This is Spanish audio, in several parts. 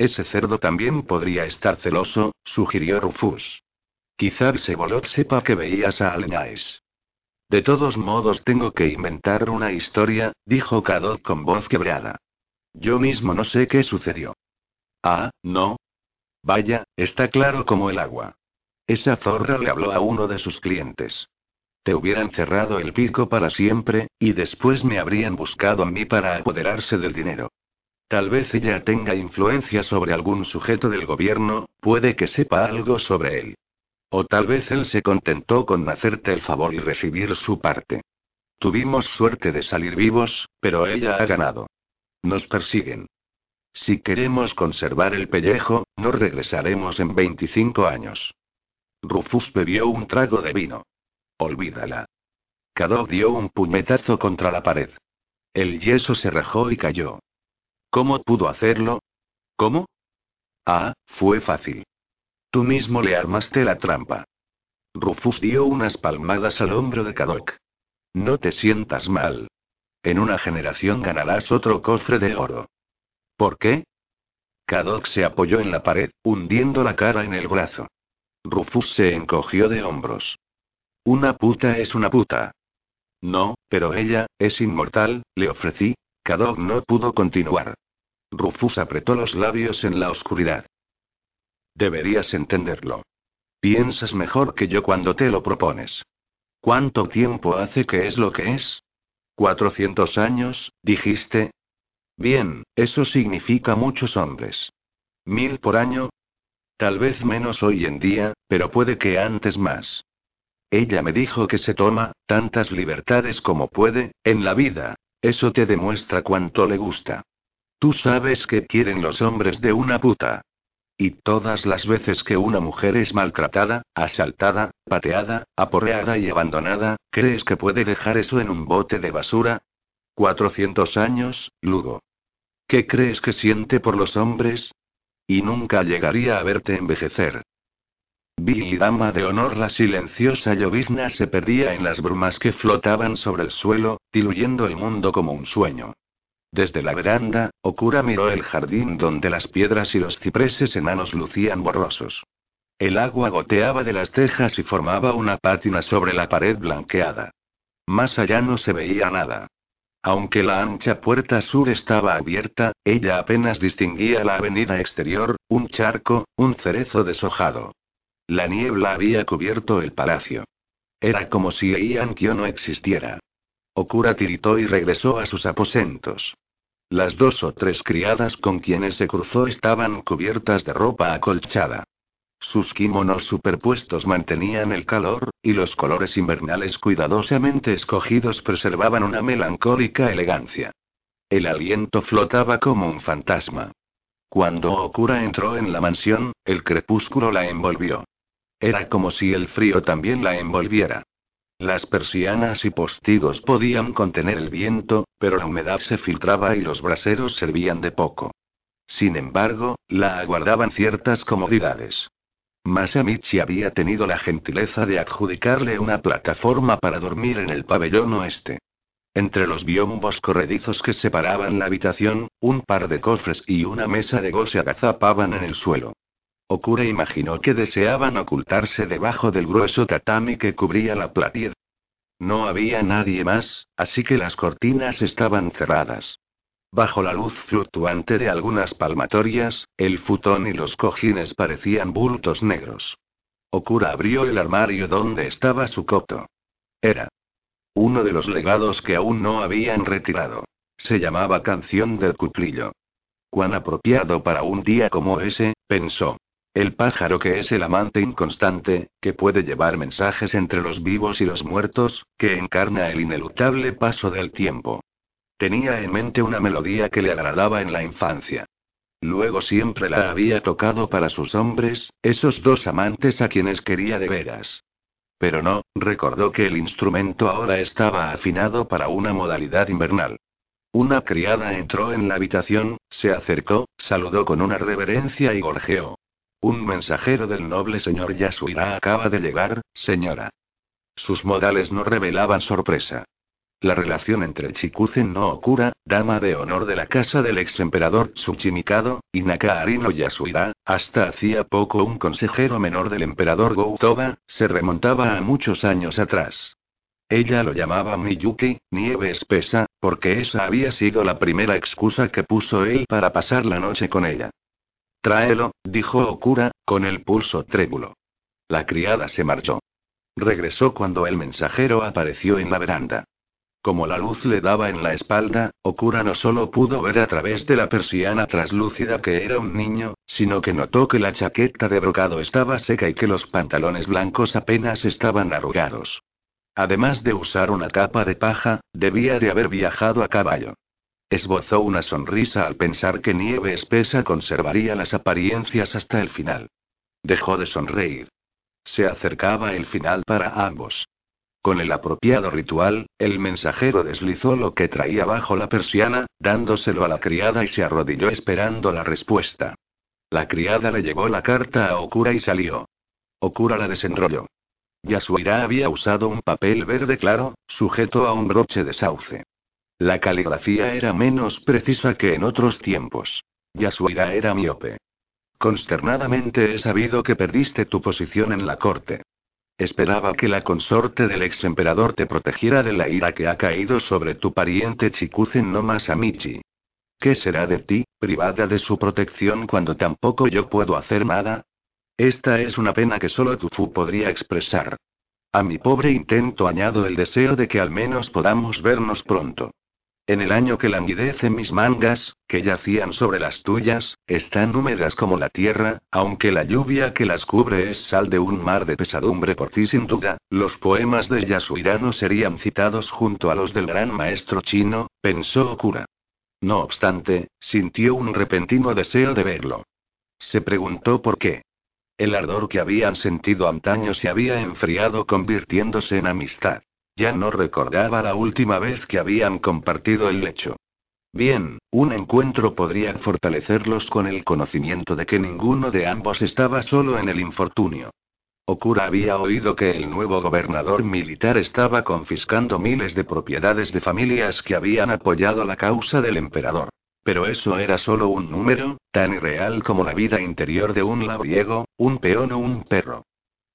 Ese cerdo también podría estar celoso, sugirió Rufus. Quizá Sebolot sepa que veías a Alnaes. De todos modos tengo que inventar una historia, dijo Cadot con voz quebrada. Yo mismo no sé qué sucedió. Ah, no. Vaya, está claro como el agua. Esa zorra le habló a uno de sus clientes. Te hubieran cerrado el pico para siempre, y después me habrían buscado a mí para apoderarse del dinero. Tal vez ella tenga influencia sobre algún sujeto del gobierno, puede que sepa algo sobre él. O tal vez él se contentó con hacerte el favor y recibir su parte. Tuvimos suerte de salir vivos, pero ella ha ganado. Nos persiguen. Si queremos conservar el pellejo, no regresaremos en 25 años. Rufus bebió un trago de vino. Olvídala. Cadog dio un puñetazo contra la pared. El yeso se rajó y cayó. ¿Cómo pudo hacerlo? ¿Cómo? Ah, fue fácil. Tú mismo le armaste la trampa. Rufus dio unas palmadas al hombro de Cadok. No te sientas mal. En una generación ganarás otro cofre de oro. ¿Por qué? Cadok se apoyó en la pared, hundiendo la cara en el brazo. Rufus se encogió de hombros. Una puta es una puta. No, pero ella, es inmortal, le ofrecí, Cadog no pudo continuar. Rufus apretó los labios en la oscuridad. Deberías entenderlo. Piensas mejor que yo cuando te lo propones. ¿Cuánto tiempo hace que es lo que es? ¿Cuatrocientos años, dijiste? Bien, eso significa muchos hombres. ¿Mil por año? Tal vez menos hoy en día, pero puede que antes más. Ella me dijo que se toma, tantas libertades como puede, en la vida, eso te demuestra cuánto le gusta. Tú sabes que quieren los hombres de una puta. Y todas las veces que una mujer es maltratada, asaltada, pateada, aporreada y abandonada, ¿crees que puede dejar eso en un bote de basura? Cuatrocientos años, Lugo. ¿Qué crees que siente por los hombres? Y nunca llegaría a verte envejecer. Billy Dama de honor la silenciosa llovizna se perdía en las brumas que flotaban sobre el suelo, diluyendo el mundo como un sueño. Desde la veranda, Okura miró el jardín donde las piedras y los cipreses enanos lucían borrosos. El agua goteaba de las tejas y formaba una pátina sobre la pared blanqueada. Más allá no se veía nada. Aunque la ancha puerta sur estaba abierta, ella apenas distinguía la avenida exterior, un charco, un cerezo deshojado. La niebla había cubierto el palacio. Era como si Ian Kyo no existiera. Okura tiritó y regresó a sus aposentos. Las dos o tres criadas con quienes se cruzó estaban cubiertas de ropa acolchada. Sus kimonos superpuestos mantenían el calor, y los colores invernales cuidadosamente escogidos preservaban una melancólica elegancia. El aliento flotaba como un fantasma. Cuando Okura entró en la mansión, el crepúsculo la envolvió. Era como si el frío también la envolviera. Las persianas y postigos podían contener el viento, pero la humedad se filtraba y los braseros servían de poco. Sin embargo, la aguardaban ciertas comodidades. Masamichi había tenido la gentileza de adjudicarle una plataforma para dormir en el pabellón oeste. Entre los biombos corredizos que separaban la habitación, un par de cofres y una mesa de go se agazapaban en el suelo. Okura imaginó que deseaban ocultarse debajo del grueso tatami que cubría la platier. No había nadie más, así que las cortinas estaban cerradas. Bajo la luz fluctuante de algunas palmatorias, el futón y los cojines parecían bultos negros. Okura abrió el armario donde estaba su coto. Era uno de los legados que aún no habían retirado. Se llamaba Canción del Cuplillo. Cuán apropiado para un día como ese, pensó. El pájaro que es el amante inconstante, que puede llevar mensajes entre los vivos y los muertos, que encarna el ineluctable paso del tiempo. Tenía en mente una melodía que le agradaba en la infancia. Luego siempre la había tocado para sus hombres, esos dos amantes a quienes quería de veras. Pero no, recordó que el instrumento ahora estaba afinado para una modalidad invernal. Una criada entró en la habitación, se acercó, saludó con una reverencia y gorjeó. Un mensajero del noble señor Yasuira acaba de llegar, señora. Sus modales no revelaban sorpresa. La relación entre Chikuzen no Okura, dama de honor de la casa del ex emperador Tsuchimikado, y Nakaari no Yasuira, hasta hacía poco un consejero menor del emperador Goutoba, se remontaba a muchos años atrás. Ella lo llamaba Miyuki, nieve espesa, porque esa había sido la primera excusa que puso él para pasar la noche con ella. Tráelo, dijo Okura, con el pulso trémulo. La criada se marchó. Regresó cuando el mensajero apareció en la veranda. Como la luz le daba en la espalda, Okura no solo pudo ver a través de la persiana traslúcida que era un niño, sino que notó que la chaqueta de brocado estaba seca y que los pantalones blancos apenas estaban arrugados. Además de usar una capa de paja, debía de haber viajado a caballo. Esbozó una sonrisa al pensar que nieve espesa conservaría las apariencias hasta el final. Dejó de sonreír. Se acercaba el final para ambos. Con el apropiado ritual, el mensajero deslizó lo que traía bajo la persiana, dándoselo a la criada y se arrodilló esperando la respuesta. La criada le llevó la carta a Okura y salió. Okura la desenrolló. Yasuira había usado un papel verde claro, sujeto a un broche de sauce. La caligrafía era menos precisa que en otros tiempos. Yasuira era miope. Consternadamente he sabido que perdiste tu posición en la corte. Esperaba que la consorte del ex emperador te protegiera de la ira que ha caído sobre tu pariente Chikuzen no Masamichi. ¿Qué será de ti, privada de su protección cuando tampoco yo puedo hacer nada? Esta es una pena que solo Tufu podría expresar. A mi pobre intento añado el deseo de que al menos podamos vernos pronto. En el año que languidecen mis mangas, que yacían sobre las tuyas, están húmedas como la tierra, aunque la lluvia que las cubre es sal de un mar de pesadumbre por ti sin duda, los poemas de Yasuirano serían citados junto a los del gran maestro chino, pensó Okura. No obstante, sintió un repentino deseo de verlo. Se preguntó por qué. El ardor que habían sentido antaño se había enfriado convirtiéndose en amistad. Ya no recordaba la última vez que habían compartido el lecho. Bien, un encuentro podría fortalecerlos con el conocimiento de que ninguno de ambos estaba solo en el infortunio. Okura había oído que el nuevo gobernador militar estaba confiscando miles de propiedades de familias que habían apoyado la causa del emperador. Pero eso era solo un número, tan irreal como la vida interior de un labriego, un peón o un perro.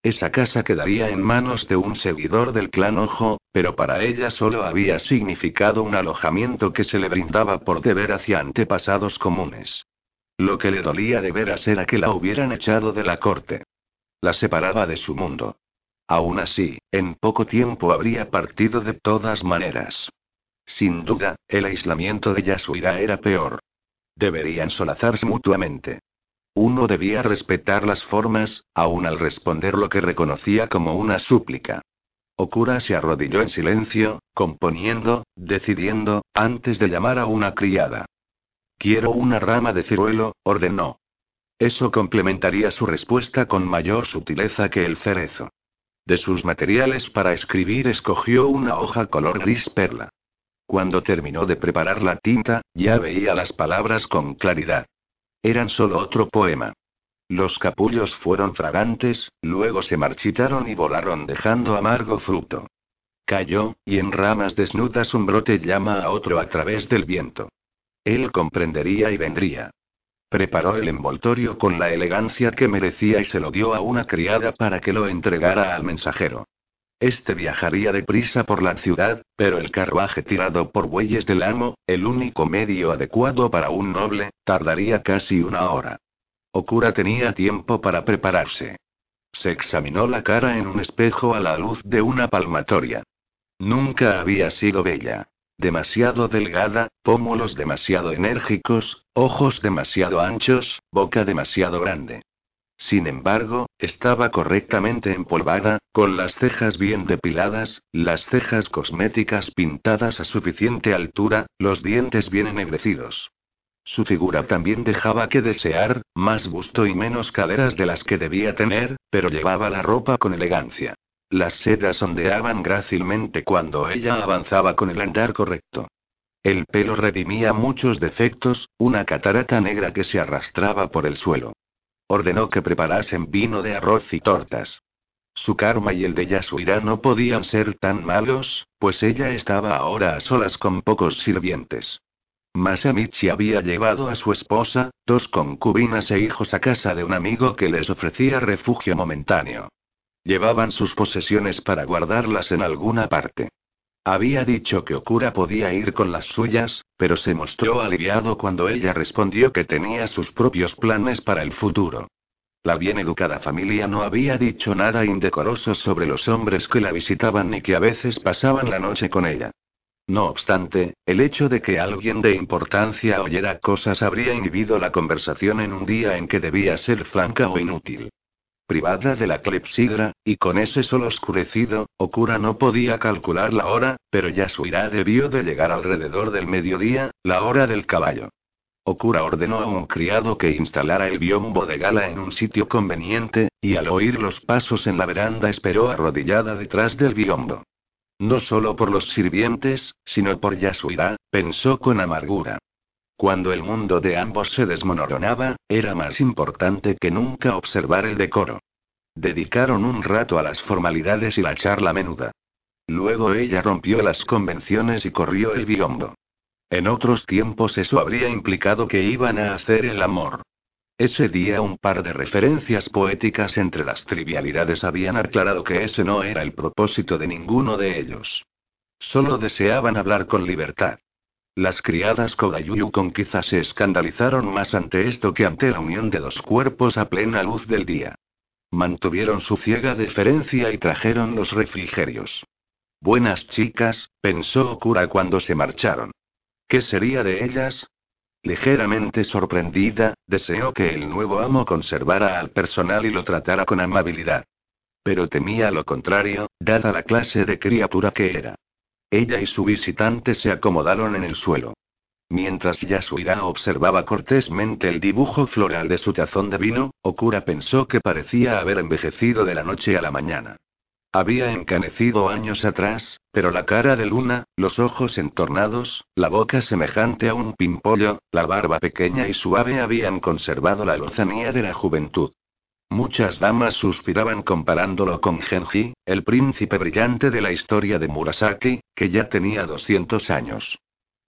Esa casa quedaría en manos de un seguidor del clan Ojo, pero para ella solo había significado un alojamiento que se le brindaba por deber hacia antepasados comunes. Lo que le dolía de veras era que la hubieran echado de la corte. La separaba de su mundo. Aún así, en poco tiempo habría partido de todas maneras. Sin duda, el aislamiento de Yasuira era peor. Deberían solazarse mutuamente. Uno debía respetar las formas, aun al responder lo que reconocía como una súplica. Okura se arrodilló en silencio, componiendo, decidiendo, antes de llamar a una criada. Quiero una rama de ciruelo, ordenó. Eso complementaría su respuesta con mayor sutileza que el cerezo. De sus materiales para escribir escogió una hoja color gris perla. Cuando terminó de preparar la tinta, ya veía las palabras con claridad. Eran solo otro poema. Los capullos fueron fragantes, luego se marchitaron y volaron dejando amargo fruto. Cayó, y en ramas desnudas un brote llama a otro a través del viento. Él comprendería y vendría. Preparó el envoltorio con la elegancia que merecía y se lo dio a una criada para que lo entregara al mensajero. Este viajaría deprisa por la ciudad, pero el carruaje tirado por bueyes del amo, el único medio adecuado para un noble, tardaría casi una hora. Okura tenía tiempo para prepararse. Se examinó la cara en un espejo a la luz de una palmatoria. Nunca había sido bella. Demasiado delgada, pómulos demasiado enérgicos, ojos demasiado anchos, boca demasiado grande. Sin embargo, estaba correctamente empolvada, con las cejas bien depiladas, las cejas cosméticas pintadas a suficiente altura, los dientes bien ennegrecidos. Su figura también dejaba que desear, más busto y menos caderas de las que debía tener, pero llevaba la ropa con elegancia. Las sedas ondeaban grácilmente cuando ella avanzaba con el andar correcto. El pelo redimía muchos defectos, una catarata negra que se arrastraba por el suelo. Ordenó que preparasen vino de arroz y tortas. su karma y el de Yasuira no podían ser tan malos, pues ella estaba ahora a solas con pocos sirvientes. Masamichi había llevado a su esposa, dos concubinas e hijos a casa de un amigo que les ofrecía refugio momentáneo. Llevaban sus posesiones para guardarlas en alguna parte. Había dicho que Okura podía ir con las suyas, pero se mostró aliviado cuando ella respondió que tenía sus propios planes para el futuro. La bien educada familia no había dicho nada indecoroso sobre los hombres que la visitaban ni que a veces pasaban la noche con ella. No obstante, el hecho de que alguien de importancia oyera cosas habría inhibido la conversación en un día en que debía ser franca o inútil. Privada de la clepsidra, y con ese sol oscurecido, Okura no podía calcular la hora, pero ya su ira debió de llegar alrededor del mediodía, la hora del caballo. Okura ordenó a un criado que instalara el biombo de gala en un sitio conveniente, y al oír los pasos en la veranda esperó arrodillada detrás del biombo. No solo por los sirvientes, sino por Yasuira, pensó con amargura. Cuando el mundo de ambos se desmoronaba, era más importante que nunca observar el decoro. Dedicaron un rato a las formalidades y la charla menuda. Luego ella rompió las convenciones y corrió el biombo. En otros tiempos eso habría implicado que iban a hacer el amor. Ese día un par de referencias poéticas entre las trivialidades habían aclarado que ese no era el propósito de ninguno de ellos. Solo deseaban hablar con libertad. Las criadas Kodayuyu con quizás se escandalizaron más ante esto que ante la unión de dos cuerpos a plena luz del día. Mantuvieron su ciega deferencia y trajeron los refrigerios. Buenas chicas, pensó Okura cuando se marcharon. ¿Qué sería de ellas? Ligeramente sorprendida, deseó que el nuevo amo conservara al personal y lo tratara con amabilidad. Pero temía lo contrario, dada la clase de criatura que era. Ella y su visitante se acomodaron en el suelo. Mientras Yasuira observaba cortésmente el dibujo floral de su tazón de vino, Okura pensó que parecía haber envejecido de la noche a la mañana. Había encanecido años atrás, pero la cara de Luna, los ojos entornados, la boca semejante a un pimpollo, la barba pequeña y suave habían conservado la lozanía de la juventud. Muchas damas suspiraban comparándolo con Genji, el príncipe brillante de la historia de Murasaki, que ya tenía 200 años.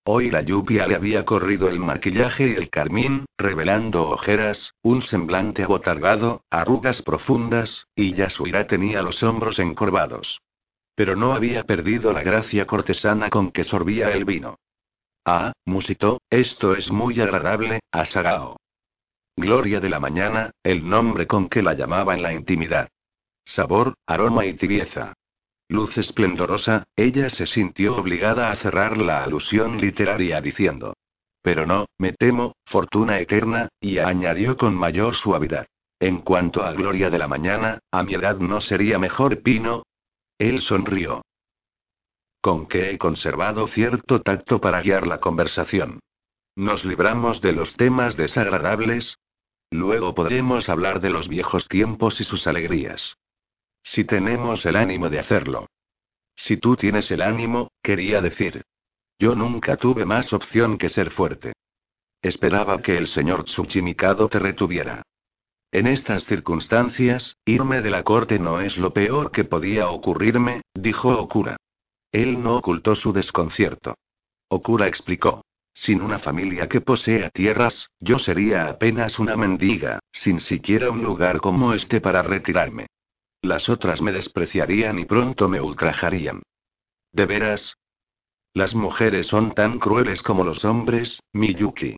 Hoy la lluvia le había corrido el maquillaje y el carmín, revelando ojeras, un semblante abotargado, arrugas profundas, y Yasuira tenía los hombros encorvados. Pero no había perdido la gracia cortesana con que sorbía el vino. Ah, musito, esto es muy agradable, Asagao. Gloria de la mañana, el nombre con que la llamaba en la intimidad. Sabor, aroma y tibieza. Luz esplendorosa, ella se sintió obligada a cerrar la alusión literaria diciendo. Pero no, me temo, fortuna eterna, y añadió con mayor suavidad. En cuanto a gloria de la mañana, a mi edad no sería mejor pino. Él sonrió. Con que he conservado cierto tacto para guiar la conversación. Nos libramos de los temas desagradables. Luego podremos hablar de los viejos tiempos y sus alegrías. Si tenemos el ánimo de hacerlo. Si tú tienes el ánimo, quería decir. Yo nunca tuve más opción que ser fuerte. Esperaba que el señor Tsuchimikado te retuviera. En estas circunstancias, irme de la corte no es lo peor que podía ocurrirme, dijo Okura. Él no ocultó su desconcierto. Okura explicó. Sin una familia que posea tierras, yo sería apenas una mendiga, sin siquiera un lugar como este para retirarme. Las otras me despreciarían y pronto me ultrajarían. ¿De veras? Las mujeres son tan crueles como los hombres, Miyuki.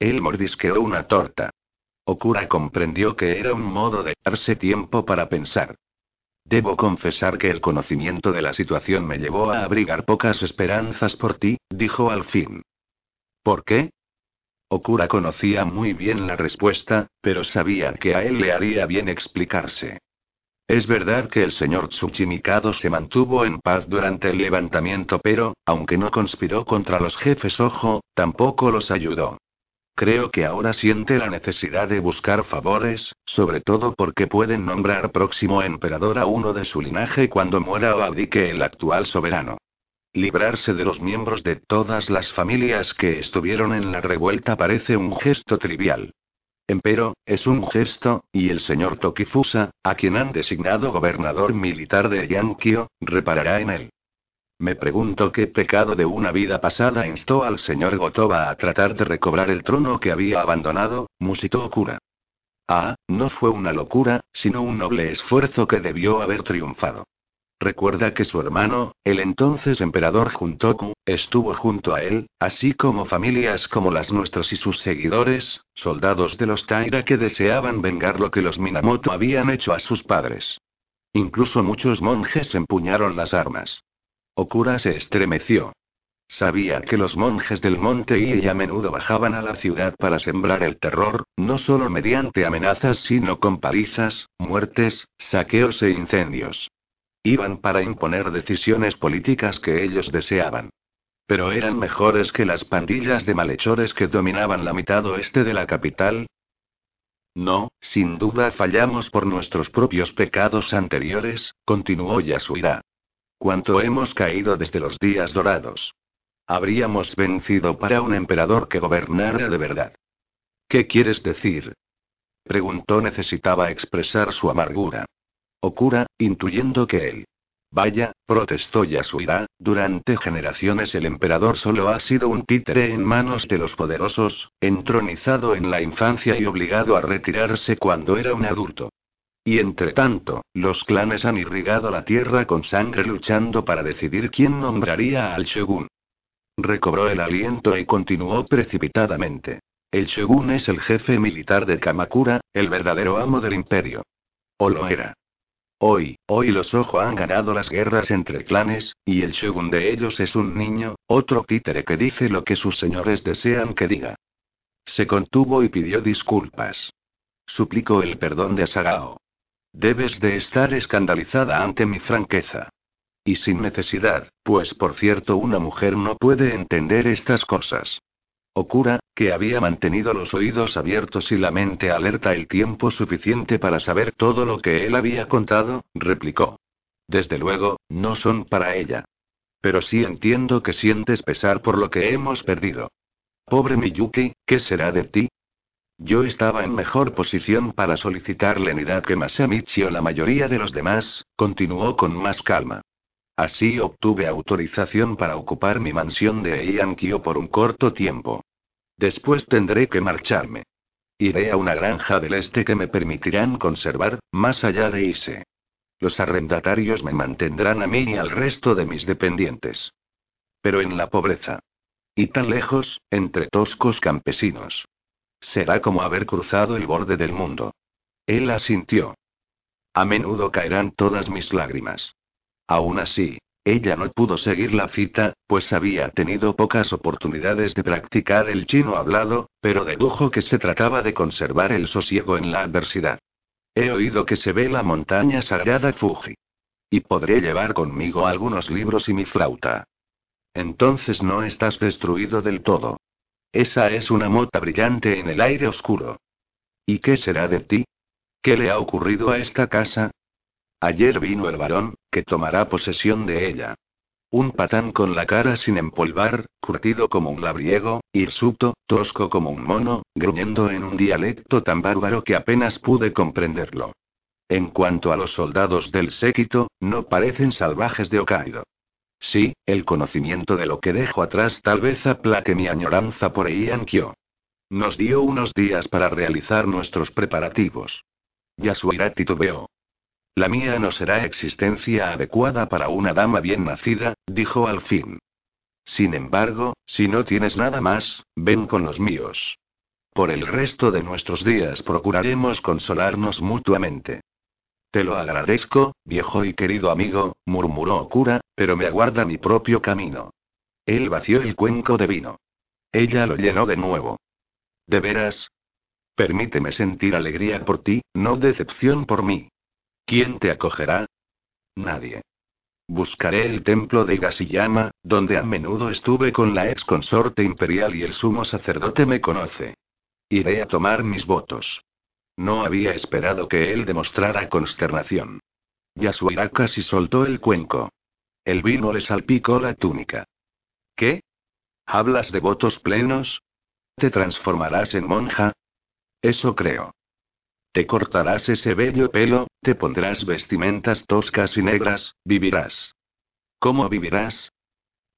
Él mordisqueó una torta. Okura comprendió que era un modo de darse tiempo para pensar. Debo confesar que el conocimiento de la situación me llevó a abrigar pocas esperanzas por ti, dijo al fin. ¿Por qué? Okura conocía muy bien la respuesta, pero sabía que a él le haría bien explicarse. Es verdad que el señor Tsuchimikado se mantuvo en paz durante el levantamiento, pero, aunque no conspiró contra los jefes Ojo, tampoco los ayudó. Creo que ahora siente la necesidad de buscar favores, sobre todo porque pueden nombrar próximo emperador a uno de su linaje cuando muera o abdique el actual soberano. Librarse de los miembros de todas las familias que estuvieron en la revuelta parece un gesto trivial. Empero, es un gesto, y el señor Tokifusa, a quien han designado gobernador militar de Yankio, reparará en él. Me pregunto qué pecado de una vida pasada instó al señor Gotoba a tratar de recobrar el trono que había abandonado, musitó Okura. Ah, no fue una locura, sino un noble esfuerzo que debió haber triunfado. Recuerda que su hermano, el entonces emperador Juntoku, estuvo junto a él, así como familias como las nuestras y sus seguidores, soldados de los Taira que deseaban vengar lo que los Minamoto habían hecho a sus padres. Incluso muchos monjes empuñaron las armas. Okura se estremeció. Sabía que los monjes del monte y a menudo bajaban a la ciudad para sembrar el terror, no solo mediante amenazas sino con palizas, muertes, saqueos e incendios. Iban para imponer decisiones políticas que ellos deseaban. Pero eran mejores que las pandillas de malhechores que dominaban la mitad oeste de la capital. No, sin duda fallamos por nuestros propios pecados anteriores, continuó Yasuira. Cuánto hemos caído desde los días dorados. Habríamos vencido para un emperador que gobernara de verdad. ¿Qué quieres decir? Preguntó necesitaba expresar su amargura. Okura, intuyendo que él. Vaya, protestó Yasuira, durante generaciones el emperador solo ha sido un títere en manos de los poderosos, entronizado en la infancia y obligado a retirarse cuando era un adulto. Y entre tanto, los clanes han irrigado la tierra con sangre luchando para decidir quién nombraría al shogun. Recobró el aliento y continuó precipitadamente. El shogun es el jefe militar de Kamakura, el verdadero amo del imperio. O lo era. Hoy, hoy los Ojo han ganado las guerras entre clanes, y el shogun de ellos es un niño, otro títere que dice lo que sus señores desean que diga. Se contuvo y pidió disculpas. Suplicó el perdón de Asagao. Debes de estar escandalizada ante mi franqueza. Y sin necesidad, pues por cierto una mujer no puede entender estas cosas. Okura, que había mantenido los oídos abiertos y la mente alerta el tiempo suficiente para saber todo lo que él había contado, replicó. Desde luego, no son para ella. Pero sí entiendo que sientes pesar por lo que hemos perdido. Pobre Miyuki, ¿qué será de ti? Yo estaba en mejor posición para solicitar lenidad que Masamichi o la mayoría de los demás, continuó con más calma. Así obtuve autorización para ocupar mi mansión de Eiankyo por un corto tiempo. Después tendré que marcharme. Iré a una granja del este que me permitirán conservar, más allá de Ise. Los arrendatarios me mantendrán a mí y al resto de mis dependientes. Pero en la pobreza. Y tan lejos, entre toscos campesinos. Será como haber cruzado el borde del mundo. Él asintió. A menudo caerán todas mis lágrimas. Aún así, ella no pudo seguir la cita, pues había tenido pocas oportunidades de practicar el chino hablado, pero dedujo que se trataba de conservar el sosiego en la adversidad. He oído que se ve la montaña sagrada Fuji. Y podré llevar conmigo algunos libros y mi flauta. Entonces no estás destruido del todo. Esa es una mota brillante en el aire oscuro. ¿Y qué será de ti? ¿Qué le ha ocurrido a esta casa? Ayer vino el varón, que tomará posesión de ella. Un patán con la cara sin empolvar, curtido como un labriego, hirsuto, tosco como un mono, gruñendo en un dialecto tan bárbaro que apenas pude comprenderlo. En cuanto a los soldados del séquito, no parecen salvajes de Hokkaido. Sí, el conocimiento de lo que dejo atrás tal vez aplaque mi añoranza por Kyo. Nos dio unos días para realizar nuestros preparativos. Yasuira titubeó. La mía no será existencia adecuada para una dama bien nacida, dijo al fin. Sin embargo, si no tienes nada más, ven con los míos. Por el resto de nuestros días procuraremos consolarnos mutuamente. Te lo agradezco, viejo y querido amigo, murmuró Okura, pero me aguarda mi propio camino. Él vació el cuenco de vino. Ella lo llenó de nuevo. ¿De veras? Permíteme sentir alegría por ti, no decepción por mí. ¿Quién te acogerá? Nadie. Buscaré el templo de Gashiyama, donde a menudo estuve con la ex consorte imperial y el sumo sacerdote me conoce. Iré a tomar mis votos. No había esperado que él demostrara consternación. Yasuira casi soltó el cuenco. El vino le salpicó la túnica. ¿Qué? ¿Hablas de votos plenos? ¿Te transformarás en monja? eso creo. Te cortarás ese bello pelo, te pondrás vestimentas toscas y negras, vivirás. ¿Cómo vivirás?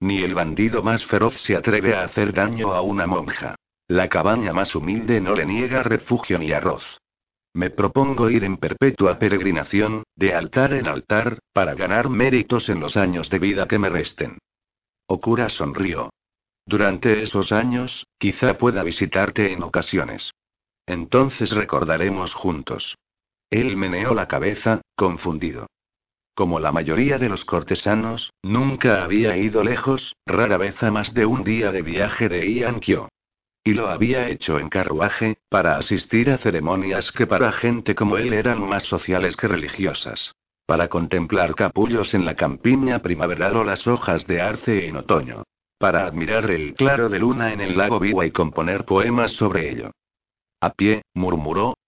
Ni el bandido más feroz se atreve a hacer daño a una monja. La cabaña más humilde no le niega refugio ni arroz. Me propongo ir en perpetua peregrinación, de altar en altar, para ganar méritos en los años de vida que me resten. Okura sonrió. Durante esos años, quizá pueda visitarte en ocasiones. Entonces recordaremos juntos. Él meneó la cabeza, confundido. Como la mayoría de los cortesanos, nunca había ido lejos, rara vez a más de un día de viaje de Iankyo. Y lo había hecho en carruaje, para asistir a ceremonias que para gente como él eran más sociales que religiosas. Para contemplar capullos en la campiña primaveral o las hojas de arce en otoño. Para admirar el claro de luna en el lago Biwa y componer poemas sobre ello. A pie, murmuró.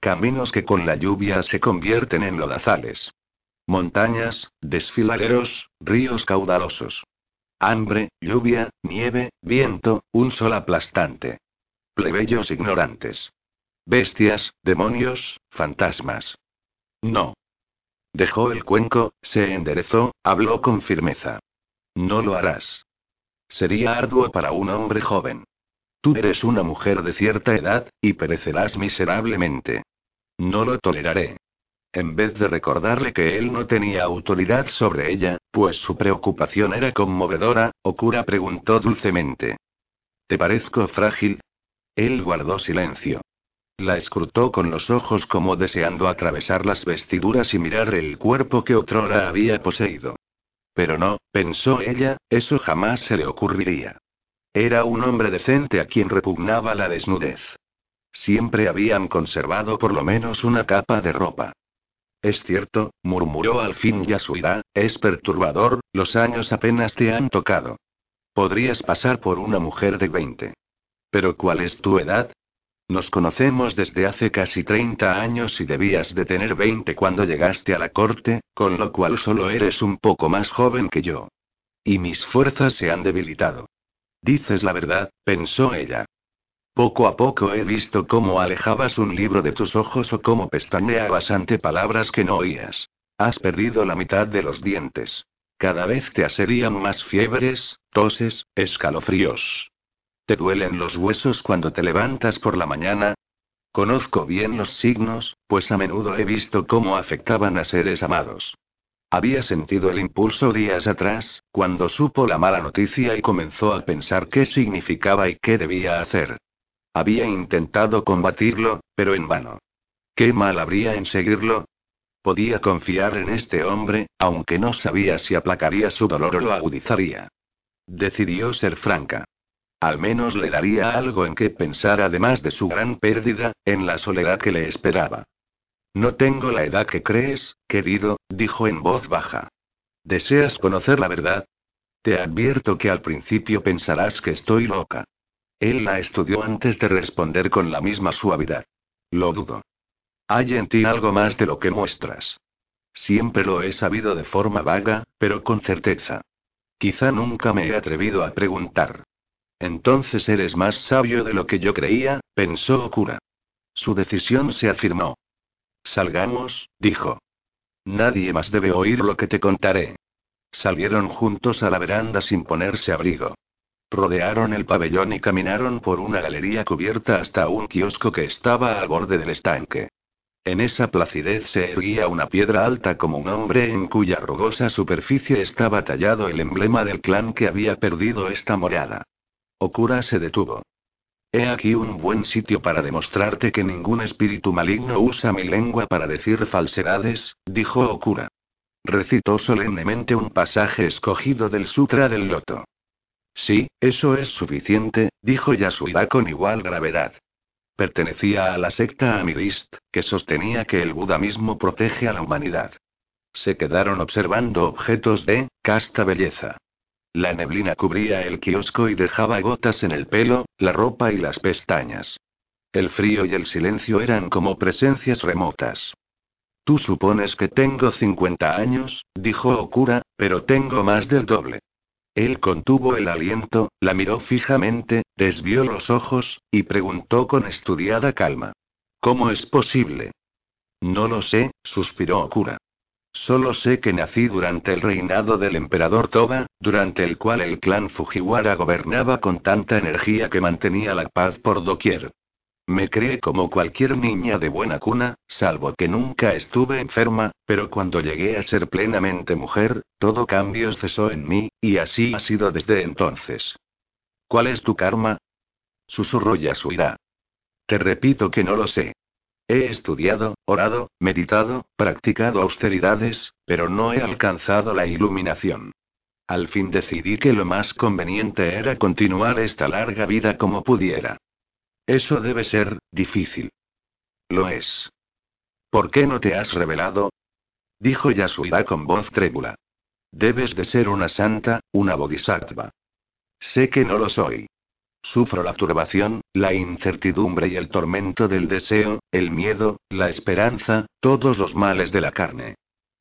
Caminos que con la lluvia se convierten en lodazales. Montañas, desfiladeros, ríos caudalosos. Hambre, lluvia, nieve, viento, un sol aplastante. Plebeyos ignorantes. Bestias, demonios, fantasmas. No. Dejó el cuenco, se enderezó, habló con firmeza. No lo harás. Sería arduo para un hombre joven. Tú eres una mujer de cierta edad, y perecerás miserablemente. No lo toleraré. En vez de recordarle que él no tenía autoridad sobre ella, pues su preocupación era conmovedora, Okura preguntó dulcemente. ¿Te parezco frágil? Él guardó silencio. La escrutó con los ojos como deseando atravesar las vestiduras y mirar el cuerpo que otrora había poseído. Pero no, pensó ella, eso jamás se le ocurriría. Era un hombre decente a quien repugnaba la desnudez. Siempre habían conservado por lo menos una capa de ropa. Es cierto, murmuró al fin Yasuira, es perturbador, los años apenas te han tocado. Podrías pasar por una mujer de 20. Pero ¿cuál es tu edad? Nos conocemos desde hace casi 30 años y debías de tener 20 cuando llegaste a la corte, con lo cual solo eres un poco más joven que yo. Y mis fuerzas se han debilitado. Dices la verdad, pensó ella. Poco a poco he visto cómo alejabas un libro de tus ojos o cómo pestañeabas ante palabras que no oías. Has perdido la mitad de los dientes. Cada vez te aserían más fiebres, toses, escalofríos. ¿Te duelen los huesos cuando te levantas por la mañana? Conozco bien los signos, pues a menudo he visto cómo afectaban a seres amados. Había sentido el impulso días atrás, cuando supo la mala noticia y comenzó a pensar qué significaba y qué debía hacer. Había intentado combatirlo, pero en vano. ¿Qué mal habría en seguirlo? Podía confiar en este hombre, aunque no sabía si aplacaría su dolor o lo agudizaría. Decidió ser franca. Al menos le daría algo en qué pensar además de su gran pérdida, en la soledad que le esperaba. No tengo la edad que crees, querido, dijo en voz baja. ¿Deseas conocer la verdad? Te advierto que al principio pensarás que estoy loca. Él la estudió antes de responder con la misma suavidad. Lo dudo. Hay en ti algo más de lo que muestras. Siempre lo he sabido de forma vaga, pero con certeza. Quizá nunca me he atrevido a preguntar. Entonces eres más sabio de lo que yo creía, pensó Okura. Su decisión se afirmó. Salgamos, dijo. Nadie más debe oír lo que te contaré. Salieron juntos a la veranda sin ponerse abrigo. Rodearon el pabellón y caminaron por una galería cubierta hasta un kiosco que estaba al borde del estanque. En esa placidez se erguía una piedra alta como un hombre en cuya rugosa superficie estaba tallado el emblema del clan que había perdido esta morada. Okura se detuvo. He aquí un buen sitio para demostrarte que ningún espíritu maligno usa mi lengua para decir falsedades, dijo Okura. Recitó solemnemente un pasaje escogido del Sutra del Loto. Sí, eso es suficiente, dijo Yasuda con igual gravedad. Pertenecía a la secta Amirist, que sostenía que el Buda mismo protege a la humanidad. Se quedaron observando objetos de casta belleza. La neblina cubría el kiosco y dejaba gotas en el pelo, la ropa y las pestañas. El frío y el silencio eran como presencias remotas. Tú supones que tengo 50 años, dijo Okura, pero tengo más del doble. Él contuvo el aliento, la miró fijamente, desvió los ojos, y preguntó con estudiada calma. ¿Cómo es posible? No lo sé, suspiró Okura. Solo sé que nací durante el reinado del emperador Toba, durante el cual el clan Fujiwara gobernaba con tanta energía que mantenía la paz por doquier. Me crié como cualquier niña de buena cuna, salvo que nunca estuve enferma, pero cuando llegué a ser plenamente mujer, todo cambio cesó en mí, y así ha sido desde entonces. ¿Cuál es tu karma? Susurró Yasuira. Te repito que no lo sé. He estudiado, orado, meditado, practicado austeridades, pero no he alcanzado la iluminación. Al fin decidí que lo más conveniente era continuar esta larga vida como pudiera. Eso debe ser, difícil. Lo es. ¿Por qué no te has revelado? Dijo Yasuida con voz trébula. Debes de ser una santa, una bodhisattva. Sé que no lo soy. Sufro la turbación, la incertidumbre y el tormento del deseo, el miedo, la esperanza, todos los males de la carne.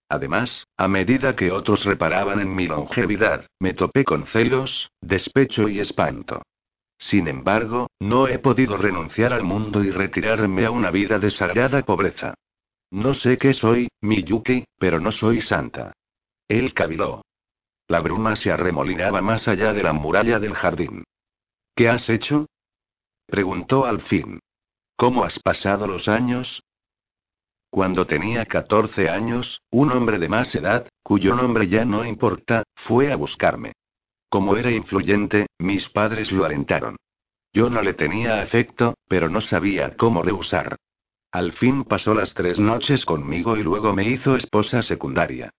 Además, a medida que otros reparaban en mi longevidad, me topé con celos, despecho y espanto. Sin embargo, no he podido renunciar al mundo y retirarme a una vida de sagrada pobreza. No sé qué soy, Miyuki, pero no soy santa. Él caviló. La bruma se arremolinaba más allá de la muralla del jardín. ¿Qué has hecho? preguntó al fin. ¿Cómo has pasado los años? Cuando tenía 14 años, un hombre de más edad, cuyo nombre ya no importa, fue a buscarme. Como era influyente, mis padres lo alentaron. Yo no le tenía afecto, pero no sabía cómo rehusar. Al fin pasó las tres noches conmigo y luego me hizo esposa secundaria.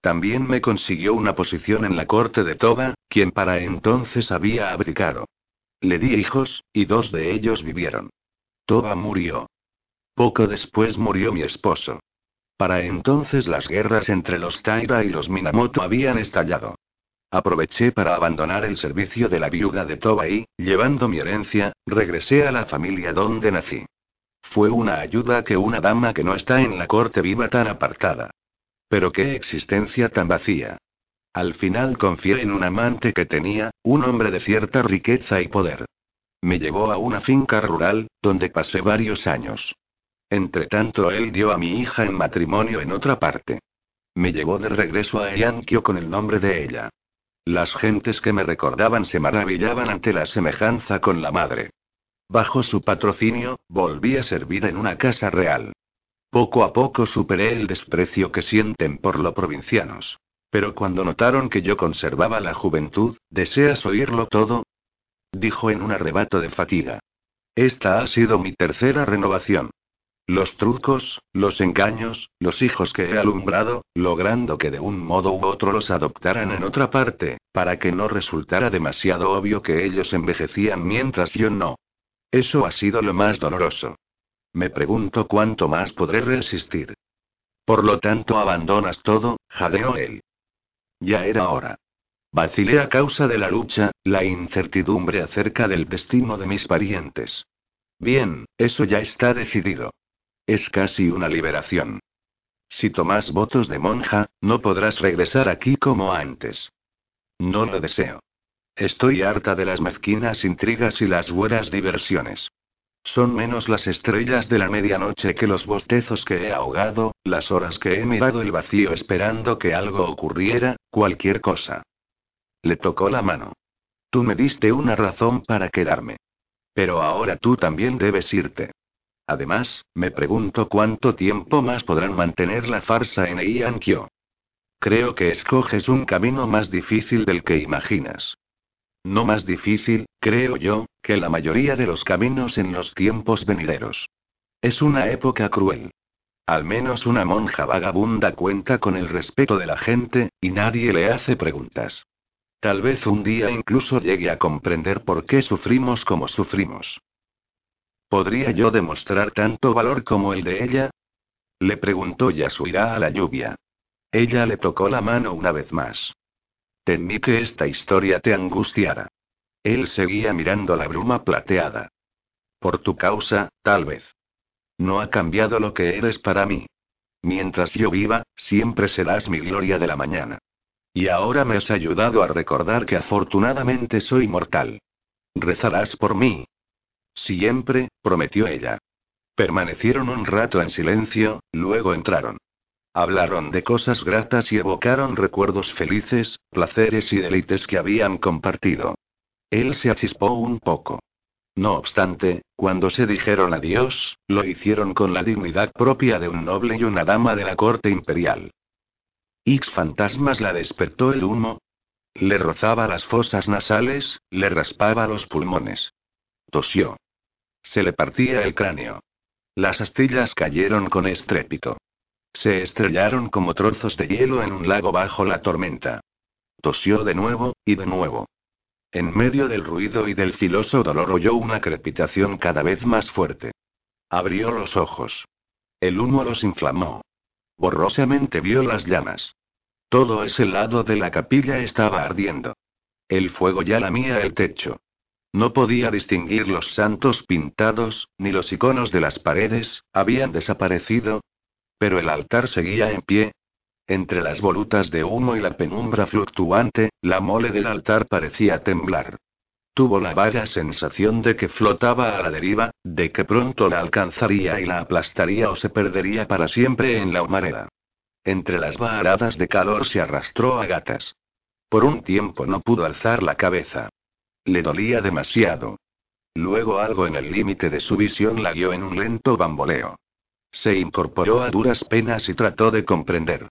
También me consiguió una posición en la corte de Toba, quien para entonces había abdicado. Le di hijos, y dos de ellos vivieron. Toba murió. Poco después murió mi esposo. Para entonces las guerras entre los Taira y los Minamoto habían estallado. Aproveché para abandonar el servicio de la viuda de Toba y, llevando mi herencia, regresé a la familia donde nací. Fue una ayuda que una dama que no está en la corte viva tan apartada. Pero qué existencia tan vacía. Al final confié en un amante que tenía, un hombre de cierta riqueza y poder. Me llevó a una finca rural, donde pasé varios años. Entretanto, él dio a mi hija en matrimonio en otra parte. Me llevó de regreso a Yankyo con el nombre de ella. Las gentes que me recordaban se maravillaban ante la semejanza con la madre. Bajo su patrocinio, volví a servir en una casa real. Poco a poco superé el desprecio que sienten por lo provincianos. Pero cuando notaron que yo conservaba la juventud, ¿deseas oírlo todo? Dijo en un arrebato de fatiga. Esta ha sido mi tercera renovación. Los trucos, los engaños, los hijos que he alumbrado, logrando que de un modo u otro los adoptaran en otra parte, para que no resultara demasiado obvio que ellos envejecían mientras yo no. Eso ha sido lo más doloroso. Me pregunto cuánto más podré resistir. Por lo tanto, abandonas todo, jadeó él. Ya era hora. Vacilé a causa de la lucha, la incertidumbre acerca del destino de mis parientes. Bien, eso ya está decidido. Es casi una liberación. Si tomas votos de monja, no podrás regresar aquí como antes. No lo deseo. Estoy harta de las mezquinas intrigas y las buenas diversiones. Son menos las estrellas de la medianoche que los bostezos que he ahogado, las horas que he mirado el vacío esperando que algo ocurriera, cualquier cosa. Le tocó la mano. Tú me diste una razón para quedarme. Pero ahora tú también debes irte. Además, me pregunto cuánto tiempo más podrán mantener la farsa en Iankyo. Creo que escoges un camino más difícil del que imaginas. No más difícil, creo yo, que la mayoría de los caminos en los tiempos venideros. Es una época cruel. Al menos una monja vagabunda cuenta con el respeto de la gente, y nadie le hace preguntas. Tal vez un día incluso llegue a comprender por qué sufrimos como sufrimos. ¿Podría yo demostrar tanto valor como el de ella? Le preguntó Yasuira a la lluvia. Ella le tocó la mano una vez más. Temí que esta historia te angustiara. Él seguía mirando la bruma plateada. Por tu causa, tal vez. No ha cambiado lo que eres para mí. Mientras yo viva, siempre serás mi gloria de la mañana. Y ahora me has ayudado a recordar que afortunadamente soy mortal. Rezarás por mí. Siempre, prometió ella. Permanecieron un rato en silencio, luego entraron. Hablaron de cosas gratas y evocaron recuerdos felices, placeres y deleites que habían compartido. Él se achispó un poco. No obstante, cuando se dijeron adiós, lo hicieron con la dignidad propia de un noble y una dama de la corte imperial. X fantasmas la despertó el humo. Le rozaba las fosas nasales, le raspaba los pulmones. Tosió. Se le partía el cráneo. Las astillas cayeron con estrépito. Se estrellaron como trozos de hielo en un lago bajo la tormenta. Tosió de nuevo, y de nuevo. En medio del ruido y del filoso dolor oyó una crepitación cada vez más fuerte. Abrió los ojos. El humo los inflamó. Borrosamente vio las llamas. Todo ese lado de la capilla estaba ardiendo. El fuego ya lamía el techo. No podía distinguir los santos pintados, ni los iconos de las paredes, habían desaparecido. Pero el altar seguía en pie. Entre las volutas de humo y la penumbra fluctuante, la mole del altar parecía temblar. Tuvo la vaga sensación de que flotaba a la deriva, de que pronto la alcanzaría y la aplastaría o se perdería para siempre en la humareda. Entre las varadas de calor se arrastró a gatas. Por un tiempo no pudo alzar la cabeza. Le dolía demasiado. Luego algo en el límite de su visión la guió en un lento bamboleo. Se incorporó a duras penas y trató de comprender.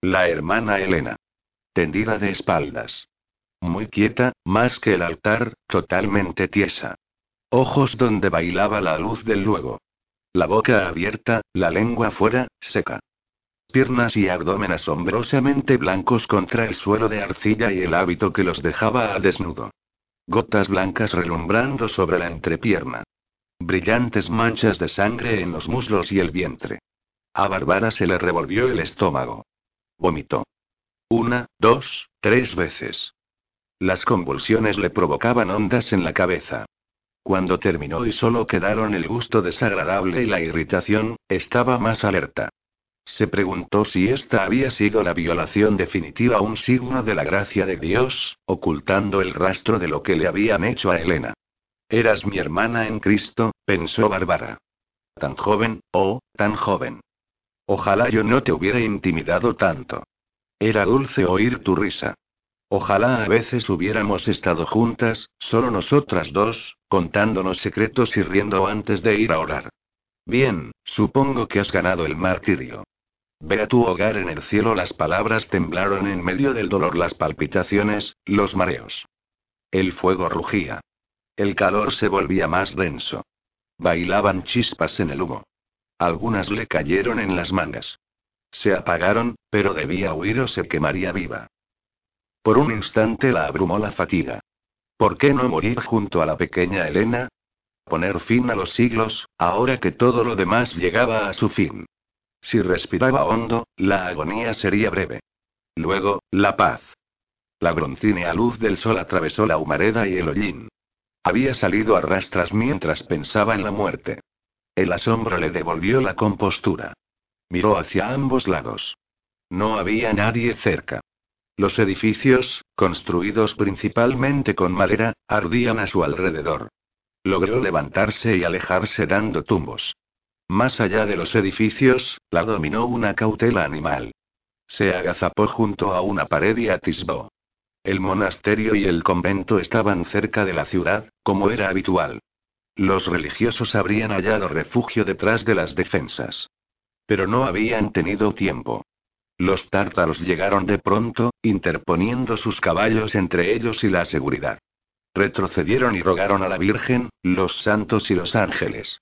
La hermana Elena. Tendida de espaldas. Muy quieta, más que el altar, totalmente tiesa. Ojos donde bailaba la luz del luego. La boca abierta, la lengua fuera, seca. Piernas y abdomen asombrosamente blancos contra el suelo de arcilla y el hábito que los dejaba al desnudo. Gotas blancas relumbrando sobre la entrepierna. Brillantes manchas de sangre en los muslos y el vientre. A Bárbara se le revolvió el estómago. Vomitó. Una, dos, tres veces. Las convulsiones le provocaban ondas en la cabeza. Cuando terminó y solo quedaron el gusto desagradable y la irritación, estaba más alerta. Se preguntó si esta había sido la violación definitiva, un signo de la gracia de Dios, ocultando el rastro de lo que le habían hecho a Elena. Eras mi hermana en Cristo, pensó Bárbara. Tan joven, oh, tan joven. Ojalá yo no te hubiera intimidado tanto. Era dulce oír tu risa. Ojalá a veces hubiéramos estado juntas, solo nosotras dos, contándonos secretos y riendo antes de ir a orar. Bien, supongo que has ganado el martirio. Ve a tu hogar en el cielo. Las palabras temblaron en medio del dolor, las palpitaciones, los mareos. El fuego rugía. El calor se volvía más denso. Bailaban chispas en el humo. Algunas le cayeron en las mangas. Se apagaron, pero debía huir o se quemaría viva. Por un instante la abrumó la fatiga. ¿Por qué no morir junto a la pequeña Elena? Poner fin a los siglos, ahora que todo lo demás llegaba a su fin. Si respiraba hondo, la agonía sería breve. Luego, la paz. La broncínea luz del sol atravesó la humareda y el hollín. Había salido a rastras mientras pensaba en la muerte. El asombro le devolvió la compostura. Miró hacia ambos lados. No había nadie cerca. Los edificios, construidos principalmente con madera, ardían a su alrededor. Logró levantarse y alejarse dando tumbos. Más allá de los edificios, la dominó una cautela animal. Se agazapó junto a una pared y atisbó. El monasterio y el convento estaban cerca de la ciudad, como era habitual. Los religiosos habrían hallado refugio detrás de las defensas. Pero no habían tenido tiempo. Los tártaros llegaron de pronto, interponiendo sus caballos entre ellos y la seguridad. Retrocedieron y rogaron a la Virgen, los santos y los ángeles.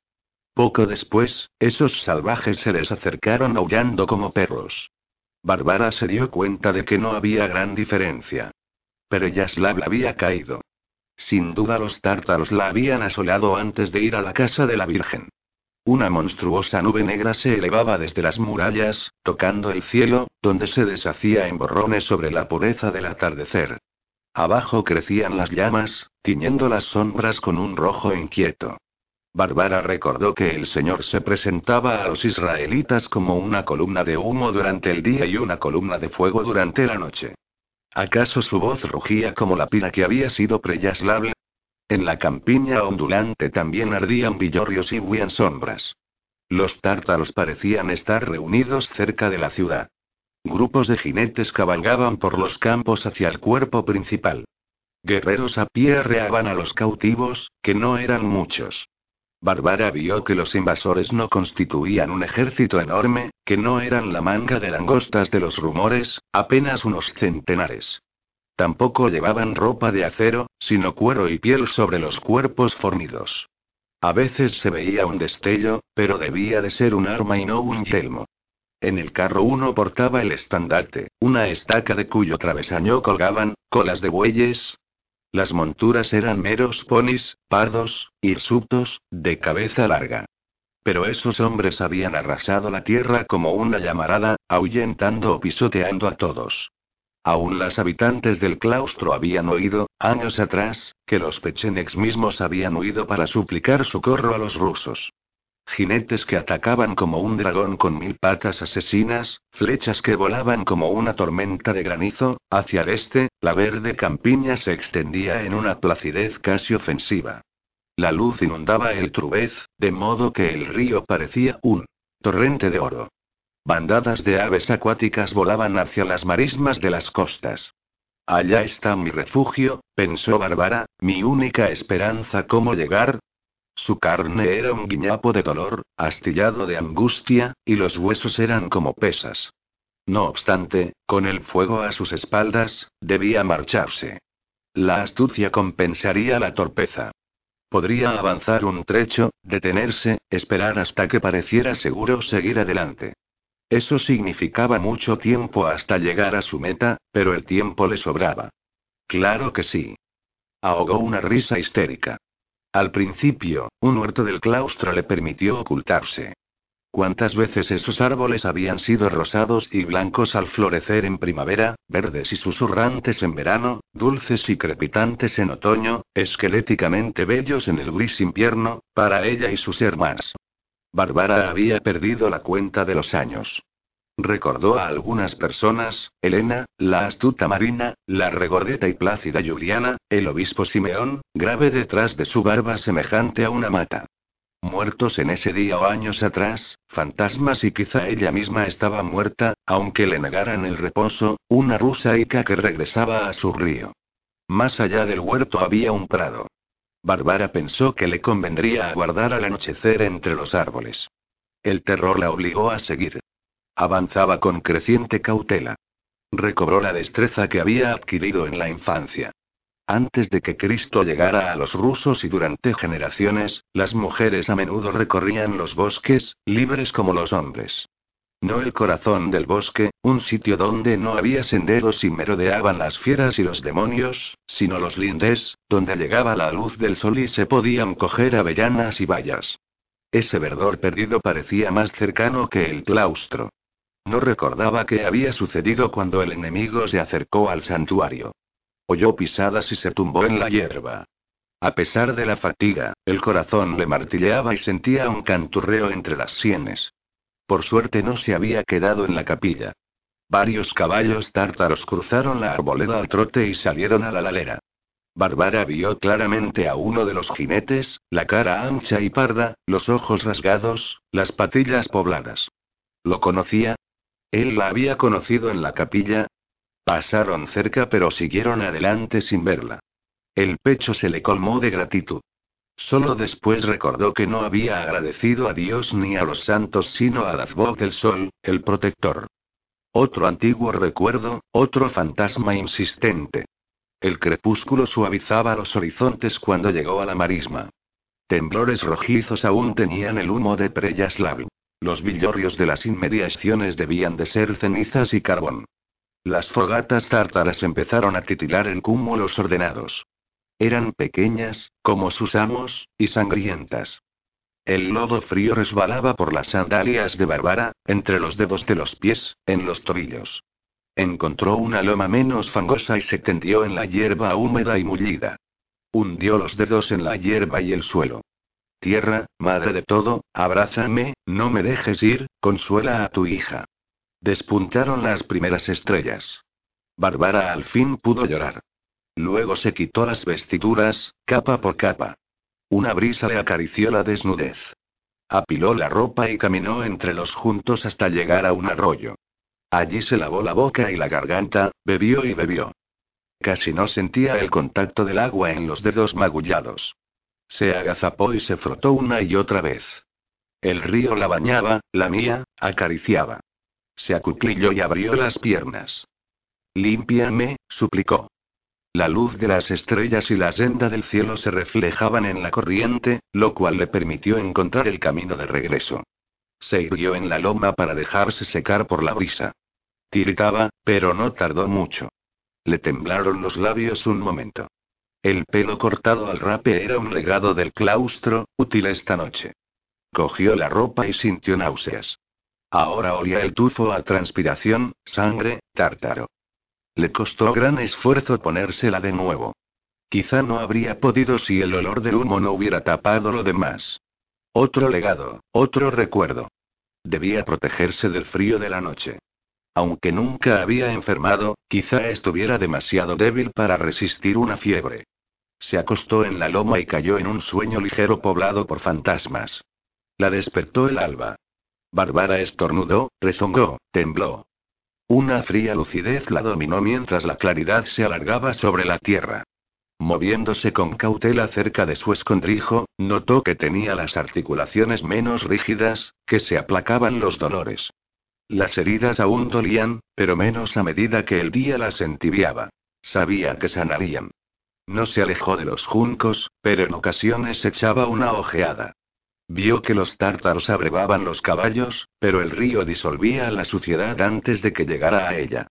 Poco después, esos salvajes se les acercaron aullando como perros. Bárbara se dio cuenta de que no había gran diferencia. Pero Yaslav había caído. Sin duda los tártaros la habían asolado antes de ir a la casa de la Virgen. Una monstruosa nube negra se elevaba desde las murallas, tocando el cielo, donde se deshacía en borrones sobre la pureza del atardecer. Abajo crecían las llamas, tiñendo las sombras con un rojo inquieto. Bárbara recordó que el Señor se presentaba a los israelitas como una columna de humo durante el día y una columna de fuego durante la noche. ¿Acaso su voz rugía como la pila que había sido Preyaslable? En la campiña ondulante también ardían villorrios y huían sombras. Los tártaros parecían estar reunidos cerca de la ciudad. Grupos de jinetes cabalgaban por los campos hacia el cuerpo principal. Guerreros a pie arreaban a los cautivos, que no eran muchos. Bárbara vio que los invasores no constituían un ejército enorme, que no eran la manga de langostas de los rumores, apenas unos centenares. Tampoco llevaban ropa de acero, sino cuero y piel sobre los cuerpos fornidos. A veces se veía un destello, pero debía de ser un arma y no un yelmo. En el carro uno portaba el estandarte, una estaca de cuyo travesaño colgaban, colas de bueyes. Las monturas eran meros ponis, pardos, hirsutos, de cabeza larga. Pero esos hombres habían arrasado la tierra como una llamarada, ahuyentando o pisoteando a todos. Aún las habitantes del claustro habían oído, años atrás, que los pechenex mismos habían huido para suplicar socorro a los rusos. Jinetes que atacaban como un dragón con mil patas asesinas, flechas que volaban como una tormenta de granizo, hacia el este, la verde campiña se extendía en una placidez casi ofensiva. La luz inundaba el Trubez, de modo que el río parecía un torrente de oro. Bandadas de aves acuáticas volaban hacia las marismas de las costas. Allá está mi refugio, pensó Bárbara, mi única esperanza cómo llegar. Su carne era un guiñapo de dolor, astillado de angustia, y los huesos eran como pesas. No obstante, con el fuego a sus espaldas, debía marcharse. La astucia compensaría la torpeza. Podría avanzar un trecho, detenerse, esperar hasta que pareciera seguro seguir adelante. Eso significaba mucho tiempo hasta llegar a su meta, pero el tiempo le sobraba. Claro que sí. Ahogó una risa histérica. Al principio, un huerto del claustro le permitió ocultarse. ¿Cuántas veces esos árboles habían sido rosados y blancos al florecer en primavera, verdes y susurrantes en verano, dulces y crepitantes en otoño, esqueléticamente bellos en el gris invierno, para ella y sus hermanas? Bárbara había perdido la cuenta de los años. Recordó a algunas personas, Elena, la astuta Marina, la regordeta y plácida Juliana, el obispo Simeón, grave detrás de su barba semejante a una mata. Muertos en ese día o años atrás, fantasmas y quizá ella misma estaba muerta, aunque le negaran el reposo, una rusa Ica que regresaba a su río. Más allá del huerto había un prado. Bárbara pensó que le convendría aguardar al anochecer entre los árboles. El terror la obligó a seguir. Avanzaba con creciente cautela. Recobró la destreza que había adquirido en la infancia. Antes de que Cristo llegara a los rusos y durante generaciones, las mujeres a menudo recorrían los bosques, libres como los hombres. No el corazón del bosque, un sitio donde no había senderos y merodeaban las fieras y los demonios, sino los lindes, donde llegaba la luz del sol y se podían coger avellanas y bayas. Ese verdor perdido parecía más cercano que el claustro. No recordaba qué había sucedido cuando el enemigo se acercó al santuario. Oyó pisadas y se tumbó en la hierba. A pesar de la fatiga, el corazón le martilleaba y sentía un canturreo entre las sienes. Por suerte no se había quedado en la capilla. Varios caballos tártaros cruzaron la arboleda al trote y salieron a la lalera. Bárbara vio claramente a uno de los jinetes, la cara ancha y parda, los ojos rasgados, las patillas pobladas. ¿Lo conocía? Él la había conocido en la capilla. Pasaron cerca pero siguieron adelante sin verla. El pecho se le colmó de gratitud. Solo después recordó que no había agradecido a Dios ni a los santos sino a voz del sol, el protector. Otro antiguo recuerdo, otro fantasma insistente. El crepúsculo suavizaba los horizontes cuando llegó a la marisma. Temblores rojizos aún tenían el humo de Preyaslav. Los villorrios de las inmediaciones debían de ser cenizas y carbón. Las fogatas tártaras empezaron a titilar en cúmulos ordenados. Eran pequeñas, como sus amos, y sangrientas. El lodo frío resbalaba por las sandalias de Bárbara, entre los dedos de los pies, en los tobillos. Encontró una loma menos fangosa y se tendió en la hierba húmeda y mullida. Hundió los dedos en la hierba y el suelo. Tierra, madre de todo, abrázame, no me dejes ir, consuela a tu hija. Despuntaron las primeras estrellas. Bárbara al fin pudo llorar. Luego se quitó las vestiduras, capa por capa. Una brisa le acarició la desnudez. Apiló la ropa y caminó entre los juntos hasta llegar a un arroyo. Allí se lavó la boca y la garganta, bebió y bebió. Casi no sentía el contacto del agua en los dedos magullados. Se agazapó y se frotó una y otra vez. El río la bañaba, la mía, acariciaba. Se acuclilló y abrió las piernas. Límpiame, suplicó. La luz de las estrellas y la senda del cielo se reflejaban en la corriente, lo cual le permitió encontrar el camino de regreso. Se irguió en la loma para dejarse secar por la brisa. Tiritaba, pero no tardó mucho. Le temblaron los labios un momento. El pelo cortado al rape era un legado del claustro, útil esta noche. Cogió la ropa y sintió náuseas. Ahora olía el tufo a transpiración, sangre, tártaro. Le costó gran esfuerzo ponérsela de nuevo. Quizá no habría podido si el olor del humo no hubiera tapado lo demás. Otro legado, otro recuerdo. Debía protegerse del frío de la noche. Aunque nunca había enfermado, quizá estuviera demasiado débil para resistir una fiebre. Se acostó en la loma y cayó en un sueño ligero poblado por fantasmas. La despertó el alba. Bárbara estornudó, rezongó, tembló. Una fría lucidez la dominó mientras la claridad se alargaba sobre la tierra. Moviéndose con cautela cerca de su escondrijo, notó que tenía las articulaciones menos rígidas, que se aplacaban los dolores. Las heridas aún dolían, pero menos a medida que el día las entibiaba. Sabía que sanarían. No se alejó de los juncos, pero en ocasiones echaba una ojeada. Vio que los tártaros abrevaban los caballos, pero el río disolvía la suciedad antes de que llegara a ella.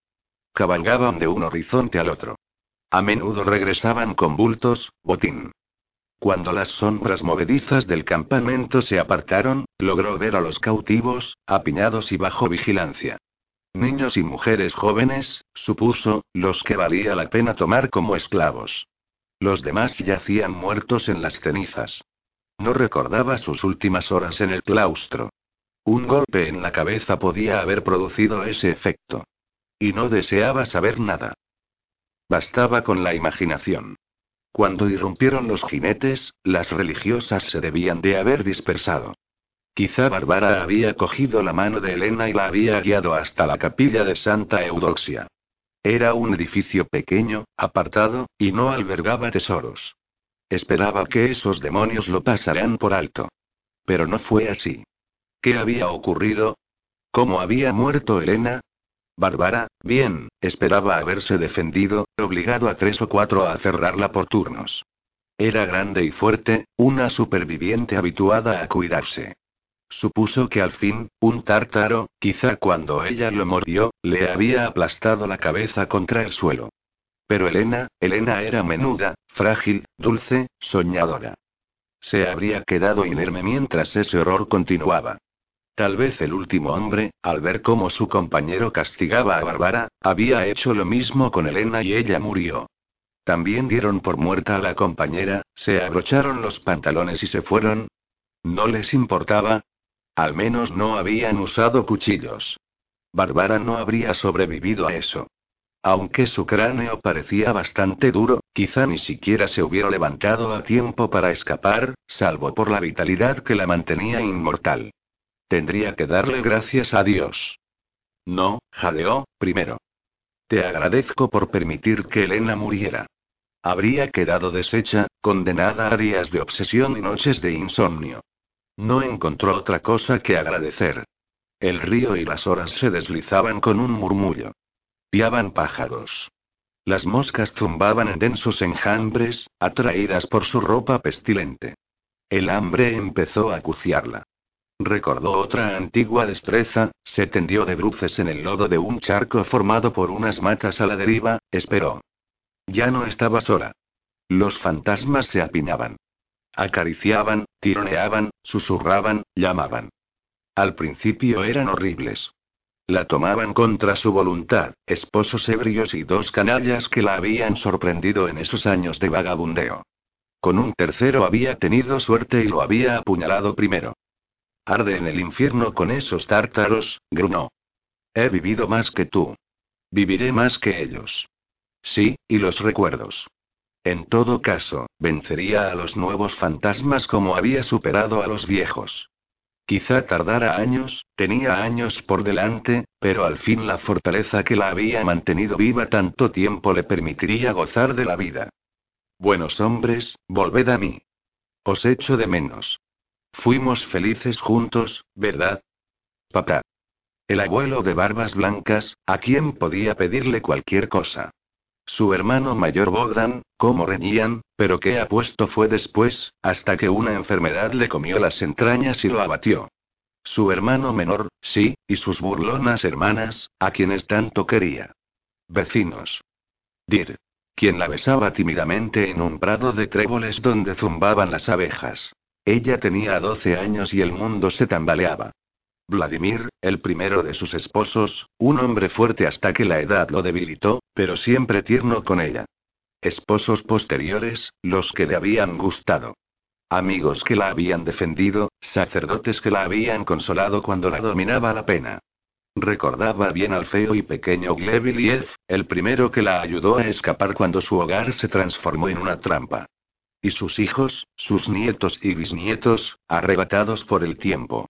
Cabalgaban de un horizonte al otro. A menudo regresaban con bultos, botín. Cuando las sombras movedizas del campamento se apartaron, logró ver a los cautivos, apiñados y bajo vigilancia. Niños y mujeres jóvenes, supuso, los que valía la pena tomar como esclavos. Los demás yacían muertos en las cenizas. No recordaba sus últimas horas en el claustro. Un golpe en la cabeza podía haber producido ese efecto. Y no deseaba saber nada. Bastaba con la imaginación. Cuando irrumpieron los jinetes, las religiosas se debían de haber dispersado. Quizá Bárbara había cogido la mano de Elena y la había guiado hasta la capilla de Santa Eudoxia. Era un edificio pequeño, apartado, y no albergaba tesoros. Esperaba que esos demonios lo pasaran por alto. Pero no fue así. ¿Qué había ocurrido? ¿Cómo había muerto Elena? Bárbara, bien, esperaba haberse defendido, obligado a tres o cuatro a cerrarla por turnos. Era grande y fuerte, una superviviente habituada a cuidarse. Supuso que al fin, un tártaro, quizá cuando ella lo mordió, le había aplastado la cabeza contra el suelo. Pero Elena, Elena era menuda, frágil, dulce, soñadora. Se habría quedado inerme mientras ese horror continuaba. Tal vez el último hombre, al ver cómo su compañero castigaba a Bárbara, había hecho lo mismo con Elena y ella murió. También dieron por muerta a la compañera, se abrocharon los pantalones y se fueron. ¿No les importaba? Al menos no habían usado cuchillos. Bárbara no habría sobrevivido a eso. Aunque su cráneo parecía bastante duro, quizá ni siquiera se hubiera levantado a tiempo para escapar, salvo por la vitalidad que la mantenía inmortal. Tendría que darle gracias a Dios. No, jadeó, primero. Te agradezco por permitir que Elena muriera. Habría quedado deshecha, condenada a días de obsesión y noches de insomnio. No encontró otra cosa que agradecer. El río y las horas se deslizaban con un murmullo. Piaban pájaros. Las moscas zumbaban en densos enjambres, atraídas por su ropa pestilente. El hambre empezó a acuciarla. Recordó otra antigua destreza, se tendió de bruces en el lodo de un charco formado por unas matas a la deriva, esperó. Ya no estaba sola. Los fantasmas se apinaban. Acariciaban, tironeaban, susurraban, llamaban. Al principio eran horribles. La tomaban contra su voluntad, esposos ebrios y dos canallas que la habían sorprendido en esos años de vagabundeo. Con un tercero había tenido suerte y lo había apuñalado primero. Arde en el infierno con esos tártaros, grunó. He vivido más que tú. Viviré más que ellos. Sí, y los recuerdos. En todo caso, vencería a los nuevos fantasmas como había superado a los viejos. Quizá tardara años, tenía años por delante, pero al fin la fortaleza que la había mantenido viva tanto tiempo le permitiría gozar de la vida. Buenos hombres, volved a mí. Os echo de menos. Fuimos felices juntos, ¿verdad? Papá. El abuelo de barbas blancas, a quien podía pedirle cualquier cosa. Su hermano mayor Bogdan, cómo reñían, pero qué apuesto fue después, hasta que una enfermedad le comió las entrañas y lo abatió. Su hermano menor, sí, y sus burlonas hermanas, a quienes tanto quería. Vecinos. Dir. Quien la besaba tímidamente en un prado de tréboles donde zumbaban las abejas. Ella tenía 12 años y el mundo se tambaleaba. Vladimir, el primero de sus esposos, un hombre fuerte hasta que la edad lo debilitó, pero siempre tierno con ella. Esposos posteriores, los que le habían gustado. Amigos que la habían defendido, sacerdotes que la habían consolado cuando la dominaba la pena. Recordaba bien al feo y pequeño Glebiliev, el primero que la ayudó a escapar cuando su hogar se transformó en una trampa. Y sus hijos, sus nietos y bisnietos, arrebatados por el tiempo.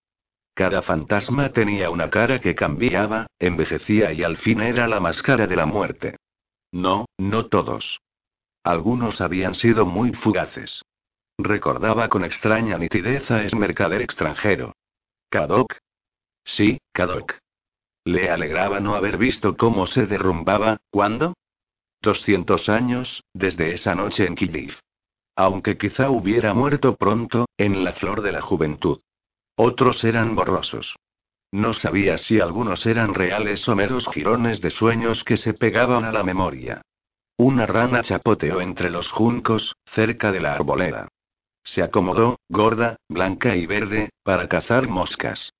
Cada fantasma tenía una cara que cambiaba, envejecía y al fin era la máscara de la muerte. No, no todos. Algunos habían sido muy fugaces. Recordaba con extraña nitidez a ese mercader extranjero. ¿Kadok? Sí, Kadok. Le alegraba no haber visto cómo se derrumbaba, ¿cuándo? Doscientos años, desde esa noche en Kyiv. Aunque quizá hubiera muerto pronto, en la flor de la juventud. Otros eran borrosos. No sabía si algunos eran reales o meros jirones de sueños que se pegaban a la memoria. Una rana chapoteó entre los juncos, cerca de la arboleda. Se acomodó, gorda, blanca y verde, para cazar moscas.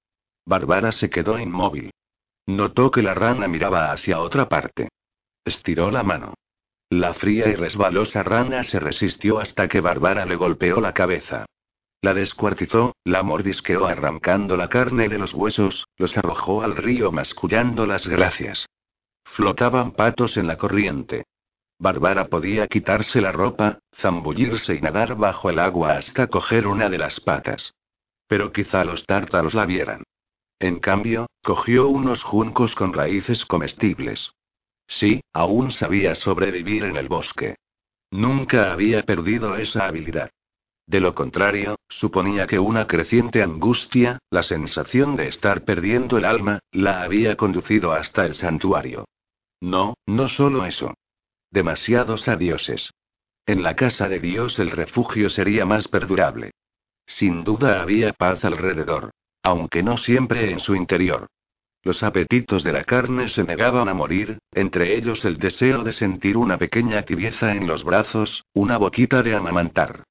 Bárbara se quedó inmóvil. Notó que la rana miraba hacia otra parte. Estiró la mano. La fría y resbalosa rana se resistió hasta que Bárbara le golpeó la cabeza. La descuartizó, la mordisqueó arrancando la carne de los huesos, los arrojó al río mascullando las gracias. Flotaban patos en la corriente. Bárbara podía quitarse la ropa, zambullirse y nadar bajo el agua hasta coger una de las patas. Pero quizá los tártaros la vieran. En cambio, cogió unos juncos con raíces comestibles. Sí, aún sabía sobrevivir en el bosque. Nunca había perdido esa habilidad. De lo contrario, suponía que una creciente angustia, la sensación de estar perdiendo el alma, la había conducido hasta el santuario. No, no solo eso. Demasiados adioses. En la casa de Dios el refugio sería más perdurable. Sin duda había paz alrededor. Aunque no siempre en su interior. Los apetitos de la carne se negaban a morir, entre ellos el deseo de sentir una pequeña tibieza en los brazos, una boquita de amamantar.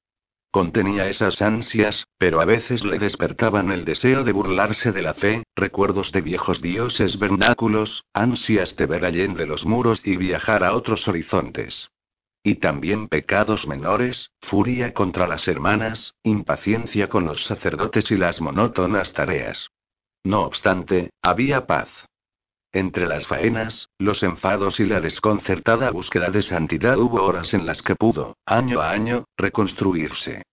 Contenía esas ansias, pero a veces le despertaban el deseo de burlarse de la fe, recuerdos de viejos dioses vernáculos, ansias de ver allende los muros y viajar a otros horizontes. Y también pecados menores, furia contra las hermanas, impaciencia con los sacerdotes y las monótonas tareas. No obstante, había paz. Entre las faenas, los enfados y la desconcertada búsqueda de santidad hubo horas en las que pudo, año a año, reconstruirse.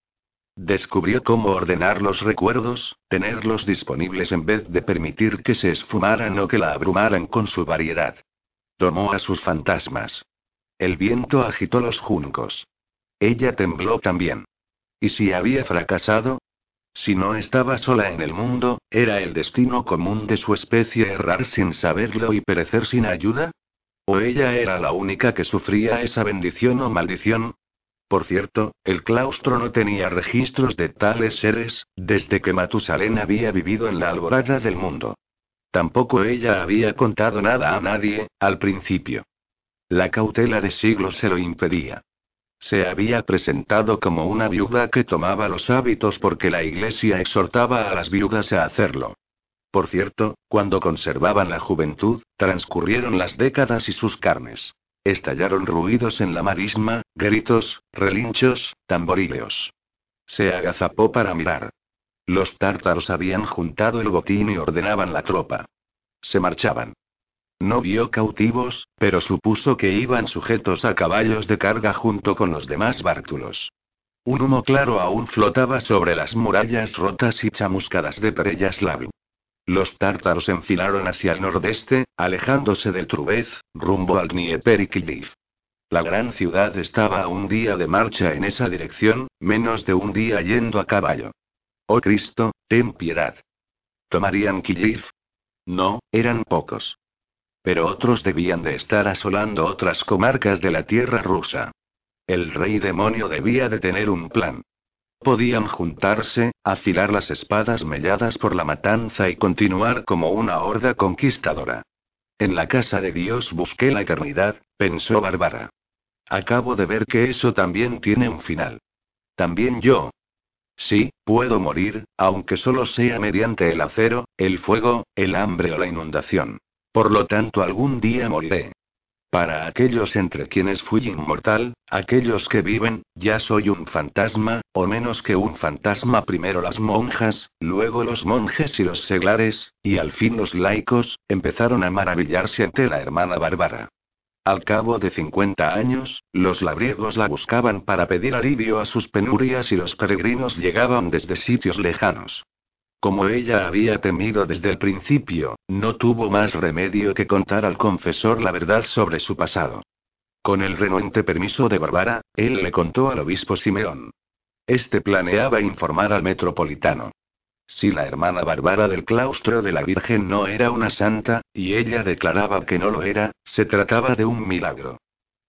Descubrió cómo ordenar los recuerdos, tenerlos disponibles en vez de permitir que se esfumaran o que la abrumaran con su variedad. Tomó a sus fantasmas. El viento agitó los juncos. Ella tembló también. ¿Y si había fracasado? Si no estaba sola en el mundo, ¿era el destino común de su especie errar sin saberlo y perecer sin ayuda? ¿O ella era la única que sufría esa bendición o maldición? Por cierto, el claustro no tenía registros de tales seres, desde que Matusalén había vivido en la alborada del mundo. Tampoco ella había contado nada a nadie, al principio. La cautela de siglos se lo impedía. Se había presentado como una viuda que tomaba los hábitos porque la iglesia exhortaba a las viudas a hacerlo. Por cierto, cuando conservaban la juventud, transcurrieron las décadas y sus carnes. Estallaron ruidos en la marisma, gritos, relinchos, tamborileos. Se agazapó para mirar. Los tártaros habían juntado el botín y ordenaban la tropa. Se marchaban. No vio cautivos, pero supuso que iban sujetos a caballos de carga junto con los demás bártulos. Un humo claro aún flotaba sobre las murallas rotas y chamuscadas de Pereyaslav. Los tártaros enfilaron hacia el nordeste, alejándose del Trubez, rumbo al Dnieper y La gran ciudad estaba a un día de marcha en esa dirección, menos de un día yendo a caballo. Oh Cristo, ten piedad. ¿Tomarían Kyiv? No, eran pocos. Pero otros debían de estar asolando otras comarcas de la tierra rusa. El rey demonio debía de tener un plan. Podían juntarse, afilar las espadas melladas por la matanza y continuar como una horda conquistadora. En la casa de Dios busqué la eternidad, pensó Bárbara. Acabo de ver que eso también tiene un final. También yo. Sí, puedo morir, aunque solo sea mediante el acero, el fuego, el hambre o la inundación. Por lo tanto, algún día moriré. Para aquellos entre quienes fui inmortal, aquellos que viven, ya soy un fantasma, o menos que un fantasma primero las monjas, luego los monjes y los seglares, y al fin los laicos, empezaron a maravillarse ante la hermana Bárbara. Al cabo de 50 años, los labriegos la buscaban para pedir alivio a sus penurias y los peregrinos llegaban desde sitios lejanos. Como ella había temido desde el principio, no tuvo más remedio que contar al confesor la verdad sobre su pasado. Con el renuente permiso de Bárbara, él le contó al obispo Simeón. Este planeaba informar al metropolitano. Si la hermana Bárbara del claustro de la Virgen no era una santa, y ella declaraba que no lo era, se trataba de un milagro.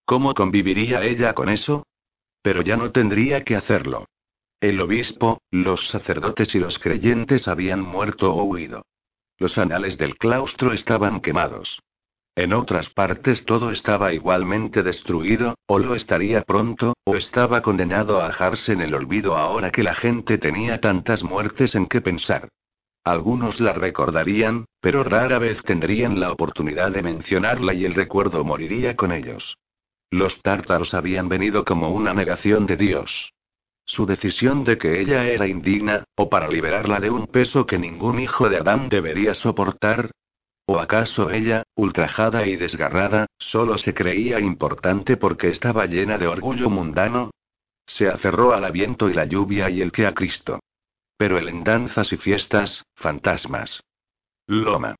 ¿Cómo conviviría ella con eso? Pero ya no tendría que hacerlo. El obispo, los sacerdotes y los creyentes habían muerto o huido. Los anales del claustro estaban quemados. En otras partes todo estaba igualmente destruido, o lo estaría pronto, o estaba condenado a ajarse en el olvido ahora que la gente tenía tantas muertes en que pensar. Algunos la recordarían, pero rara vez tendrían la oportunidad de mencionarla y el recuerdo moriría con ellos. Los tártaros habían venido como una negación de Dios. Su decisión de que ella era indigna, o para liberarla de un peso que ningún hijo de Adán debería soportar. ¿O acaso ella, ultrajada y desgarrada, solo se creía importante porque estaba llena de orgullo mundano? Se aferró al viento y la lluvia y el que a Cristo. Pero él en danzas y fiestas, fantasmas. Loma.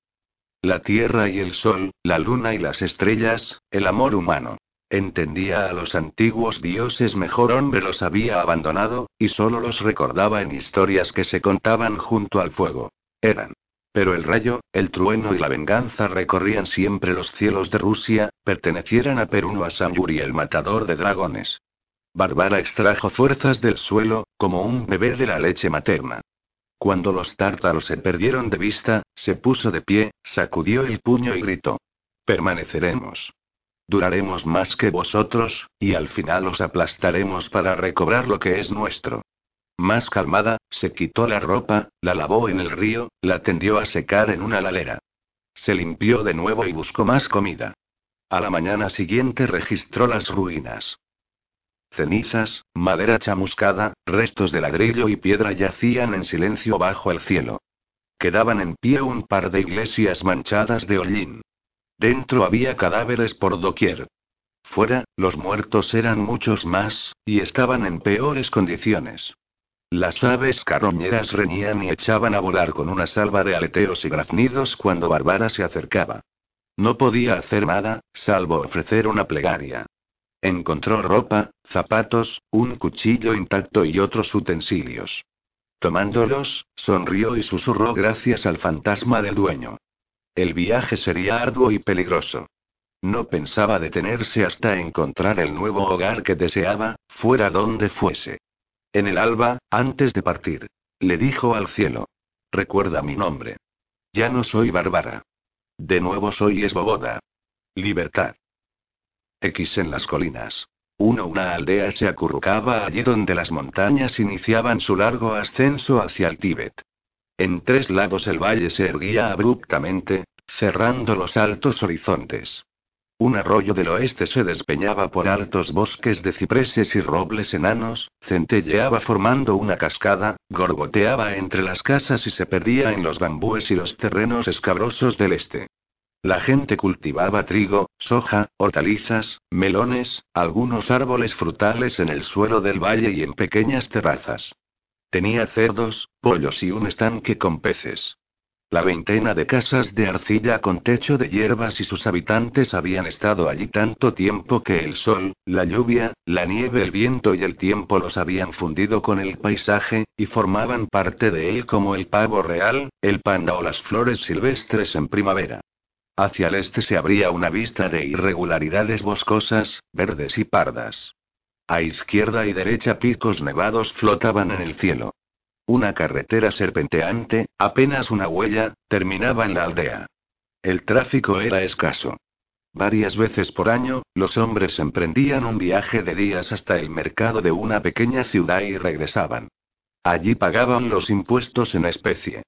La tierra y el sol, la luna y las estrellas, el amor humano. Entendía a los antiguos dioses mejor hombre los había abandonado, y solo los recordaba en historias que se contaban junto al fuego. Eran. Pero el rayo, el trueno y la venganza recorrían siempre los cielos de Rusia, pertenecieran a Perún o a Samburi el matador de dragones. Bárbara extrajo fuerzas del suelo, como un bebé de la leche materna. Cuando los tártaros se perdieron de vista, se puso de pie, sacudió el puño y gritó. Permaneceremos. Duraremos más que vosotros, y al final os aplastaremos para recobrar lo que es nuestro. Más calmada, se quitó la ropa, la lavó en el río, la tendió a secar en una lalera. Se limpió de nuevo y buscó más comida. A la mañana siguiente registró las ruinas. Cenizas, madera chamuscada, restos de ladrillo y piedra yacían en silencio bajo el cielo. Quedaban en pie un par de iglesias manchadas de hollín. Dentro había cadáveres por doquier. Fuera, los muertos eran muchos más, y estaban en peores condiciones. Las aves carroñeras reñían y echaban a volar con una salva de aleteos y graznidos cuando Bárbara se acercaba. No podía hacer nada, salvo ofrecer una plegaria. Encontró ropa, zapatos, un cuchillo intacto y otros utensilios. Tomándolos, sonrió y susurró gracias al fantasma del dueño. El viaje sería arduo y peligroso. No pensaba detenerse hasta encontrar el nuevo hogar que deseaba, fuera donde fuese. En el alba, antes de partir, le dijo al cielo. Recuerda mi nombre. Ya no soy Bárbara. De nuevo soy Esboboda. Libertad. X en las colinas. Uno una aldea se acurrucaba allí donde las montañas iniciaban su largo ascenso hacia el Tíbet. En tres lados el valle se erguía abruptamente, cerrando los altos horizontes. Un arroyo del oeste se despeñaba por altos bosques de cipreses y robles enanos, centelleaba formando una cascada, gorgoteaba entre las casas y se perdía en los bambúes y los terrenos escabrosos del este. La gente cultivaba trigo, soja, hortalizas, melones, algunos árboles frutales en el suelo del valle y en pequeñas terrazas. Tenía cerdos, pollos y un estanque con peces. La veintena de casas de arcilla con techo de hierbas y sus habitantes habían estado allí tanto tiempo que el sol, la lluvia, la nieve, el viento y el tiempo los habían fundido con el paisaje, y formaban parte de él como el pavo real, el panda o las flores silvestres en primavera. Hacia el este se abría una vista de irregularidades boscosas, verdes y pardas. A izquierda y derecha picos nevados flotaban en el cielo. Una carretera serpenteante, apenas una huella, terminaba en la aldea. El tráfico era escaso. Varias veces por año, los hombres emprendían un viaje de días hasta el mercado de una pequeña ciudad y regresaban. Allí pagaban los impuestos en especie.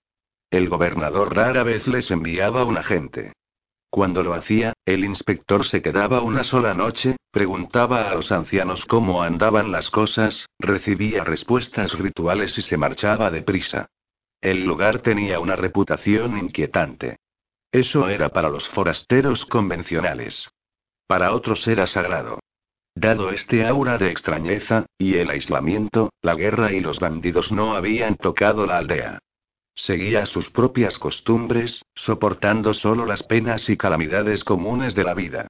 El gobernador rara vez les enviaba un agente. Cuando lo hacía, el inspector se quedaba una sola noche, preguntaba a los ancianos cómo andaban las cosas, recibía respuestas rituales y se marchaba deprisa. El lugar tenía una reputación inquietante. Eso era para los forasteros convencionales. Para otros era sagrado. Dado este aura de extrañeza, y el aislamiento, la guerra y los bandidos no habían tocado la aldea. Seguía sus propias costumbres, soportando solo las penas y calamidades comunes de la vida.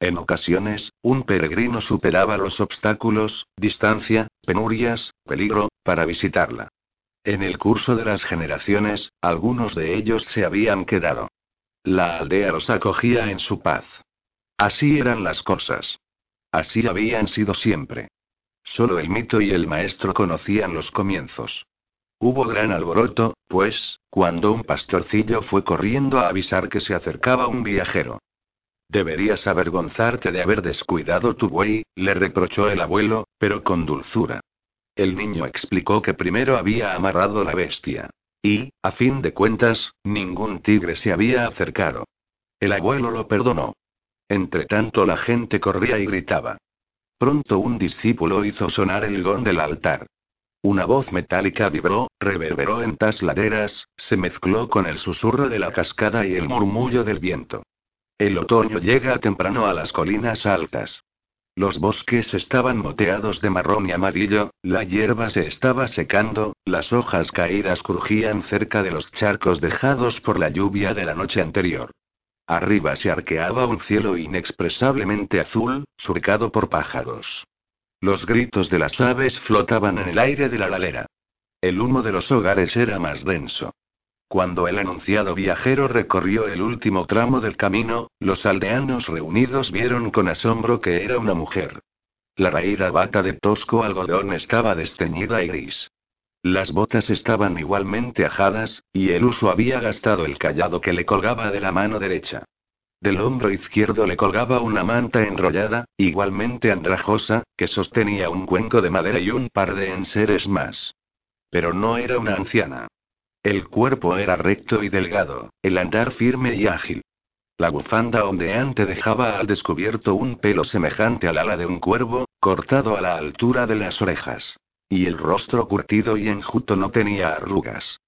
En ocasiones, un peregrino superaba los obstáculos, distancia, penurias, peligro, para visitarla. En el curso de las generaciones, algunos de ellos se habían quedado. La aldea los acogía en su paz. Así eran las cosas. Así habían sido siempre. Solo el mito y el maestro conocían los comienzos. Hubo gran alboroto, pues, cuando un pastorcillo fue corriendo a avisar que se acercaba un viajero. Deberías avergonzarte de haber descuidado tu buey, le reprochó el abuelo, pero con dulzura. El niño explicó que primero había amarrado la bestia. Y, a fin de cuentas, ningún tigre se había acercado. El abuelo lo perdonó. Entretanto la gente corría y gritaba. Pronto un discípulo hizo sonar el gong del altar. Una voz metálica vibró, reverberó en tasladeras, se mezcló con el susurro de la cascada y el murmullo del viento. El otoño llega temprano a las colinas altas. Los bosques estaban moteados de marrón y amarillo, la hierba se estaba secando, las hojas caídas crujían cerca de los charcos dejados por la lluvia de la noche anterior. Arriba se arqueaba un cielo inexpresablemente azul, surcado por pájaros. Los gritos de las aves flotaban en el aire de la ladera. El humo de los hogares era más denso. Cuando el anunciado viajero recorrió el último tramo del camino, los aldeanos reunidos vieron con asombro que era una mujer. La raída bata de tosco algodón estaba desteñida y gris. Las botas estaban igualmente ajadas, y el uso había gastado el callado que le colgaba de la mano derecha. Del hombro izquierdo le colgaba una manta enrollada, igualmente andrajosa, que sostenía un cuenco de madera y un par de enseres más. Pero no era una anciana. El cuerpo era recto y delgado, el andar firme y ágil. La bufanda ondeante dejaba al descubierto un pelo semejante al ala de un cuervo, cortado a la altura de las orejas. Y el rostro curtido y enjuto no tenía arrugas.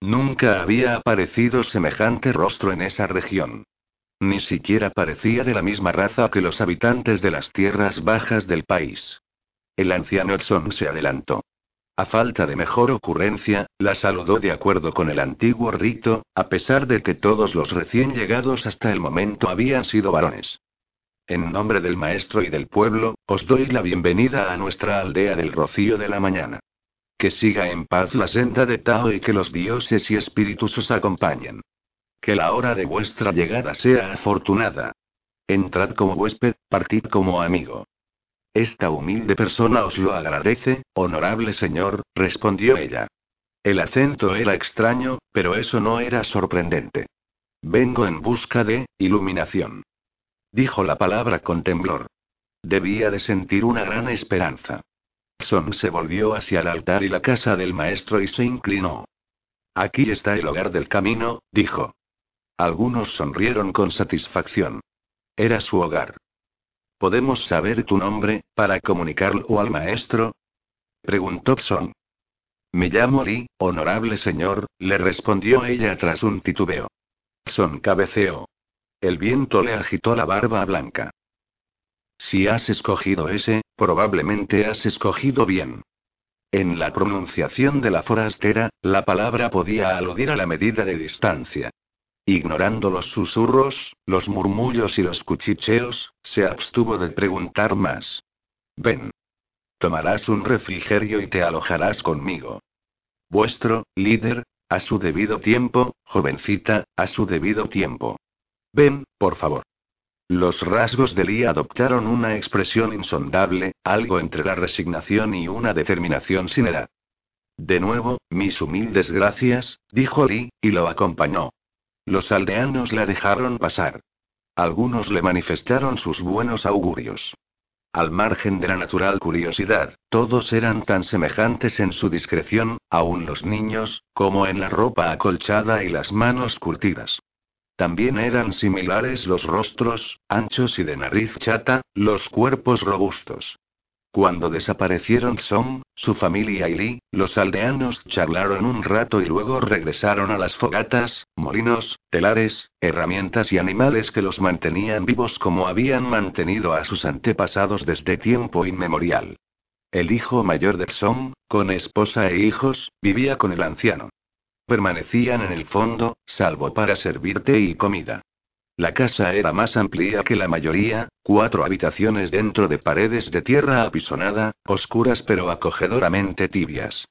Nunca había aparecido semejante rostro en esa región. Ni siquiera parecía de la misma raza que los habitantes de las tierras bajas del país. El anciano Edson se adelantó. A falta de mejor ocurrencia, la saludó de acuerdo con el antiguo rito, a pesar de que todos los recién llegados hasta el momento habían sido varones. En nombre del maestro y del pueblo, os doy la bienvenida a nuestra aldea del rocío de la mañana. Que siga en paz la senda de Tao y que los dioses y espíritus os acompañen. Que la hora de vuestra llegada sea afortunada. Entrad como huésped, partid como amigo. Esta humilde persona os lo agradece, honorable señor, respondió ella. El acento era extraño, pero eso no era sorprendente. Vengo en busca de iluminación. Dijo la palabra con temblor. Debía de sentir una gran esperanza. Son se volvió hacia el altar y la casa del maestro y se inclinó. Aquí está el hogar del camino, dijo. Algunos sonrieron con satisfacción. Era su hogar. ¿Podemos saber tu nombre, para comunicarlo al maestro? Preguntó Son. Me llamo Lee, honorable señor, le respondió ella tras un titubeo. Son cabeceó. el viento le agitó la barba blanca. Si has escogido ese, probablemente has escogido bien. En la pronunciación de la forastera, la palabra podía aludir a la medida de distancia. Ignorando los susurros, los murmullos y los cuchicheos, se abstuvo de preguntar más. Ven. Tomarás un refrigerio y te alojarás conmigo. Vuestro, líder, a su debido tiempo, jovencita, a su debido tiempo. Ven, por favor. Los rasgos de Lee adoptaron una expresión insondable, algo entre la resignación y una determinación sin edad. De nuevo, mis humildes gracias, dijo Lee, y lo acompañó. Los aldeanos la dejaron pasar. Algunos le manifestaron sus buenos augurios. Al margen de la natural curiosidad, todos eran tan semejantes en su discreción, aun los niños, como en la ropa acolchada y las manos curtidas. También eran similares los rostros, anchos y de nariz chata, los cuerpos robustos. Cuando desaparecieron Song, su familia y Lee, los aldeanos charlaron un rato y luego regresaron a las fogatas, molinos, telares, herramientas y animales que los mantenían vivos como habían mantenido a sus antepasados desde tiempo inmemorial. El hijo mayor de Song, con esposa e hijos, vivía con el anciano. Permanecían en el fondo, salvo para servir té y comida. La casa era más amplia que la mayoría, cuatro habitaciones dentro de paredes de tierra apisonada, oscuras pero acogedoramente tibias.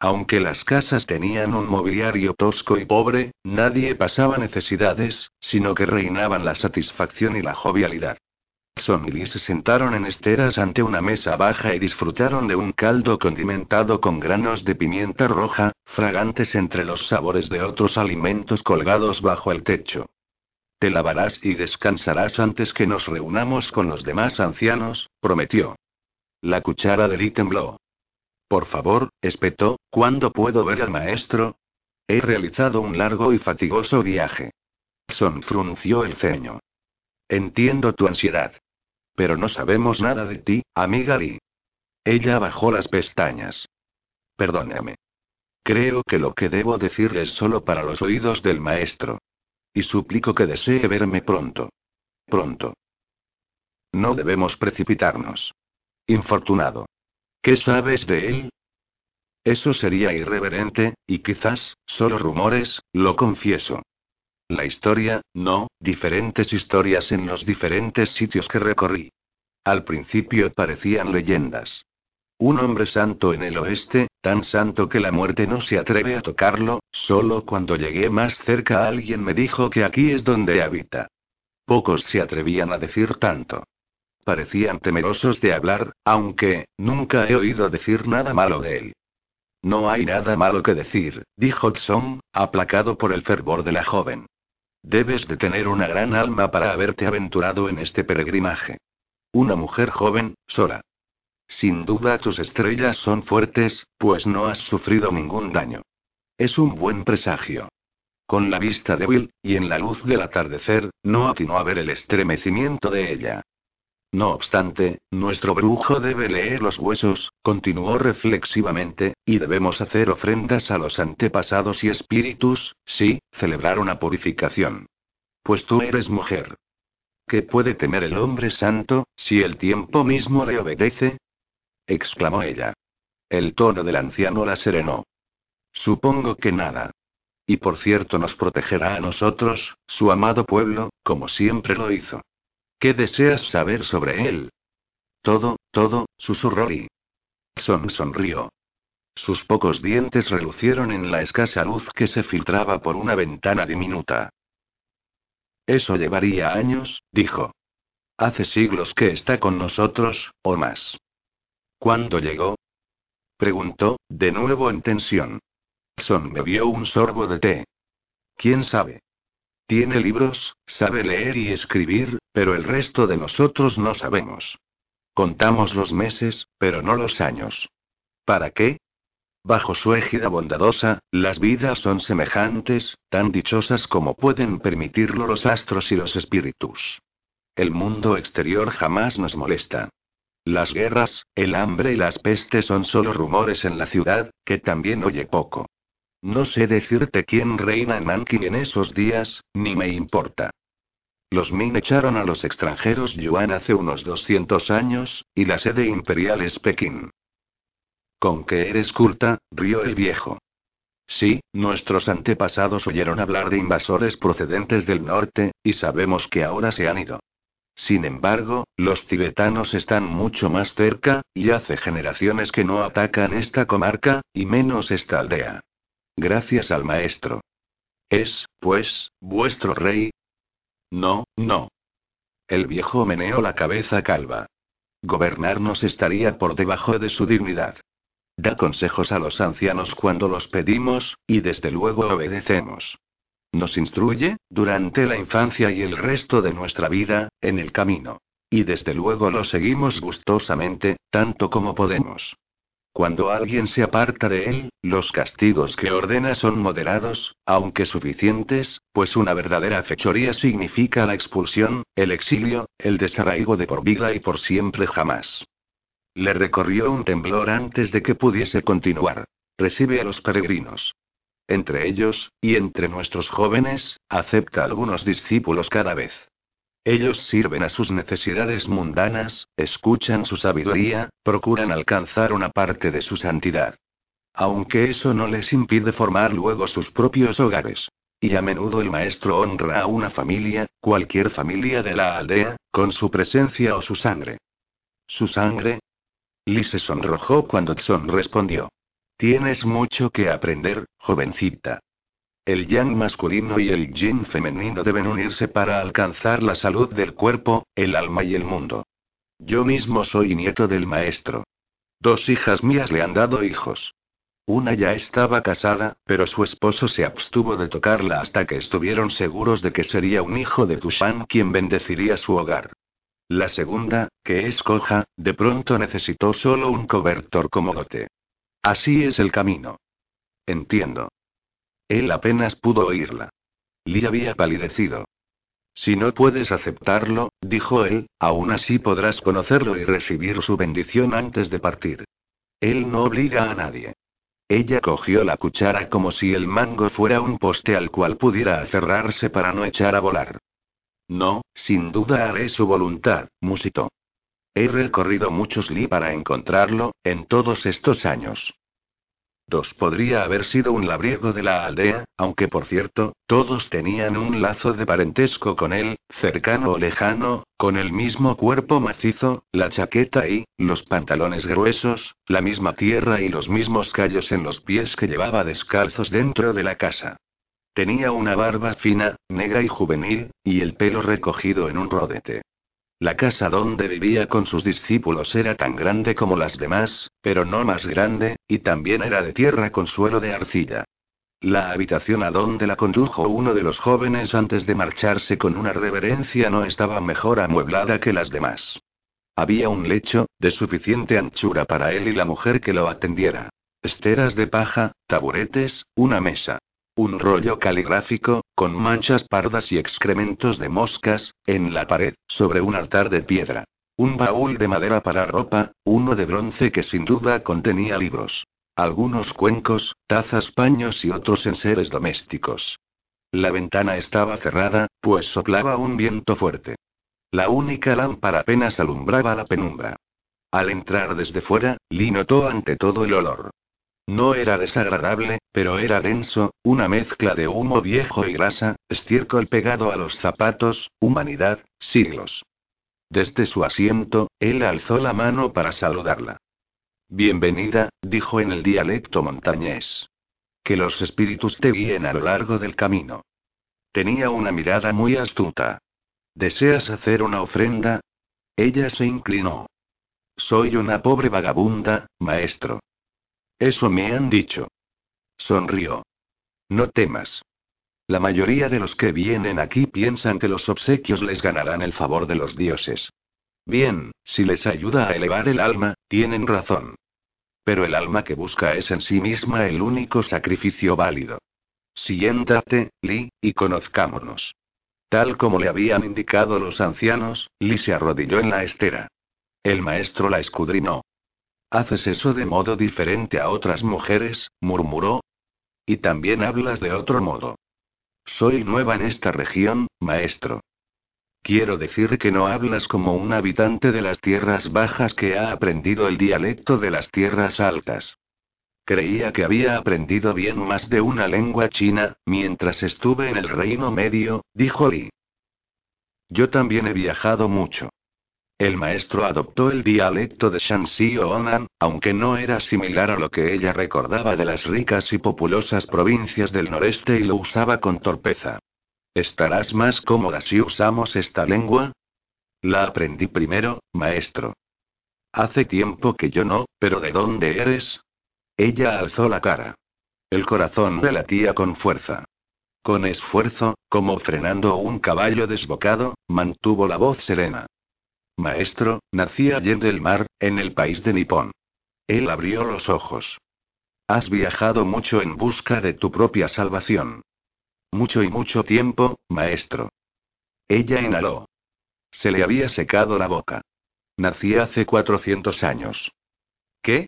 Aunque las casas tenían un mobiliario tosco y pobre, nadie pasaba necesidades, sino que reinaban la satisfacción y la jovialidad. Son y se sentaron en esteras ante una mesa baja y disfrutaron de un caldo condimentado con granos de pimienta roja, fragantes entre los sabores de otros alimentos colgados bajo el techo. Te lavarás y descansarás antes que nos reunamos con los demás ancianos, prometió. La cuchara de Lee tembló. Por favor, espetó, ¿cuándo puedo ver al maestro? He realizado un largo y fatigoso viaje. Son frunció el ceño. Entiendo tu ansiedad. Pero no sabemos nada de ti, amiga Lee. Ella bajó las pestañas. Perdóname. Creo que lo que debo decir es solo para los oídos del maestro. Y suplico que desee verme pronto. Pronto. No debemos precipitarnos. Infortunado. ¿Qué sabes de él? Eso sería irreverente, y quizás, solo rumores, lo confieso. La historia, no, diferentes historias en los diferentes sitios que recorrí. Al principio parecían leyendas. Un hombre santo en el oeste, tan santo que la muerte no se atreve a tocarlo, solo cuando llegué más cerca alguien me dijo que aquí es donde habita. Pocos se atrevían a decir tanto. Parecían temerosos de hablar, aunque, nunca he oído decir nada malo de él. No hay nada malo que decir, dijo Tsong, aplacado por el fervor de la joven. Debes de tener una gran alma para haberte aventurado en este peregrinaje. Una mujer joven, sola. Sin duda tus estrellas son fuertes, pues no has sufrido ningún daño. Es un buen presagio. Con la vista débil, y en la luz del atardecer, no atinó a ver el estremecimiento de ella. No obstante, nuestro brujo debe leer los huesos, continuó reflexivamente, y debemos hacer ofrendas a los antepasados y espíritus, sí, celebrar una purificación. Pues tú eres mujer. ¿Qué puede temer el hombre santo, si el tiempo mismo le obedece? Exclamó ella. El tono del anciano la serenó. Supongo que nada. Y por cierto nos protegerá a nosotros, su amado pueblo, como siempre lo hizo. ¿Qué deseas saber sobre él? Todo, todo, susurró y. Son sonrió. Sus pocos dientes relucieron en la escasa luz que se filtraba por una ventana diminuta. Eso llevaría años, dijo. Hace siglos que está con nosotros, o más. ¿Cuándo llegó? Preguntó, de nuevo en tensión. Son bebió un sorbo de té. ¿Quién sabe? Tiene libros, sabe leer y escribir, pero el resto de nosotros no sabemos. Contamos los meses, pero no los años. ¿Para qué? Bajo su égida bondadosa, las vidas son semejantes, tan dichosas como pueden permitirlo los astros y los espíritus. El mundo exterior jamás nos molesta. Las guerras, el hambre y las pestes son solo rumores en la ciudad, que también oye poco. No sé decirte quién reina en Nanking en esos días, ni me importa. Los Min echaron a los extranjeros Yuan hace unos 200 años, y la sede imperial es Pekín. Con que eres culta, rió el viejo. Sí, nuestros antepasados oyeron hablar de invasores procedentes del norte, y sabemos que ahora se han ido. Sin embargo, los tibetanos están mucho más cerca, y hace generaciones que no atacan esta comarca, y menos esta aldea. Gracias al maestro. ¿Es, pues, vuestro rey? No, no. El viejo meneó la cabeza calva. Gobernarnos estaría por debajo de su dignidad. Da consejos a los ancianos cuando los pedimos, y desde luego obedecemos. Nos instruye, durante la infancia y el resto de nuestra vida, en el camino. Y desde luego lo seguimos gustosamente, tanto como podemos. Cuando alguien se aparta de él, los castigos que ordena son moderados, aunque suficientes, pues una verdadera fechoría significa la expulsión, el exilio, el desarraigo de por vida y por siempre jamás. Le recorrió un temblor antes de que pudiese continuar. Recibe a los peregrinos. Entre ellos, y entre nuestros jóvenes, acepta algunos discípulos cada vez. Ellos sirven a sus necesidades mundanas, escuchan su sabiduría, procuran alcanzar una parte de su santidad. Aunque eso no les impide formar luego sus propios hogares. Y a menudo el maestro honra a una familia, cualquier familia de la aldea, con su presencia o su sangre. ¿Su sangre? Lee se sonrojó cuando Tson respondió. Tienes mucho que aprender, jovencita. El yang masculino y el yin femenino deben unirse para alcanzar la salud del cuerpo, el alma y el mundo. Yo mismo soy nieto del maestro. Dos hijas mías le han dado hijos. Una ya estaba casada, pero su esposo se abstuvo de tocarla hasta que estuvieron seguros de que sería un hijo de Tushan quien bendeciría su hogar. La segunda, que es coja, de pronto necesitó solo un cobertor como dote. Así es el camino. Entiendo. Él apenas pudo oírla. Lee había palidecido. Si no puedes aceptarlo, dijo él, aún así podrás conocerlo y recibir su bendición antes de partir. Él no obliga a nadie. Ella cogió la cuchara como si el mango fuera un poste al cual pudiera aferrarse para no echar a volar. No, sin duda haré su voluntad, musitó. He recorrido muchos li para encontrarlo, en todos estos años. Dos podría haber sido un labriego de la aldea, aunque por cierto, todos tenían un lazo de parentesco con él, cercano o lejano, con el mismo cuerpo macizo, la chaqueta y, los pantalones gruesos, la misma tierra y los mismos callos en los pies que llevaba descalzos dentro de la casa. Tenía una barba fina, negra y juvenil, y el pelo recogido en un rodete. La casa donde vivía con sus discípulos era tan grande como las demás, pero no más grande, y también era de tierra con suelo de arcilla. La habitación a donde la condujo uno de los jóvenes antes de marcharse con una reverencia no estaba mejor amueblada que las demás. Había un lecho, de suficiente anchura para él y la mujer que lo atendiera. Esteras de paja, taburetes, una mesa. Un rollo caligráfico, con manchas pardas y excrementos de moscas, en la pared, sobre un altar de piedra. Un baúl de madera para ropa, uno de bronce que sin duda contenía libros. Algunos cuencos, tazas, paños y otros enseres domésticos. La ventana estaba cerrada, pues soplaba un viento fuerte. La única lámpara apenas alumbraba la penumbra. Al entrar desde fuera, Lee notó ante todo el olor. No era desagradable, pero era denso, una mezcla de humo viejo y grasa, estiércol pegado a los zapatos, humanidad, siglos. Desde su asiento, él alzó la mano para saludarla. Bienvenida, dijo en el dialecto montañés. Que los espíritus te guíen a lo largo del camino. Tenía una mirada muy astuta. ¿Deseas hacer una ofrenda? Ella se inclinó. Soy una pobre vagabunda, maestro. Eso me han dicho. Sonrió. No temas. La mayoría de los que vienen aquí piensan que los obsequios les ganarán el favor de los dioses. Bien, si les ayuda a elevar el alma, tienen razón. Pero el alma que busca es en sí misma el único sacrificio válido. Siéntate, Li, y conozcámonos. Tal como le habían indicado los ancianos, Li se arrodilló en la estera. El maestro la escudriñó. Haces eso de modo diferente a otras mujeres, murmuró. Y también hablas de otro modo. Soy nueva en esta región, maestro. Quiero decir que no hablas como un habitante de las tierras bajas que ha aprendido el dialecto de las tierras altas. Creía que había aprendido bien más de una lengua china, mientras estuve en el Reino Medio, dijo Li. Yo también he viajado mucho. El maestro adoptó el dialecto de Shanxi o Onan, aunque no era similar a lo que ella recordaba de las ricas y populosas provincias del noreste y lo usaba con torpeza. ¿Estarás más cómoda si usamos esta lengua? La aprendí primero, maestro. Hace tiempo que yo no, pero ¿de dónde eres? Ella alzó la cara. El corazón le latía con fuerza. Con esfuerzo, como frenando un caballo desbocado, mantuvo la voz serena. Maestro, nací ayer del mar, en el país de Nippon. Él abrió los ojos. Has viajado mucho en busca de tu propia salvación. Mucho y mucho tiempo, maestro. Ella inhaló. Se le había secado la boca. Nací hace 400 años. ¿Qué?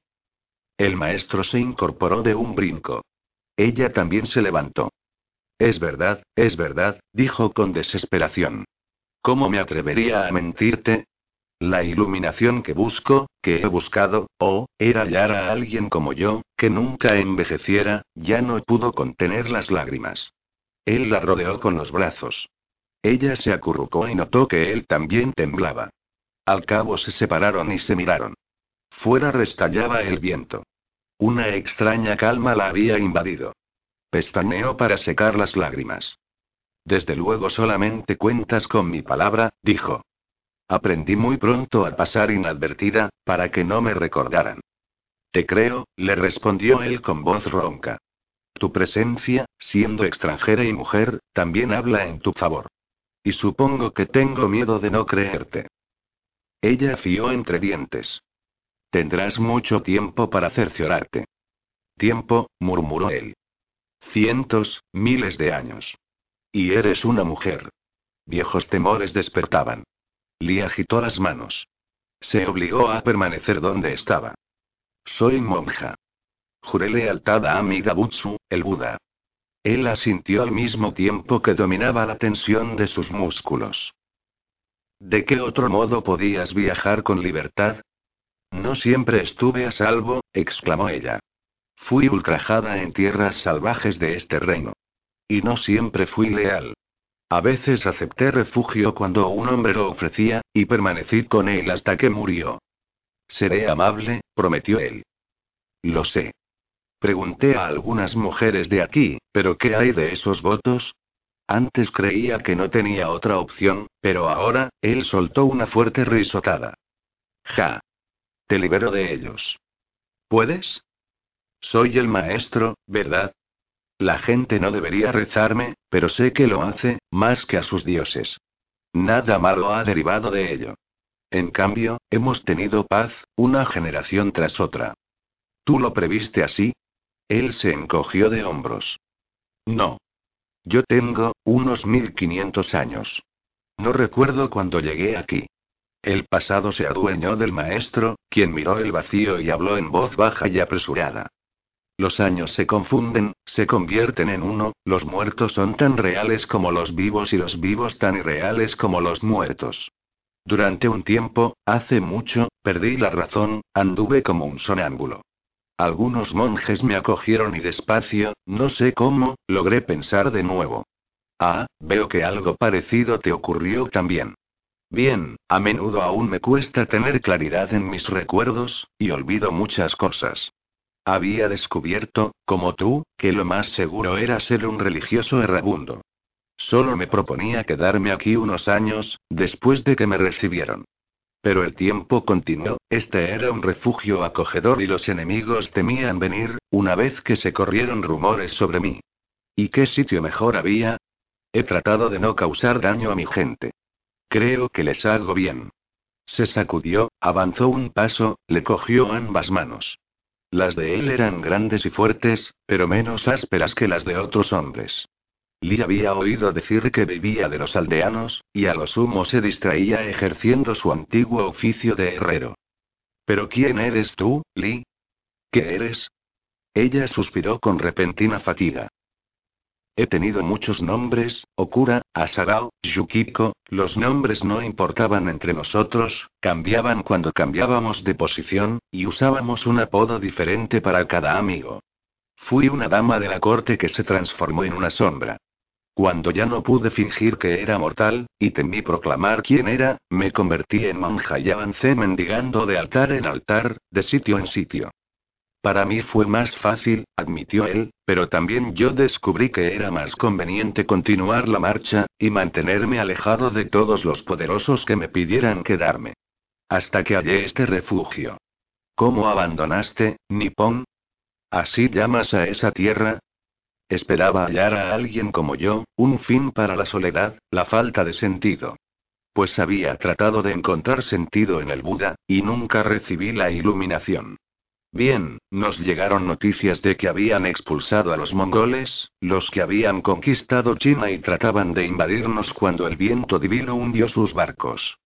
El maestro se incorporó de un brinco. Ella también se levantó. Es verdad, es verdad, dijo con desesperación. ¿Cómo me atrevería a mentirte? La iluminación que busco, que he buscado, oh, era hallar a alguien como yo, que nunca envejeciera, ya no pudo contener las lágrimas. Él la rodeó con los brazos. Ella se acurrucó y notó que él también temblaba. Al cabo se separaron y se miraron. Fuera restallaba el viento. Una extraña calma la había invadido. Pestaneó para secar las lágrimas. Desde luego solamente cuentas con mi palabra, dijo. Aprendí muy pronto a pasar inadvertida, para que no me recordaran. Te creo, le respondió él con voz ronca. Tu presencia, siendo extranjera y mujer, también habla en tu favor. Y supongo que tengo miedo de no creerte. Ella fió entre dientes. Tendrás mucho tiempo para cerciorarte. Tiempo, murmuró él. Cientos, miles de años. Y eres una mujer. Viejos temores despertaban. Lee agitó las manos. Se obligó a permanecer donde estaba. Soy monja. Juré lealtad a Amida-butsu, el Buda. Él asintió al mismo tiempo que dominaba la tensión de sus músculos. ¿De qué otro modo podías viajar con libertad? No siempre estuve a salvo, exclamó ella. Fui ultrajada en tierras salvajes de este reino. Y no siempre fui leal. A veces acepté refugio cuando un hombre lo ofrecía, y permanecí con él hasta que murió. Seré amable, prometió él. Lo sé. Pregunté a algunas mujeres de aquí, ¿pero qué hay de esos votos? Antes creía que no tenía otra opción, pero ahora, él soltó una fuerte risotada. Ja. Te libero de ellos. ¿Puedes? Soy el maestro, ¿verdad? La gente no debería rezarme, pero sé que lo hace, más que a sus dioses. Nada malo ha derivado de ello. En cambio, hemos tenido paz, una generación tras otra. ¿Tú lo previste así? Él se encogió de hombros. No. Yo tengo, unos 1500 años. No recuerdo cuando llegué aquí. El pasado se adueñó del maestro, quien miró el vacío y habló en voz baja y apresurada. Los años se confunden, se convierten en uno, los muertos son tan reales como los vivos y los vivos tan irreales como los muertos. Durante un tiempo, hace mucho, perdí la razón, anduve como un sonámbulo. Algunos monjes me acogieron y despacio, no sé cómo, logré pensar de nuevo. Ah, veo que algo parecido te ocurrió también. Bien, a menudo aún me cuesta tener claridad en mis recuerdos, y olvido muchas cosas. Había descubierto, como tú, que lo más seguro era ser un religioso errabundo. Solo me proponía quedarme aquí unos años, después de que me recibieron. Pero el tiempo continuó, este era un refugio acogedor y los enemigos temían venir, una vez que se corrieron rumores sobre mí. ¿Y qué sitio mejor había? He tratado de no causar daño a mi gente. Creo que les hago bien. Se sacudió, avanzó un paso, le cogió ambas manos. Las de él eran grandes y fuertes, pero menos ásperas que las de otros hombres. Lee había oído decir que vivía de los aldeanos, y a lo sumo se distraía ejerciendo su antiguo oficio de herrero. ¿Pero quién eres tú, Lee? ¿Qué eres? Ella suspiró con repentina fatiga. He tenido muchos nombres, Okura, Asagao, Yukiko, los nombres no importaban entre nosotros, cambiaban cuando cambiábamos de posición, y usábamos un apodo diferente para cada amigo. Fui una dama de la corte que se transformó en una sombra. Cuando ya no pude fingir que era mortal, y temí proclamar quién era, me convertí en monja y avancé mendigando de altar en altar, de sitio en sitio. Para mí fue más fácil, admitió él, pero también yo descubrí que era más conveniente continuar la marcha, y mantenerme alejado de todos los poderosos que me pidieran quedarme. Hasta que hallé este refugio. ¿Cómo abandonaste, Nippon? ¿Así llamas a esa tierra? Esperaba hallar a alguien como yo, un fin para la soledad, la falta de sentido. Pues había tratado de encontrar sentido en el Buda, y nunca recibí la iluminación. Bien, nos llegaron noticias de que habían expulsado a los mongoles, los que habían conquistado China y trataban de invadirnos cuando el viento divino hundió sus barcos.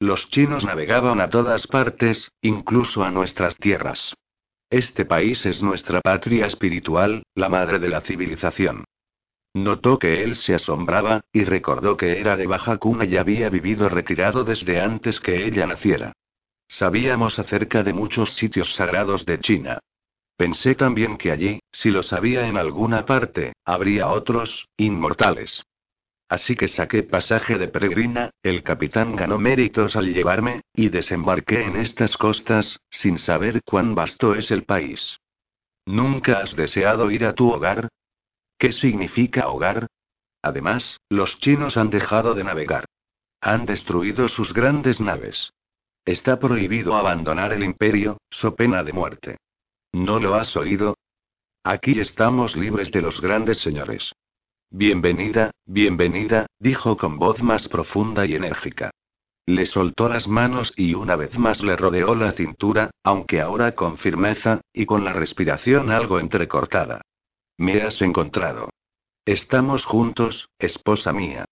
Los chinos navegaban a todas partes, incluso a nuestras tierras. Este país es nuestra patria espiritual, la madre de la civilización. Notó que él se asombraba, y recordó que era de baja cuna y había vivido retirado desde antes que ella naciera. Sabíamos acerca de muchos sitios sagrados de China. Pensé también que allí, si los había en alguna parte, habría otros, inmortales. Así que saqué pasaje de peregrina, el capitán ganó méritos al llevarme, y desembarqué en estas costas, sin saber cuán vasto es el país. ¿Nunca has deseado ir a tu hogar? ¿Qué significa hogar? Además, los chinos han dejado de navegar. Han destruido sus grandes naves. Está prohibido abandonar el imperio, so pena de muerte. ¿No lo has oído? Aquí estamos libres de los grandes señores. Bienvenida, bienvenida, dijo con voz más profunda y enérgica. Le soltó las manos y una vez más le rodeó la cintura, aunque ahora con firmeza, y con la respiración algo entrecortada. Me has encontrado. Estamos juntos, esposa mía.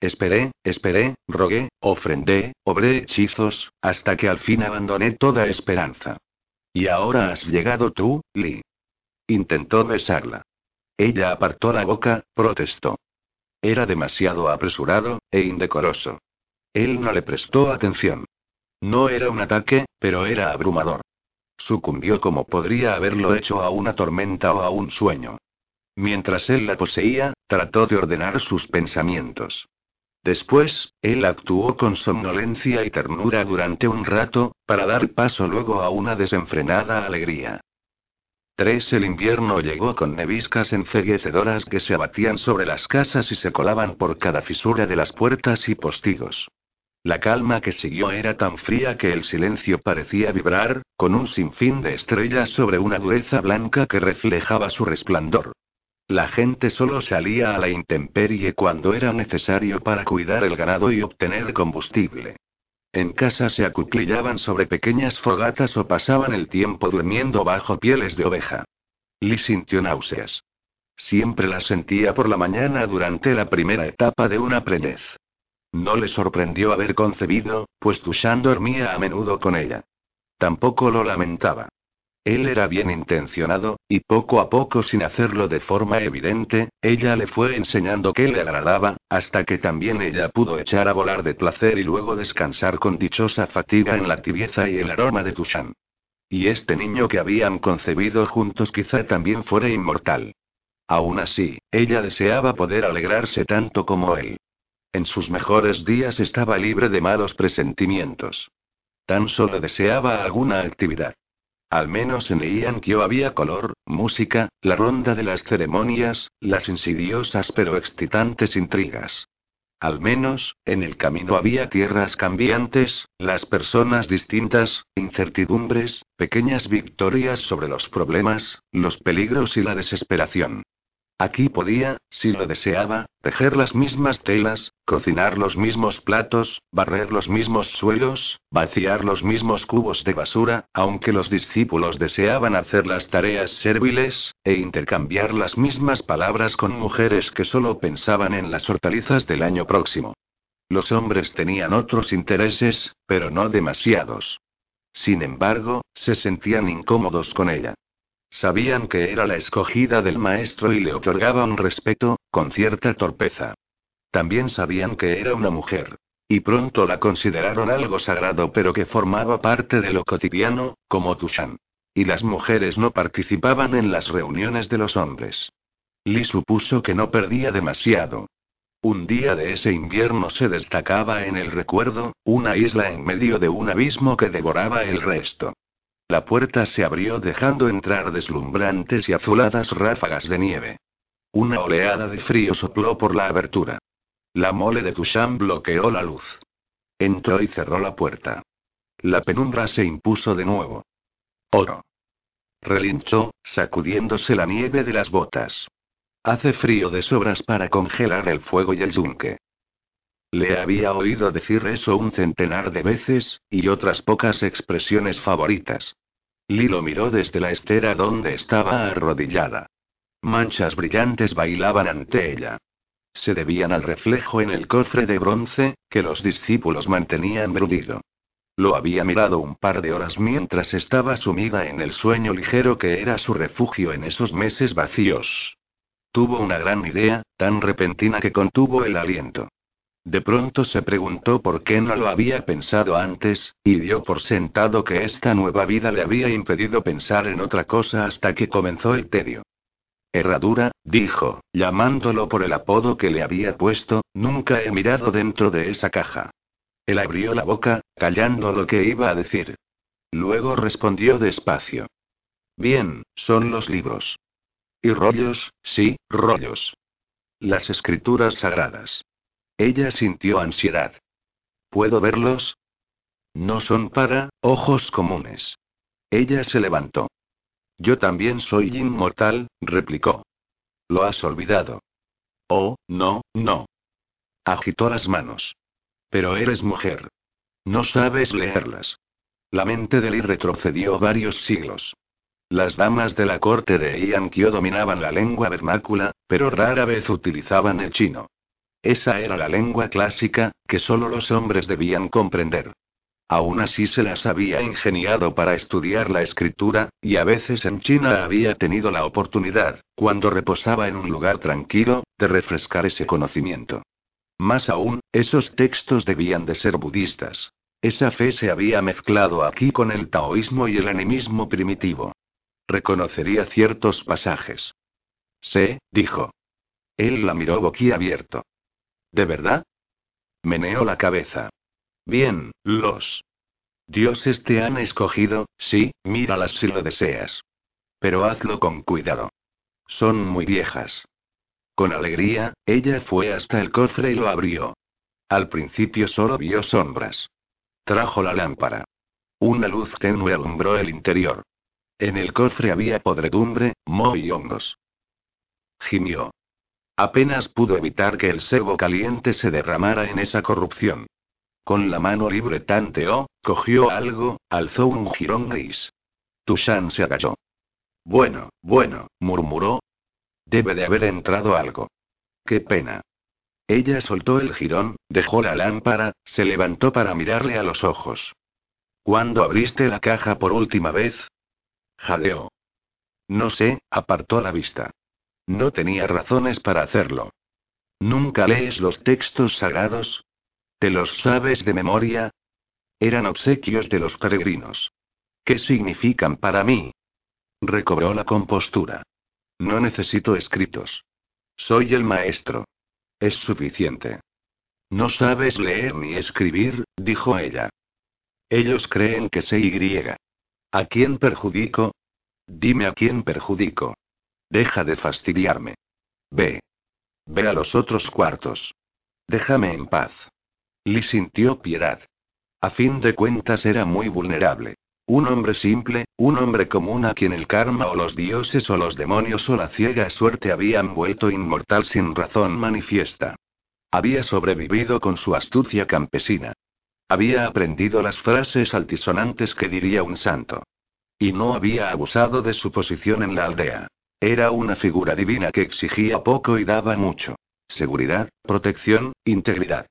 Esperé, esperé, rogué, ofrendé, obré hechizos, hasta que al fin abandoné toda esperanza. Y ahora has llegado tú, Lee. Intentó besarla. Ella apartó la boca, protestó. Era demasiado apresurado, e indecoroso. Él no le prestó atención. No era un ataque, pero era abrumador. Sucumbió como podría haberlo hecho a una tormenta o a un sueño. Mientras él la poseía, trató de ordenar sus pensamientos. Después, él actuó con somnolencia y ternura durante un rato, para dar paso luego a una desenfrenada alegría. 3. El invierno llegó con neviscas enceguecedoras que se abatían sobre las casas y se colaban por cada fisura de las puertas y postigos. La calma que siguió era tan fría que el silencio parecía vibrar, con un sinfín de estrellas sobre una dureza blanca que reflejaba su resplandor. La gente solo salía a la intemperie cuando era necesario para cuidar el ganado y obtener combustible. En casa se acuclillaban sobre pequeñas fogatas o pasaban el tiempo durmiendo bajo pieles de oveja. Lee sintió náuseas. Siempre las sentía por la mañana durante la primera etapa de una predez. No le sorprendió haber concebido, pues Tushan dormía a menudo con ella. Tampoco lo lamentaba. Él era bien intencionado, y poco a poco sin hacerlo de forma evidente, ella le fue enseñando qué le agradaba, hasta que también ella pudo echar a volar de placer y luego descansar con dichosa fatiga en la tibieza y el aroma de Tushan. Y este niño que habían concebido juntos quizá también fuera inmortal. Aún así, ella deseaba poder alegrarse tanto como él. En sus mejores días estaba libre de malos presentimientos. Tan solo deseaba alguna actividad. Al menos en Iankyo había color, música, la ronda de las ceremonias, las insidiosas pero excitantes intrigas. Al menos, en el camino había tierras cambiantes, las personas distintas, incertidumbres, pequeñas victorias sobre los problemas, los peligros y la desesperación. Aquí podía, si lo deseaba, tejer las mismas telas, cocinar los mismos platos, barrer los mismos suelos, vaciar los mismos cubos de basura, aunque los discípulos deseaban hacer las tareas serviles, e intercambiar las mismas palabras con mujeres que solo pensaban en las hortalizas del año próximo. Los hombres tenían otros intereses, pero no demasiados. Sin embargo, se sentían incómodos con ella. Sabían que era la escogida del maestro y le otorgaban respeto, con cierta torpeza. También sabían que era una mujer. Y pronto la consideraron algo sagrado pero que formaba parte de lo cotidiano, como Tushan. Y las mujeres no participaban en las reuniones de los hombres. Lee supuso que no perdía demasiado. Un día de ese invierno se destacaba en el recuerdo, una isla en medio de un abismo que devoraba el resto. La puerta se abrió dejando entrar deslumbrantes y azuladas ráfagas de nieve. Una oleada de frío sopló por la abertura. La mole de Tushan bloqueó la luz. Entró y cerró la puerta. La penumbra se impuso de nuevo. Oro. Relinchó, sacudiéndose la nieve de las botas. Hace frío de sobras para congelar el fuego y el yunque. Le había oído decir eso un centenar de veces, y otras pocas expresiones favoritas. Lilo miró desde la estera donde estaba arrodillada. Manchas brillantes bailaban ante ella. Se debían al reflejo en el cofre de bronce, que los discípulos mantenían brudido. Lo había mirado un par de horas mientras estaba sumida en el sueño ligero que era su refugio en esos meses vacíos. Tuvo una gran idea, tan repentina que contuvo el aliento. De pronto se preguntó por qué no lo había pensado antes, y dio por sentado que esta nueva vida le había impedido pensar en otra cosa hasta que comenzó el tedio. Herradura, dijo, llamándolo por el apodo que le había puesto, nunca he mirado dentro de esa caja. Él abrió la boca, callando lo que iba a decir. Luego respondió despacio. Bien, son los libros. Y rollos, sí, rollos. Las escrituras sagradas. Ella sintió ansiedad. ¿Puedo verlos? No son para, ojos comunes. Ella se levantó. Yo también soy inmortal, replicó. Lo has olvidado. Oh, no, no. Agitó las manos. Pero eres mujer. No sabes leerlas. La mente de Lee retrocedió varios siglos. Las damas de la corte de Iankyo dominaban la lengua vernácula, pero rara vez utilizaban el chino. Esa era la lengua clásica, que solo los hombres debían comprender. Aún así se las había ingeniado para estudiar la escritura, y a veces en China había tenido la oportunidad, cuando reposaba en un lugar tranquilo, de refrescar ese conocimiento. Más aún, esos textos debían de ser budistas. Esa fe se había mezclado aquí con el taoísmo y el animismo primitivo. Reconocería ciertos pasajes. Sé, dijo. Él la miró boquiabierto. ¿De verdad? Meneó la cabeza. Bien, los dioses te han escogido, sí, míralas si lo deseas. Pero hazlo con cuidado. Son muy viejas. Con alegría, ella fue hasta el cofre y lo abrió. Al principio solo vio sombras. Trajo la lámpara. Una luz tenue alumbró el interior. En el cofre había podredumbre, moho y hongos. Gimió. Apenas pudo evitar que el sebo caliente se derramara en esa corrupción. Con la mano libre tanteó, cogió algo, alzó un jirón gris. Tushan se agachó. Bueno, bueno, murmuró. Debe de haber entrado algo. Qué pena. Ella soltó el jirón, dejó la lámpara, se levantó para mirarle a los ojos. ¿Cuándo abriste la caja por última vez? Jadeó. No sé, apartó la vista. No tenía razones para hacerlo. ¿Nunca lees los textos sagrados? ¿Te los sabes de memoria? Eran obsequios de los peregrinos. ¿Qué significan para mí? Recobró la compostura. No necesito escritos. Soy el maestro. Es suficiente. No sabes leer ni escribir, dijo ella. Ellos creen que sé y. ¿A quién perjudico? Dime a quién perjudico. Deja de fastidiarme. Ve. Ve a los otros cuartos. Déjame en paz. Lee sintió piedad. A fin de cuentas era muy vulnerable. Un hombre simple, un hombre común a quien el karma o los dioses o los demonios o la ciega suerte habían vuelto inmortal sin razón manifiesta. Había sobrevivido con su astucia campesina. Había aprendido las frases altisonantes que diría un santo. Y no había abusado de su posición en la aldea. Era una figura divina que exigía poco y daba mucho. Seguridad, protección, integridad.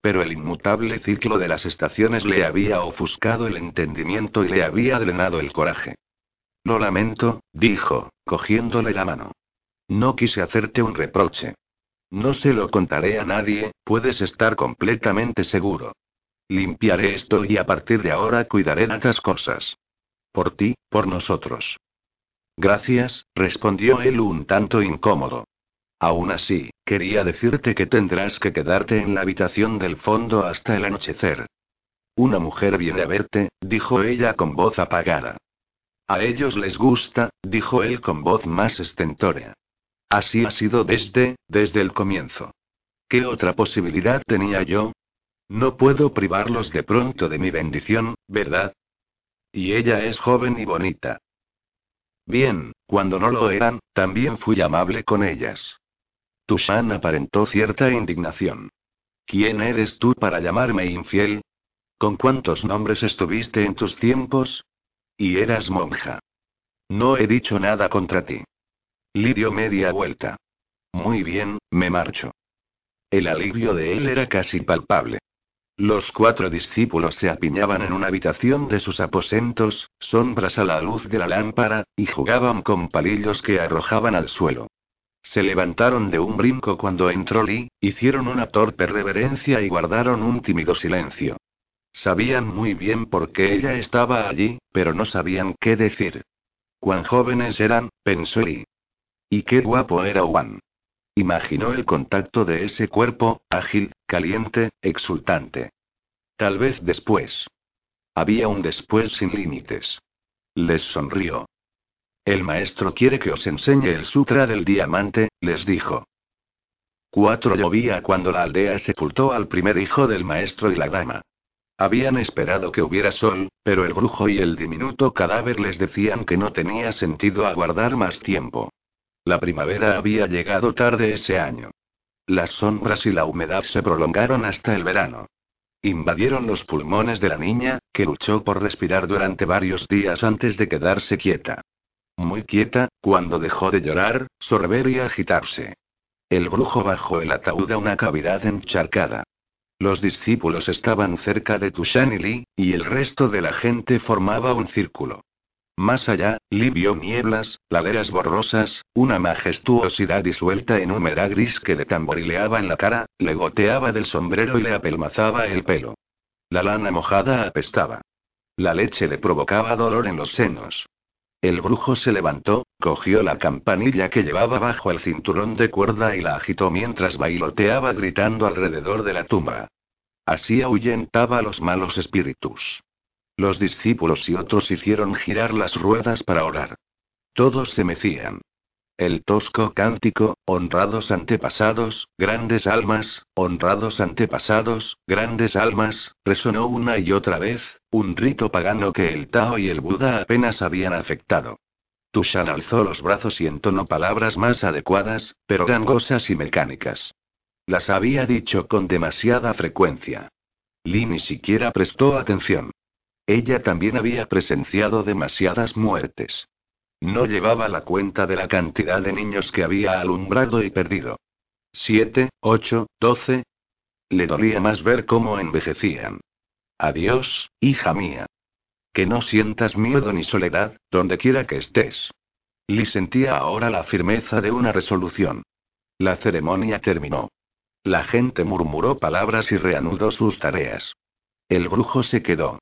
Pero el inmutable ciclo de las estaciones le había ofuscado el entendimiento y le había drenado el coraje. Lo lamento, dijo, cogiéndole la mano. No quise hacerte un reproche. No se lo contaré a nadie, puedes estar completamente seguro. Limpiaré esto y a partir de ahora cuidaré de estas cosas. Por ti, por nosotros. Gracias, respondió él un tanto incómodo. Aún así, quería decirte que tendrás que quedarte en la habitación del fondo hasta el anochecer. Una mujer viene a verte, dijo ella con voz apagada. A ellos les gusta, dijo él con voz más estentórea. Así ha sido desde, desde el comienzo. ¿Qué otra posibilidad tenía yo? No puedo privarlos de pronto de mi bendición, ¿verdad? Y ella es joven y bonita. Bien, cuando no lo eran, también fui amable con ellas. Tushan aparentó cierta indignación. ¿Quién eres tú para llamarme infiel? ¿Con cuántos nombres estuviste en tus tiempos? Y eras monja. No he dicho nada contra ti. Lidio media vuelta. Muy bien, me marcho. El alivio de él era casi palpable. Los cuatro discípulos se apiñaban en una habitación de sus aposentos, sombras a la luz de la lámpara, y jugaban con palillos que arrojaban al suelo. Se levantaron de un brinco cuando entró Lee, hicieron una torpe reverencia y guardaron un tímido silencio. Sabían muy bien por qué ella estaba allí, pero no sabían qué decir. Cuán jóvenes eran, pensó Lee. Y qué guapo era Juan. Imaginó el contacto de ese cuerpo, ágil, caliente, exultante. Tal vez después. Había un después sin límites. Les sonrió. El maestro quiere que os enseñe el sutra del diamante, les dijo. Cuatro llovía cuando la aldea sepultó al primer hijo del maestro y la dama. Habían esperado que hubiera sol, pero el brujo y el diminuto cadáver les decían que no tenía sentido aguardar más tiempo. La primavera había llegado tarde ese año. Las sombras y la humedad se prolongaron hasta el verano. Invadieron los pulmones de la niña, que luchó por respirar durante varios días antes de quedarse quieta. Muy quieta, cuando dejó de llorar, sorber y agitarse. El brujo bajó el ataúd a una cavidad encharcada. Los discípulos estaban cerca de Tushan y Li, y el resto de la gente formaba un círculo. Más allá, Lee vio nieblas, laderas borrosas, una majestuosidad disuelta en humedad gris que le tamborileaba en la cara, le goteaba del sombrero y le apelmazaba el pelo. La lana mojada apestaba. La leche le provocaba dolor en los senos. El brujo se levantó, cogió la campanilla que llevaba bajo el cinturón de cuerda y la agitó mientras bailoteaba gritando alrededor de la tumba. Así ahuyentaba a los malos espíritus. Los discípulos y otros hicieron girar las ruedas para orar. Todos se mecían. El tosco cántico, honrados antepasados, grandes almas, honrados antepasados, grandes almas, resonó una y otra vez, un rito pagano que el Tao y el Buda apenas habían afectado. Tushan alzó los brazos y entonó palabras más adecuadas, pero gangosas y mecánicas. Las había dicho con demasiada frecuencia. Lee ni siquiera prestó atención. Ella también había presenciado demasiadas muertes. No llevaba la cuenta de la cantidad de niños que había alumbrado y perdido. Siete, ocho, doce. Le dolía más ver cómo envejecían. Adiós, hija mía. Que no sientas miedo ni soledad, donde quiera que estés. Lee sentía ahora la firmeza de una resolución. La ceremonia terminó. La gente murmuró palabras y reanudó sus tareas. El brujo se quedó.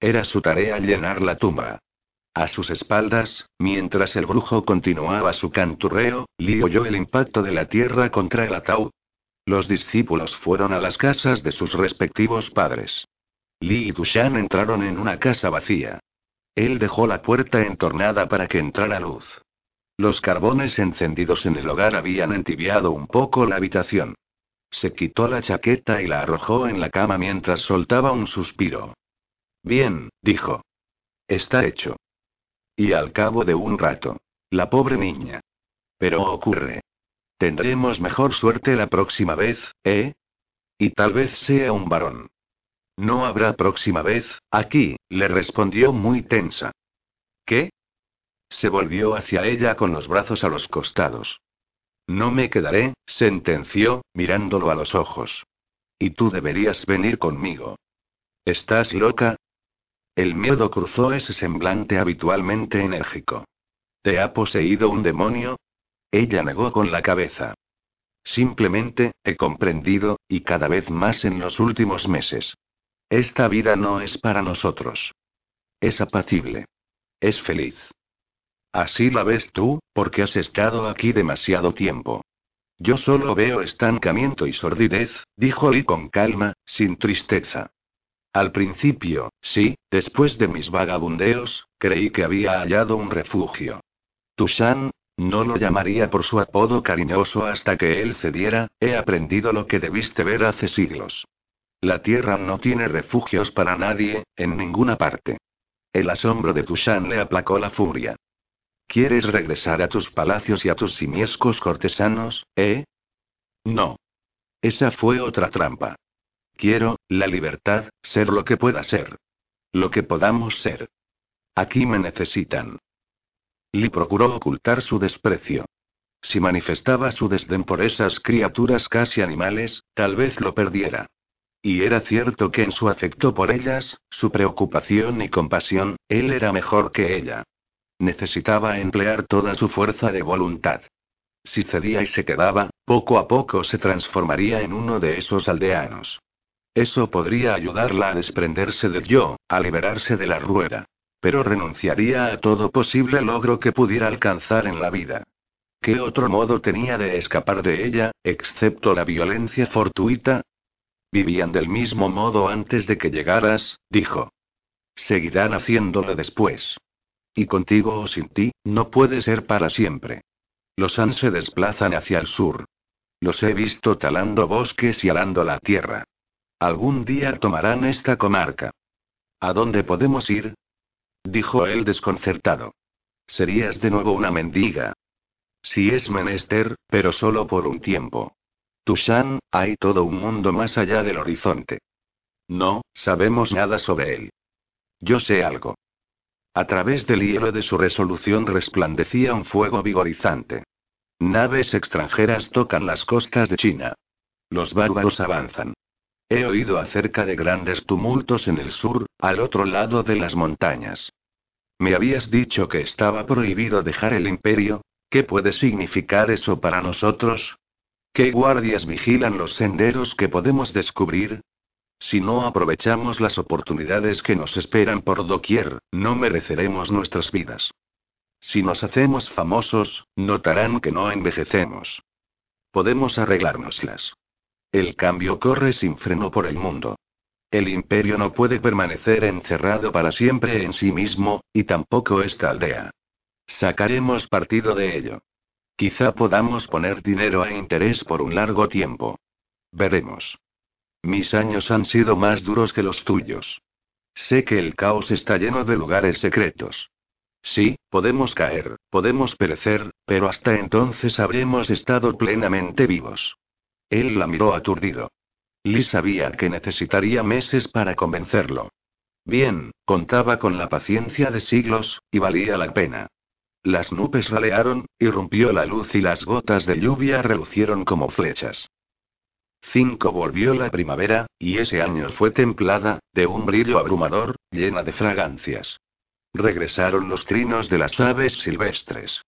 Era su tarea llenar la tumba. A sus espaldas, mientras el brujo continuaba su canturreo, Lee oyó el impacto de la tierra contra el ataúd. Los discípulos fueron a las casas de sus respectivos padres. Lee y Dushan entraron en una casa vacía. Él dejó la puerta entornada para que entrara luz. Los carbones encendidos en el hogar habían entibiado un poco la habitación. Se quitó la chaqueta y la arrojó en la cama mientras soltaba un suspiro. Bien, dijo. Está hecho. Y al cabo de un rato. La pobre niña. Pero ocurre. Tendremos mejor suerte la próxima vez, ¿eh? Y tal vez sea un varón. No habrá próxima vez, aquí, le respondió muy tensa. ¿Qué? Se volvió hacia ella con los brazos a los costados. No me quedaré, sentenció, mirándolo a los ojos. Y tú deberías venir conmigo. ¿Estás loca? El miedo cruzó ese semblante habitualmente enérgico. ¿Te ha poseído un demonio? Ella negó con la cabeza. Simplemente, he comprendido, y cada vez más en los últimos meses. Esta vida no es para nosotros. Es apacible. Es feliz. Así la ves tú, porque has estado aquí demasiado tiempo. Yo solo veo estancamiento y sordidez, dijo Lee con calma, sin tristeza. Al principio, sí, después de mis vagabundeos, creí que había hallado un refugio. Tushan, no lo llamaría por su apodo cariñoso hasta que él cediera, he aprendido lo que debiste ver hace siglos. La tierra no tiene refugios para nadie, en ninguna parte. El asombro de Tushan le aplacó la furia. ¿Quieres regresar a tus palacios y a tus simiescos cortesanos, eh? No. Esa fue otra trampa. Quiero, la libertad, ser lo que pueda ser. Lo que podamos ser. Aquí me necesitan. Lee procuró ocultar su desprecio. Si manifestaba su desdén por esas criaturas casi animales, tal vez lo perdiera. Y era cierto que en su afecto por ellas, su preocupación y compasión, él era mejor que ella. Necesitaba emplear toda su fuerza de voluntad. Si cedía y se quedaba, poco a poco se transformaría en uno de esos aldeanos. Eso podría ayudarla a desprenderse del yo, a liberarse de la rueda. Pero renunciaría a todo posible logro que pudiera alcanzar en la vida. ¿Qué otro modo tenía de escapar de ella, excepto la violencia fortuita? Vivían del mismo modo antes de que llegaras, dijo. Seguirán haciéndolo después. Y contigo o sin ti, no puede ser para siempre. Los Han se desplazan hacia el sur. Los he visto talando bosques y alando la tierra. Algún día tomarán esta comarca. ¿A dónde podemos ir? Dijo él desconcertado. Serías de nuevo una mendiga. Si es menester, pero solo por un tiempo. Tushan, hay todo un mundo más allá del horizonte. No, sabemos nada sobre él. Yo sé algo. A través del hielo de su resolución resplandecía un fuego vigorizante. Naves extranjeras tocan las costas de China. Los bárbaros avanzan. He oído acerca de grandes tumultos en el sur, al otro lado de las montañas. Me habías dicho que estaba prohibido dejar el imperio. ¿Qué puede significar eso para nosotros? ¿Qué guardias vigilan los senderos que podemos descubrir? Si no aprovechamos las oportunidades que nos esperan por doquier, no mereceremos nuestras vidas. Si nos hacemos famosos, notarán que no envejecemos. Podemos arreglárnoslas. El cambio corre sin freno por el mundo. El imperio no puede permanecer encerrado para siempre en sí mismo, y tampoco esta aldea. Sacaremos partido de ello. Quizá podamos poner dinero a interés por un largo tiempo. Veremos. Mis años han sido más duros que los tuyos. Sé que el caos está lleno de lugares secretos. Sí, podemos caer, podemos perecer, pero hasta entonces habremos estado plenamente vivos. Él la miró aturdido. Lee sabía que necesitaría meses para convencerlo. Bien, contaba con la paciencia de siglos, y valía la pena. Las nubes ralearon, irrumpió la luz y las gotas de lluvia relucieron como flechas. 5 volvió la primavera, y ese año fue templada, de un brillo abrumador, llena de fragancias. Regresaron los trinos de las aves silvestres.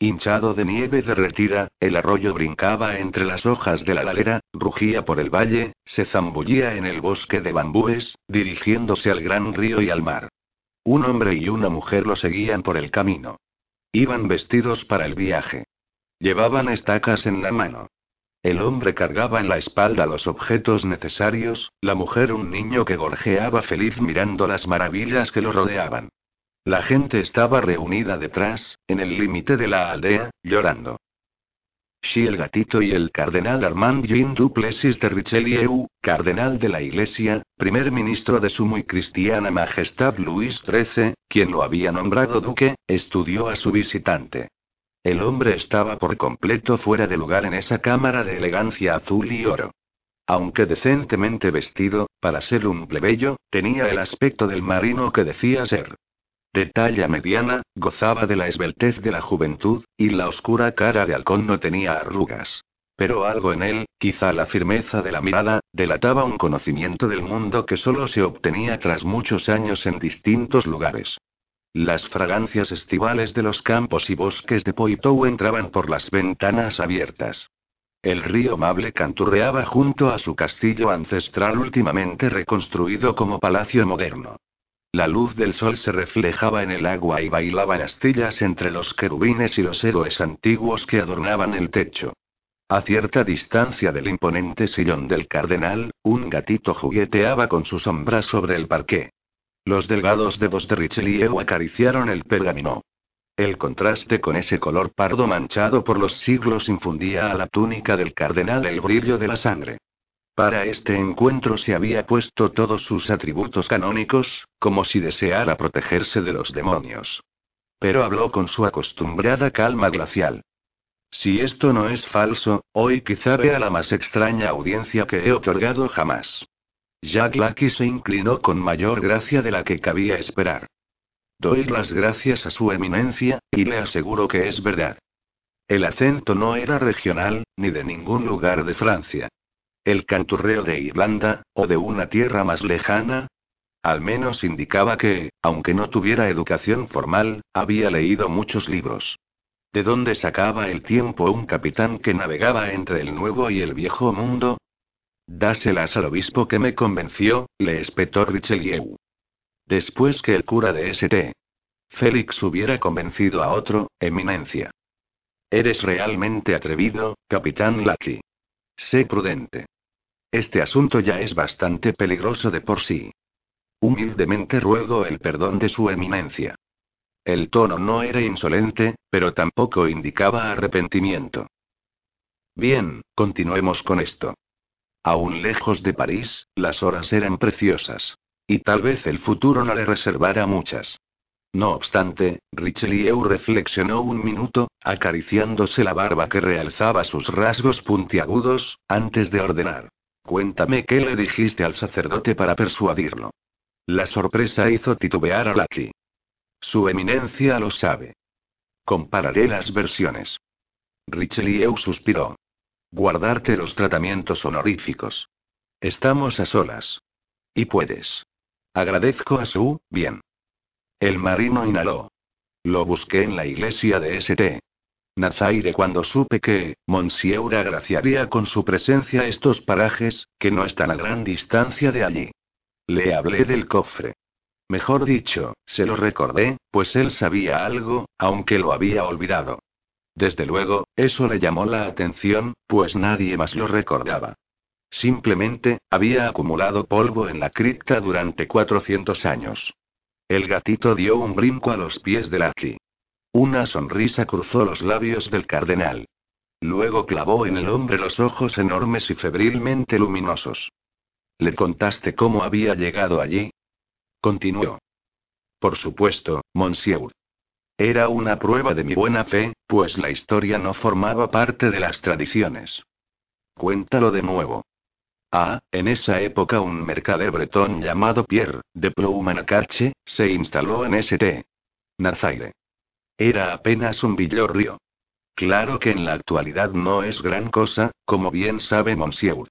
Hinchado de nieve derretida, el arroyo brincaba entre las hojas de la lalera, rugía por el valle, se zambullía en el bosque de bambúes, dirigiéndose al gran río y al mar. Un hombre y una mujer lo seguían por el camino. Iban vestidos para el viaje. Llevaban estacas en la mano. El hombre cargaba en la espalda los objetos necesarios, la mujer un niño que gorjeaba feliz mirando las maravillas que lo rodeaban. La gente estaba reunida detrás, en el límite de la aldea, llorando. Xi el gatito y el cardenal Armand Jean Duplessis de Richelieu, cardenal de la Iglesia, primer ministro de su muy cristiana majestad Luis XIII, quien lo había nombrado duque, estudió a su visitante. El hombre estaba por completo fuera de lugar en esa cámara de elegancia azul y oro. Aunque decentemente vestido, para ser un plebeyo, tenía el aspecto del marino que decía ser. De talla mediana, gozaba de la esbeltez de la juventud, y la oscura cara de halcón no tenía arrugas. Pero algo en él, quizá la firmeza de la mirada, delataba un conocimiento del mundo que solo se obtenía tras muchos años en distintos lugares. Las fragancias estivales de los campos y bosques de Poitou entraban por las ventanas abiertas. El río Mable canturreaba junto a su castillo ancestral últimamente reconstruido como palacio moderno. La luz del sol se reflejaba en el agua y bailaba astillas entre los querubines y los héroes antiguos que adornaban el techo. A cierta distancia del imponente sillón del cardenal, un gatito jugueteaba con su sombra sobre el parqué. Los delgados dedos de Richelieu acariciaron el pergamino. El contraste con ese color pardo manchado por los siglos infundía a la túnica del cardenal el brillo de la sangre. Para este encuentro se había puesto todos sus atributos canónicos, como si deseara protegerse de los demonios. Pero habló con su acostumbrada calma glacial. Si esto no es falso, hoy quizá vea la más extraña audiencia que he otorgado jamás. Jack Lucky se inclinó con mayor gracia de la que cabía esperar. Doy las gracias a su eminencia, y le aseguro que es verdad. El acento no era regional, ni de ningún lugar de Francia. El canturreo de Irlanda, o de una tierra más lejana. Al menos indicaba que, aunque no tuviera educación formal, había leído muchos libros. ¿De dónde sacaba el tiempo un capitán que navegaba entre el nuevo y el viejo mundo? Dáselas al obispo que me convenció, le espetó Richelieu. Después que el cura de St. Félix hubiera convencido a otro, eminencia. Eres realmente atrevido, capitán Lucky. Sé prudente. Este asunto ya es bastante peligroso de por sí. Humildemente ruego el perdón de su eminencia. El tono no era insolente, pero tampoco indicaba arrepentimiento. Bien, continuemos con esto. Aún lejos de París, las horas eran preciosas. Y tal vez el futuro no le reservara muchas. No obstante, Richelieu reflexionó un minuto, acariciándose la barba que realzaba sus rasgos puntiagudos, antes de ordenar. Cuéntame qué le dijiste al sacerdote para persuadirlo. La sorpresa hizo titubear a Lucky. Su eminencia lo sabe. Compararé las versiones. Richelieu suspiró. Guardarte los tratamientos honoríficos. Estamos a solas. Y puedes. Agradezco a su, bien. El marino inhaló. Lo busqué en la iglesia de St. Nazaire cuando supe que, Monsieur agraciaría con su presencia estos parajes, que no están a gran distancia de allí. Le hablé del cofre. Mejor dicho, se lo recordé, pues él sabía algo, aunque lo había olvidado. Desde luego, eso le llamó la atención, pues nadie más lo recordaba. Simplemente, había acumulado polvo en la cripta durante 400 años. El gatito dio un brinco a los pies de Lucky. Una sonrisa cruzó los labios del cardenal. Luego clavó en el hombre los ojos enormes y febrilmente luminosos. ¿Le contaste cómo había llegado allí? Continuó. Por supuesto, monsieur. Era una prueba de mi buena fe, pues la historia no formaba parte de las tradiciones. Cuéntalo de nuevo. Ah, en esa época un mercader bretón llamado Pierre, de Ploumanacarche, se instaló en St. Nazaire. Era apenas un villorrio. Claro que en la actualidad no es gran cosa, como bien sabe Monsieur.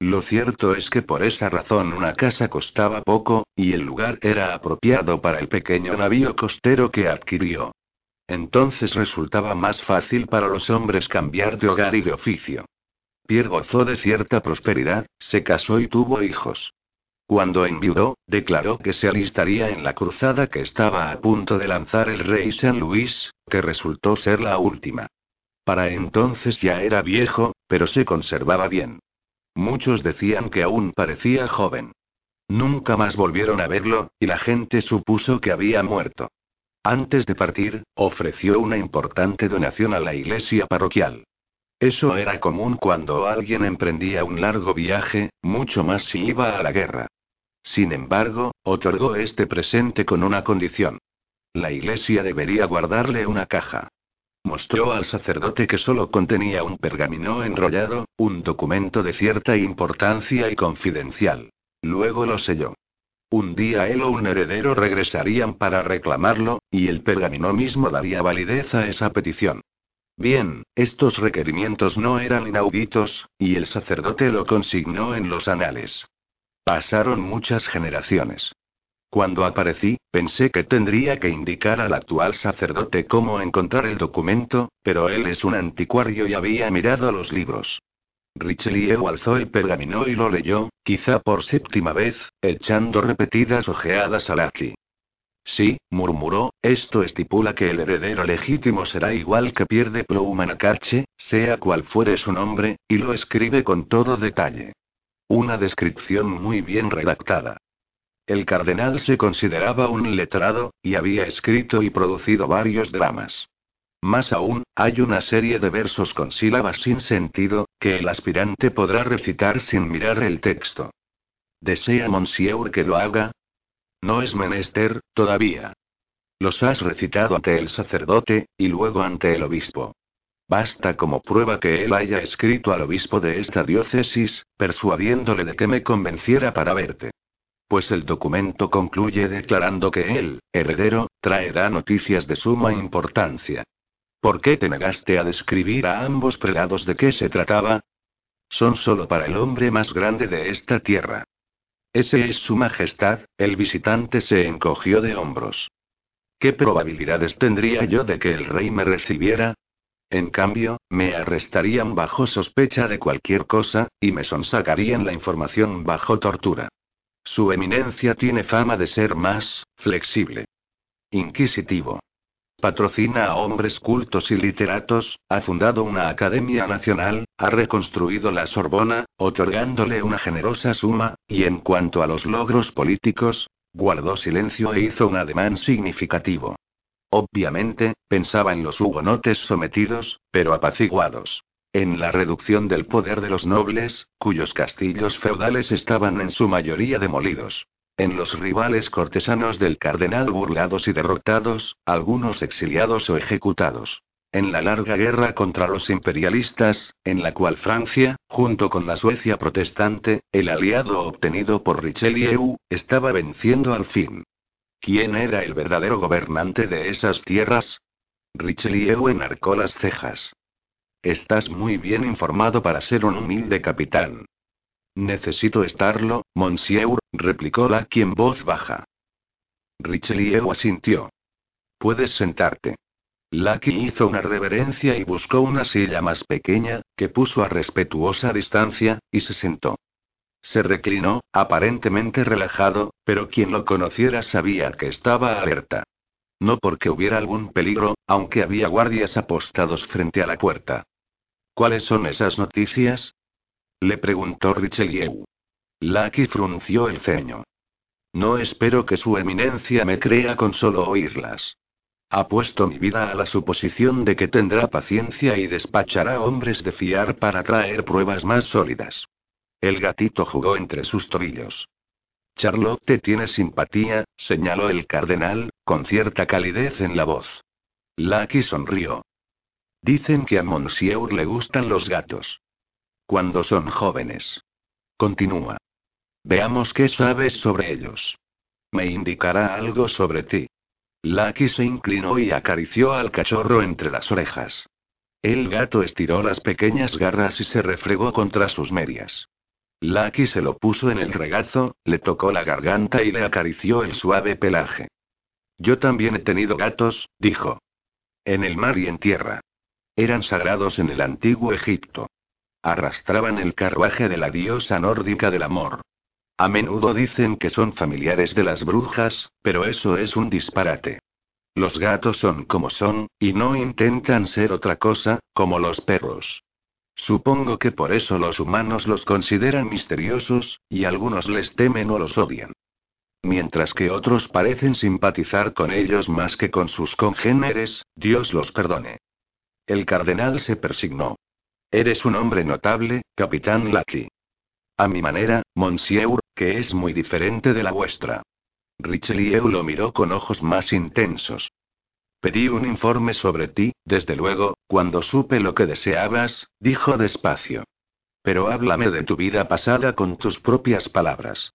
Lo cierto es que por esa razón una casa costaba poco, y el lugar era apropiado para el pequeño navío costero que adquirió. Entonces resultaba más fácil para los hombres cambiar de hogar y de oficio. Pierre gozó de cierta prosperidad, se casó y tuvo hijos. Cuando enviudó, declaró que se alistaría en la cruzada que estaba a punto de lanzar el rey San Luis, que resultó ser la última. Para entonces ya era viejo, pero se conservaba bien. Muchos decían que aún parecía joven. Nunca más volvieron a verlo, y la gente supuso que había muerto. Antes de partir, ofreció una importante donación a la iglesia parroquial. Eso era común cuando alguien emprendía un largo viaje, mucho más si iba a la guerra. Sin embargo, otorgó este presente con una condición. La iglesia debería guardarle una caja. Mostró al sacerdote que solo contenía un pergamino enrollado, un documento de cierta importancia y confidencial. Luego lo selló. Un día él o un heredero regresarían para reclamarlo, y el pergamino mismo daría validez a esa petición. Bien, estos requerimientos no eran inauditos, y el sacerdote lo consignó en los anales. Pasaron muchas generaciones. Cuando aparecí, pensé que tendría que indicar al actual sacerdote cómo encontrar el documento, pero él es un anticuario y había mirado los libros. Richelieu alzó el pergamino y lo leyó, quizá por séptima vez, echando repetidas ojeadas a Lucky. Sí, murmuró, esto estipula que el heredero legítimo será igual que pierde Ploumanacache, sea cual fuere su nombre, y lo escribe con todo detalle. Una descripción muy bien redactada. El cardenal se consideraba un letrado, y había escrito y producido varios dramas. Más aún, hay una serie de versos con sílabas sin sentido, que el aspirante podrá recitar sin mirar el texto. ¿Desea Monsieur que lo haga? No es menester, todavía. Los has recitado ante el sacerdote, y luego ante el obispo. Basta como prueba que él haya escrito al obispo de esta diócesis, persuadiéndole de que me convenciera para verte. Pues el documento concluye declarando que él, heredero, traerá noticias de suma importancia. ¿Por qué te negaste a describir a ambos prelados de qué se trataba? Son solo para el hombre más grande de esta tierra. Ese es su majestad, el visitante se encogió de hombros. ¿Qué probabilidades tendría yo de que el rey me recibiera? En cambio, me arrestarían bajo sospecha de cualquier cosa, y me sonsacarían la información bajo tortura. Su eminencia tiene fama de ser más, flexible. Inquisitivo. Patrocina a hombres cultos y literatos, ha fundado una academia nacional, ha reconstruido la Sorbona, otorgándole una generosa suma, y en cuanto a los logros políticos, guardó silencio e hizo un ademán significativo. Obviamente, pensaba en los hugonotes sometidos, pero apaciguados. En la reducción del poder de los nobles, cuyos castillos feudales estaban en su mayoría demolidos. En los rivales cortesanos del cardenal burlados y derrotados, algunos exiliados o ejecutados. En la larga guerra contra los imperialistas, en la cual Francia, junto con la Suecia protestante, el aliado obtenido por Richelieu, estaba venciendo al fin. ¿Quién era el verdadero gobernante de esas tierras? Richelieu enarcó las cejas. Estás muy bien informado para ser un humilde capitán. Necesito estarlo, monsieur, replicó Lucky en voz baja. Richelieu asintió. Puedes sentarte. Lucky hizo una reverencia y buscó una silla más pequeña, que puso a respetuosa distancia, y se sentó. Se reclinó, aparentemente relajado, pero quien lo conociera sabía que estaba alerta. No porque hubiera algún peligro, aunque había guardias apostados frente a la puerta. ¿Cuáles son esas noticias? Le preguntó Richelieu. Lucky frunció el ceño. No espero que su eminencia me crea con solo oírlas. Apuesto mi vida a la suposición de que tendrá paciencia y despachará hombres de fiar para traer pruebas más sólidas. El gatito jugó entre sus tobillos. Charlotte tiene simpatía, señaló el cardenal, con cierta calidez en la voz. Lucky sonrió. Dicen que a Monsieur le gustan los gatos. Cuando son jóvenes. Continúa. Veamos qué sabes sobre ellos. Me indicará algo sobre ti. Lucky se inclinó y acarició al cachorro entre las orejas. El gato estiró las pequeñas garras y se refregó contra sus medias. Lucky se lo puso en el regazo, le tocó la garganta y le acarició el suave pelaje. Yo también he tenido gatos, dijo. En el mar y en tierra. Eran sagrados en el antiguo Egipto. Arrastraban el carruaje de la diosa nórdica del amor. A menudo dicen que son familiares de las brujas, pero eso es un disparate. Los gatos son como son, y no intentan ser otra cosa, como los perros. Supongo que por eso los humanos los consideran misteriosos, y algunos les temen o los odian. Mientras que otros parecen simpatizar con ellos más que con sus congéneres, Dios los perdone. El cardenal se persignó. Eres un hombre notable, capitán Lucky. A mi manera, monsieur, que es muy diferente de la vuestra. Richelieu lo miró con ojos más intensos. Pedí un informe sobre ti, desde luego, cuando supe lo que deseabas, dijo despacio. Pero háblame de tu vida pasada con tus propias palabras.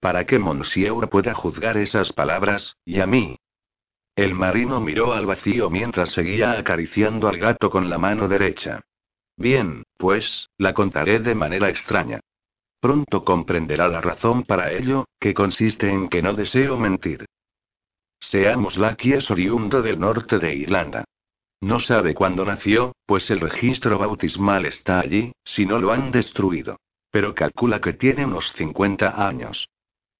Para que Monsieur pueda juzgar esas palabras, y a mí. El marino miró al vacío mientras seguía acariciando al gato con la mano derecha. Bien, pues, la contaré de manera extraña. Pronto comprenderá la razón para ello, que consiste en que no deseo mentir. Seamos Lucky es oriundo del norte de Irlanda. No sabe cuándo nació, pues el registro bautismal está allí, si no lo han destruido. Pero calcula que tiene unos 50 años.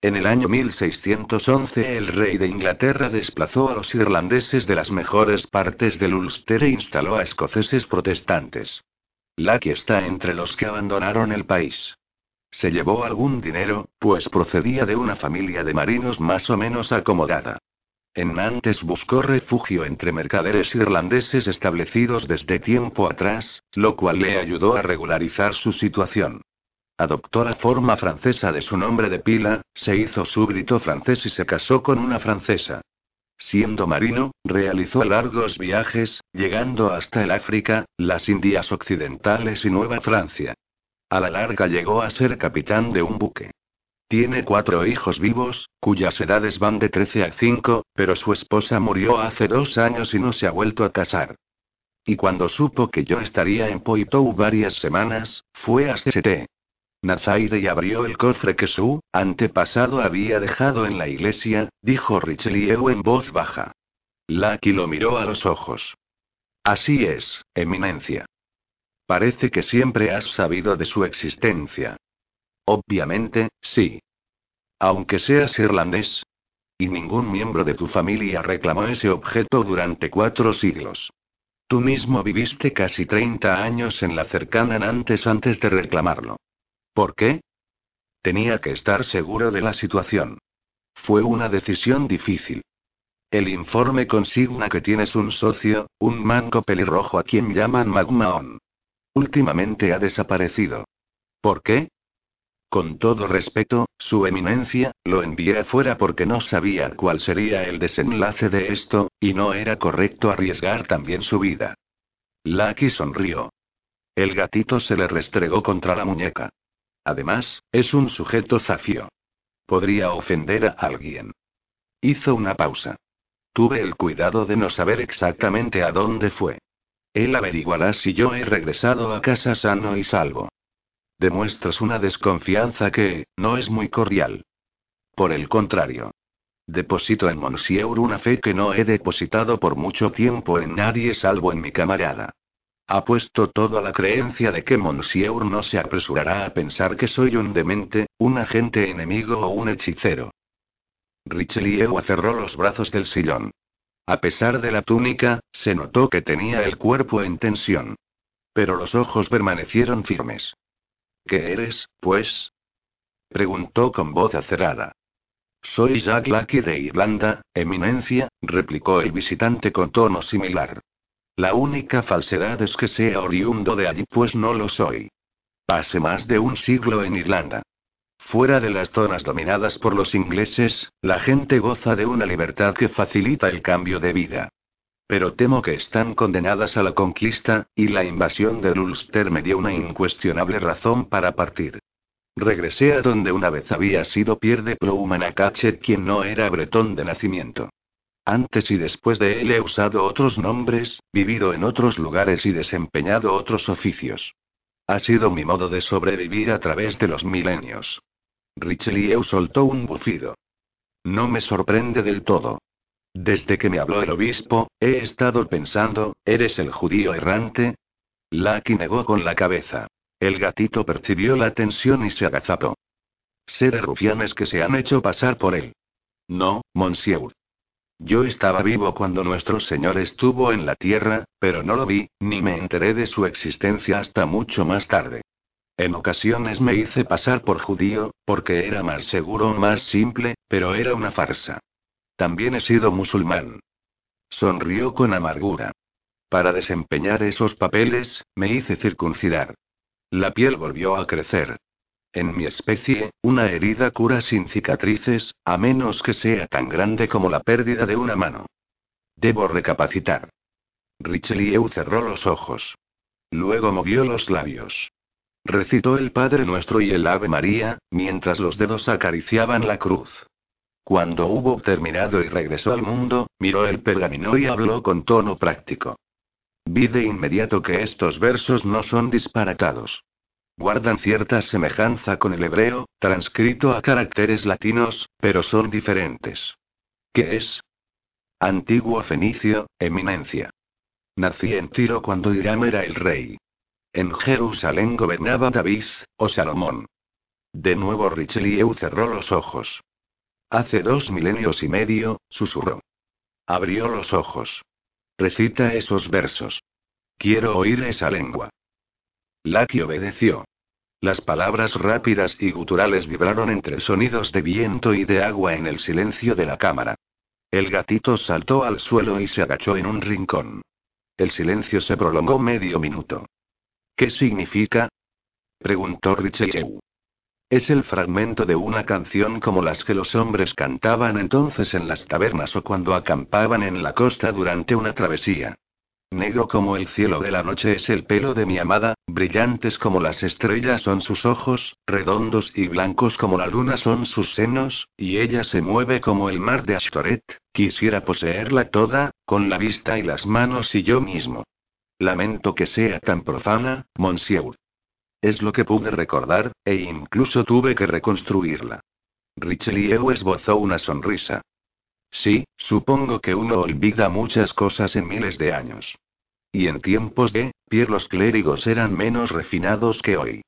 En el año 1611 el rey de Inglaterra desplazó a los irlandeses de las mejores partes del Ulster e instaló a escoceses protestantes. Lucky está entre los que abandonaron el país. Se llevó algún dinero, pues procedía de una familia de marinos más o menos acomodada. En Nantes buscó refugio entre mercaderes irlandeses establecidos desde tiempo atrás, lo cual le ayudó a regularizar su situación. Adoptó la forma francesa de su nombre de pila, se hizo súbdito francés y se casó con una francesa. Siendo marino, realizó largos viajes, llegando hasta el África, las Indias Occidentales y Nueva Francia. A la larga llegó a ser capitán de un buque. Tiene cuatro hijos vivos, cuyas edades van de 13 a 5, pero su esposa murió hace dos años y no se ha vuelto a casar. Y cuando supo que yo estaría en Poitou varias semanas, fue a CST. Nazaire y abrió el cofre que su antepasado había dejado en la iglesia, dijo Richelieu en voz baja. Lucky lo miró a los ojos. Así es, Eminencia. Parece que siempre has sabido de su existencia. Obviamente, sí. Aunque seas irlandés. Y ningún miembro de tu familia reclamó ese objeto durante cuatro siglos. Tú mismo viviste casi 30 años en la cercana Nantes antes de reclamarlo. ¿Por qué? Tenía que estar seguro de la situación. Fue una decisión difícil. El informe consigna que tienes un socio, un manco pelirrojo a quien llaman Magmaon. Últimamente ha desaparecido. ¿Por qué? Con todo respeto, Su Eminencia, lo envié afuera porque no sabía cuál sería el desenlace de esto, y no era correcto arriesgar también su vida. Lucky sonrió. El gatito se le restregó contra la muñeca. Además, es un sujeto zafio. Podría ofender a alguien. Hizo una pausa. Tuve el cuidado de no saber exactamente a dónde fue. Él averiguará si yo he regresado a casa sano y salvo. Demuestras una desconfianza que, no es muy cordial. Por el contrario. Deposito en Monsieur una fe que no he depositado por mucho tiempo en nadie salvo en mi camarada. Ha puesto todo a la creencia de que Monsieur no se apresurará a pensar que soy un demente, un agente enemigo o un hechicero. Richelieu cerró los brazos del sillón. A pesar de la túnica, se notó que tenía el cuerpo en tensión. Pero los ojos permanecieron firmes. ¿Qué eres, pues? preguntó con voz acerada. Soy Jack Lucky de Irlanda, Eminencia, replicó el visitante con tono similar. La única falsedad es que sea oriundo de allí, pues no lo soy. Pasé más de un siglo en Irlanda. Fuera de las zonas dominadas por los ingleses, la gente goza de una libertad que facilita el cambio de vida. Pero temo que están condenadas a la conquista, y la invasión de Ulster me dio una incuestionable razón para partir. Regresé a donde una vez había sido Pierre de Ploumanacachet, quien no era bretón de nacimiento. Antes y después de él he usado otros nombres, vivido en otros lugares y desempeñado otros oficios. Ha sido mi modo de sobrevivir a través de los milenios. Richelieu soltó un bufido. No me sorprende del todo. Desde que me habló el obispo, he estado pensando, ¿eres el judío errante? Lucky negó con la cabeza. El gatito percibió la tensión y se agazapó. Sé de rufianes que se han hecho pasar por él. No, monsieur. Yo estaba vivo cuando nuestro Señor estuvo en la tierra, pero no lo vi, ni me enteré de su existencia hasta mucho más tarde. En ocasiones me hice pasar por judío, porque era más seguro o más simple, pero era una farsa. También he sido musulmán. Sonrió con amargura. Para desempeñar esos papeles, me hice circuncidar. La piel volvió a crecer. En mi especie, una herida cura sin cicatrices, a menos que sea tan grande como la pérdida de una mano. Debo recapacitar. Richelieu cerró los ojos. Luego movió los labios. Recitó el Padre Nuestro y el Ave María, mientras los dedos acariciaban la cruz. Cuando hubo terminado y regresó al mundo, miró el pergamino y habló con tono práctico. Vi de inmediato que estos versos no son disparatados. Guardan cierta semejanza con el hebreo, transcrito a caracteres latinos, pero son diferentes. ¿Qué es? Antiguo fenicio, eminencia. Nací en Tiro cuando Hiram era el rey. En Jerusalén gobernaba David, o Salomón. De nuevo Richelieu cerró los ojos. Hace dos milenios y medio, susurró. Abrió los ojos. Recita esos versos. Quiero oír esa lengua. Lucky obedeció. Las palabras rápidas y guturales vibraron entre sonidos de viento y de agua en el silencio de la cámara. El gatito saltó al suelo y se agachó en un rincón. El silencio se prolongó medio minuto. ¿Qué significa? preguntó Richelieu. Es el fragmento de una canción como las que los hombres cantaban entonces en las tabernas o cuando acampaban en la costa durante una travesía. Negro como el cielo de la noche es el pelo de mi amada, brillantes como las estrellas son sus ojos, redondos y blancos como la luna son sus senos, y ella se mueve como el mar de Ashtoret, quisiera poseerla toda, con la vista y las manos y yo mismo. Lamento que sea tan profana, Monsieur. Es lo que pude recordar, e incluso tuve que reconstruirla. Richelieu esbozó una sonrisa. Sí, supongo que uno olvida muchas cosas en miles de años. Y en tiempos de, Pierre los clérigos eran menos refinados que hoy.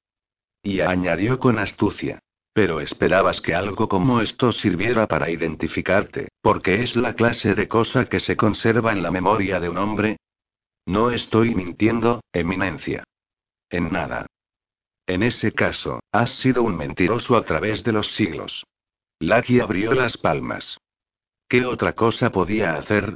Y añadió con astucia. Pero esperabas que algo como esto sirviera para identificarte, porque es la clase de cosa que se conserva en la memoria de un hombre, no estoy mintiendo, Eminencia. En nada. En ese caso, has sido un mentiroso a través de los siglos. Lucky abrió las palmas. ¿Qué otra cosa podía hacer?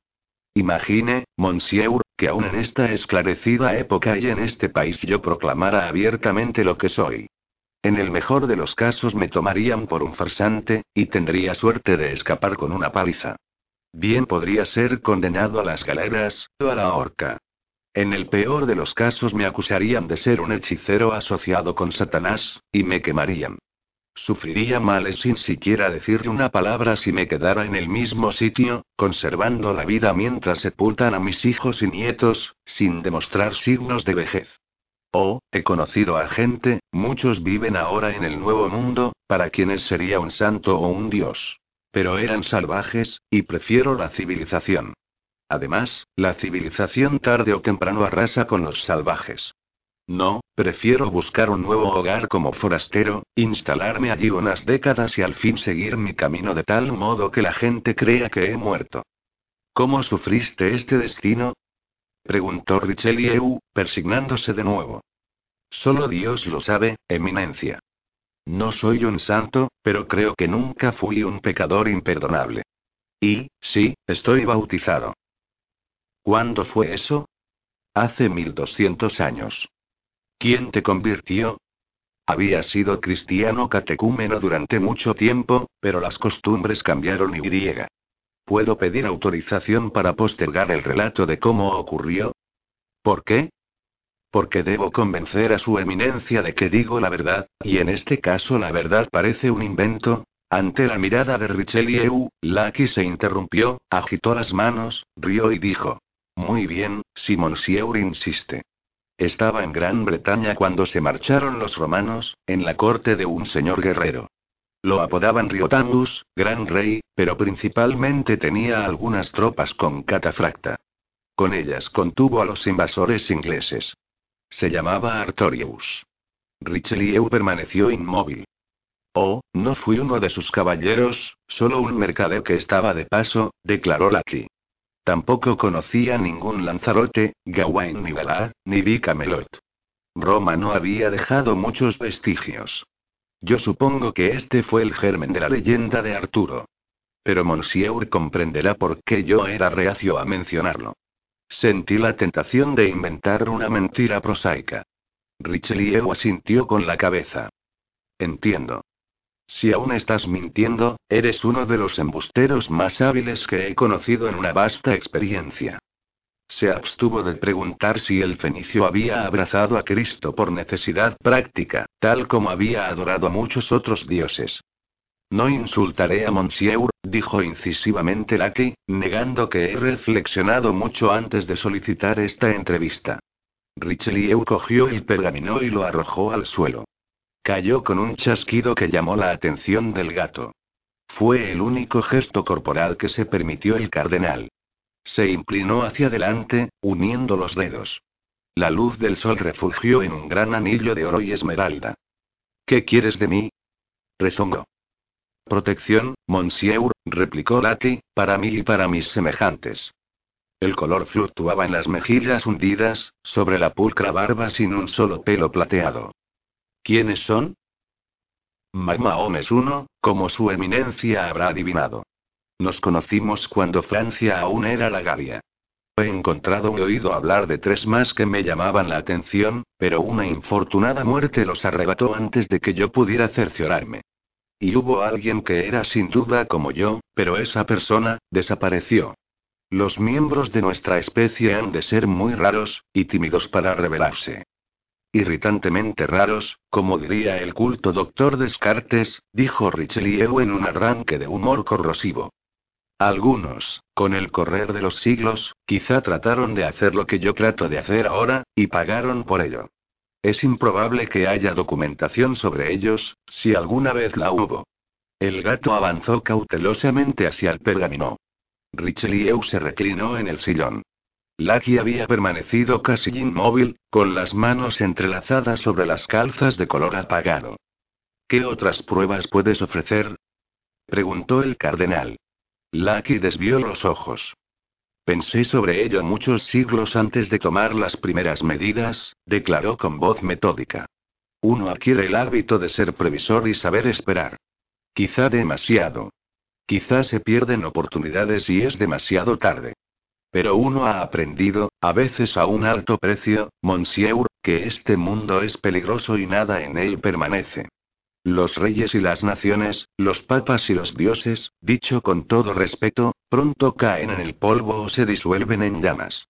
Imagine, Monsieur, que aún en esta esclarecida época y en este país yo proclamara abiertamente lo que soy. En el mejor de los casos me tomarían por un farsante, y tendría suerte de escapar con una paliza. Bien podría ser condenado a las galeras, o a la horca. En el peor de los casos me acusarían de ser un hechicero asociado con Satanás, y me quemarían. Sufriría males sin siquiera decirle una palabra si me quedara en el mismo sitio, conservando la vida mientras sepultan a mis hijos y nietos, sin demostrar signos de vejez. Oh, he conocido a gente, muchos viven ahora en el nuevo mundo, para quienes sería un santo o un dios. Pero eran salvajes, y prefiero la civilización. Además, la civilización tarde o temprano arrasa con los salvajes. No, prefiero buscar un nuevo hogar como forastero, instalarme allí unas décadas y al fin seguir mi camino de tal modo que la gente crea que he muerto. ¿Cómo sufriste este destino? preguntó Richelieu, persignándose de nuevo. Solo Dios lo sabe, Eminencia. No soy un santo, pero creo que nunca fui un pecador imperdonable. Y, sí, estoy bautizado. ¿Cuándo fue eso? Hace 1200 años. ¿Quién te convirtió? Había sido cristiano catecúmeno durante mucho tiempo, pero las costumbres cambiaron y griega. ¿Puedo pedir autorización para postergar el relato de cómo ocurrió? ¿Por qué? Porque debo convencer a su eminencia de que digo la verdad, y en este caso la verdad parece un invento. Ante la mirada de Richelieu, Lucky se interrumpió, agitó las manos, rió y dijo: muy bien, si Monsieur insiste. Estaba en Gran Bretaña cuando se marcharon los romanos, en la corte de un señor guerrero. Lo apodaban Riotangus, gran rey, pero principalmente tenía algunas tropas con catafracta. Con ellas contuvo a los invasores ingleses. Se llamaba Artorius. Richelieu permaneció inmóvil. Oh, no fui uno de sus caballeros, solo un mercader que estaba de paso, declaró Lucky. Tampoco conocía ningún Lanzarote, Gawain ni Galá, ni vi Camelot. Roma no había dejado muchos vestigios. Yo supongo que este fue el germen de la leyenda de Arturo. Pero Monsieur comprenderá por qué yo era reacio a mencionarlo. Sentí la tentación de inventar una mentira prosaica. Richelieu asintió con la cabeza. Entiendo. Si aún estás mintiendo, eres uno de los embusteros más hábiles que he conocido en una vasta experiencia. Se abstuvo de preguntar si el fenicio había abrazado a Cristo por necesidad práctica, tal como había adorado a muchos otros dioses. No insultaré a Monsieur, dijo incisivamente Lucky, negando que he reflexionado mucho antes de solicitar esta entrevista. Richelieu cogió el pergamino y lo arrojó al suelo. Cayó con un chasquido que llamó la atención del gato. Fue el único gesto corporal que se permitió el cardenal. Se inclinó hacia adelante, uniendo los dedos. La luz del sol refugió en un gran anillo de oro y esmeralda. ¿Qué quieres de mí? rezongó. Protección, monsieur, replicó Lati, para mí y para mis semejantes. El color fluctuaba en las mejillas hundidas, sobre la pulcra barba sin un solo pelo plateado. ¿Quiénes son? Mahomes I, como su eminencia habrá adivinado. Nos conocimos cuando Francia aún era la Galia. He encontrado y oído hablar de tres más que me llamaban la atención, pero una infortunada muerte los arrebató antes de que yo pudiera cerciorarme. Y hubo alguien que era sin duda como yo, pero esa persona, desapareció. Los miembros de nuestra especie han de ser muy raros, y tímidos para revelarse irritantemente raros, como diría el culto doctor Descartes, dijo Richelieu en un arranque de humor corrosivo. Algunos, con el correr de los siglos, quizá trataron de hacer lo que yo trato de hacer ahora, y pagaron por ello. Es improbable que haya documentación sobre ellos, si alguna vez la hubo. El gato avanzó cautelosamente hacia el pergamino. Richelieu se reclinó en el sillón. Lucky había permanecido casi inmóvil, con las manos entrelazadas sobre las calzas de color apagado. ¿Qué otras pruebas puedes ofrecer? preguntó el cardenal. Lucky desvió los ojos. Pensé sobre ello muchos siglos antes de tomar las primeras medidas, declaró con voz metódica. Uno adquiere el hábito de ser previsor y saber esperar. Quizá demasiado. Quizá se pierden oportunidades y es demasiado tarde. Pero uno ha aprendido, a veces a un alto precio, monsieur, que este mundo es peligroso y nada en él permanece. Los reyes y las naciones, los papas y los dioses, dicho con todo respeto, pronto caen en el polvo o se disuelven en llamas.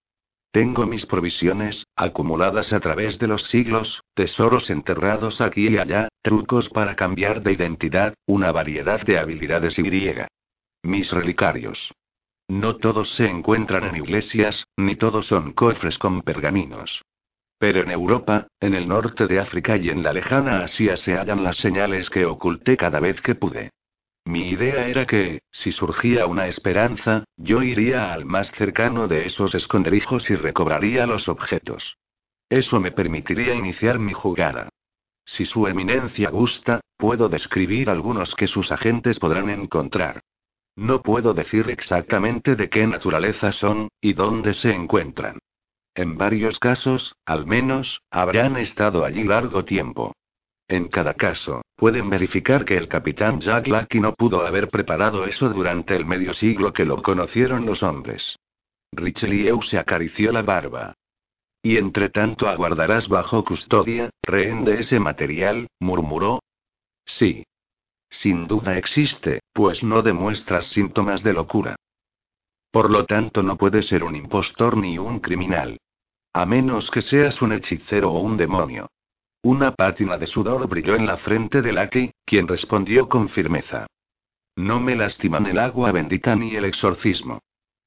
Tengo mis provisiones, acumuladas a través de los siglos, tesoros enterrados aquí y allá, trucos para cambiar de identidad, una variedad de habilidades y griega. Mis relicarios. No todos se encuentran en iglesias, ni todos son cofres con pergaminos. Pero en Europa, en el norte de África y en la lejana Asia se hallan las señales que oculté cada vez que pude. Mi idea era que, si surgía una esperanza, yo iría al más cercano de esos esconderijos y recobraría los objetos. Eso me permitiría iniciar mi jugada. Si su eminencia gusta, puedo describir algunos que sus agentes podrán encontrar. No puedo decir exactamente de qué naturaleza son, y dónde se encuentran. En varios casos, al menos, habrán estado allí largo tiempo. En cada caso, pueden verificar que el capitán Jack Lucky no pudo haber preparado eso durante el medio siglo que lo conocieron los hombres. Richelieu se acarició la barba. Y entre tanto aguardarás bajo custodia, rehén de ese material, murmuró. Sí. Sin duda existe, pues no demuestras síntomas de locura. Por lo tanto no puedes ser un impostor ni un criminal. A menos que seas un hechicero o un demonio. Una pátina de sudor brilló en la frente de Lucky, quien respondió con firmeza. No me lastiman el agua bendita ni el exorcismo.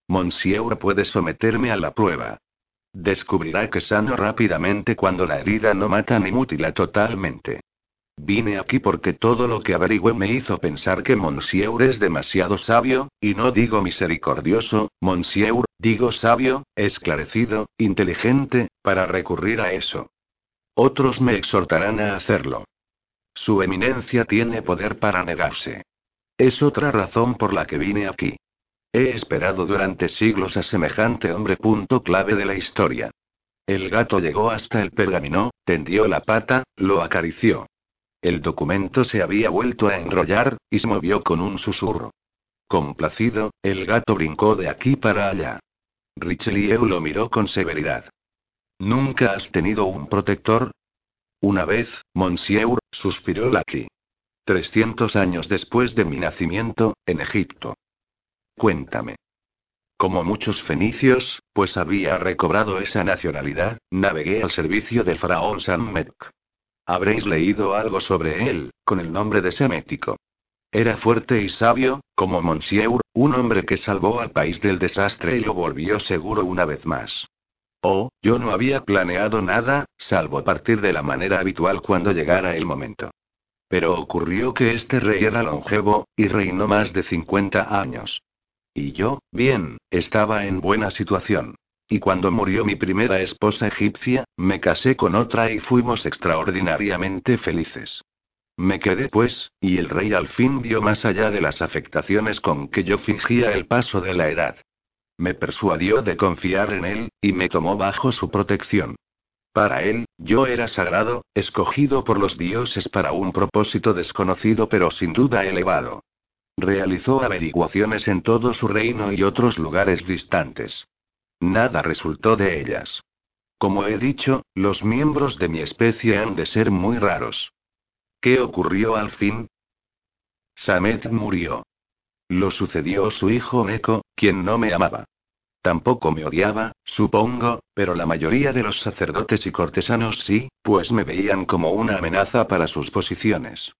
Monsieur puede someterme a la prueba. Descubrirá que sano rápidamente cuando la herida no mata ni mutila totalmente. Vine aquí porque todo lo que averigüé me hizo pensar que Monsieur es demasiado sabio, y no digo misericordioso, Monsieur, digo sabio, esclarecido, inteligente, para recurrir a eso. Otros me exhortarán a hacerlo. Su eminencia tiene poder para negarse. Es otra razón por la que vine aquí. He esperado durante siglos a semejante hombre punto clave de la historia. El gato llegó hasta el pergamino, tendió la pata, lo acarició. El documento se había vuelto a enrollar, y se movió con un susurro. Complacido, el gato brincó de aquí para allá. Richelieu lo miró con severidad. ¿Nunca has tenido un protector? Una vez, monsieur, suspiró Lucky. Trescientos años después de mi nacimiento, en Egipto. Cuéntame. Como muchos fenicios, pues había recobrado esa nacionalidad, navegué al servicio del faraón Sammek. Habréis leído algo sobre él, con el nombre de Semético. Era fuerte y sabio, como Monsieur, un hombre que salvó al país del desastre y lo volvió seguro una vez más. Oh, yo no había planeado nada, salvo partir de la manera habitual cuando llegara el momento. Pero ocurrió que este rey era longevo, y reinó más de 50 años. Y yo, bien, estaba en buena situación. Y cuando murió mi primera esposa egipcia, me casé con otra y fuimos extraordinariamente felices. Me quedé pues, y el rey al fin vio más allá de las afectaciones con que yo fingía el paso de la edad. Me persuadió de confiar en él, y me tomó bajo su protección. Para él, yo era sagrado, escogido por los dioses para un propósito desconocido pero sin duda elevado. Realizó averiguaciones en todo su reino y otros lugares distantes. Nada resultó de ellas. Como he dicho, los miembros de mi especie han de ser muy raros. ¿Qué ocurrió al fin? Samet murió. Lo sucedió su hijo Neko, quien no me amaba. Tampoco me odiaba, supongo, pero la mayoría de los sacerdotes y cortesanos sí, pues me veían como una amenaza para sus posiciones.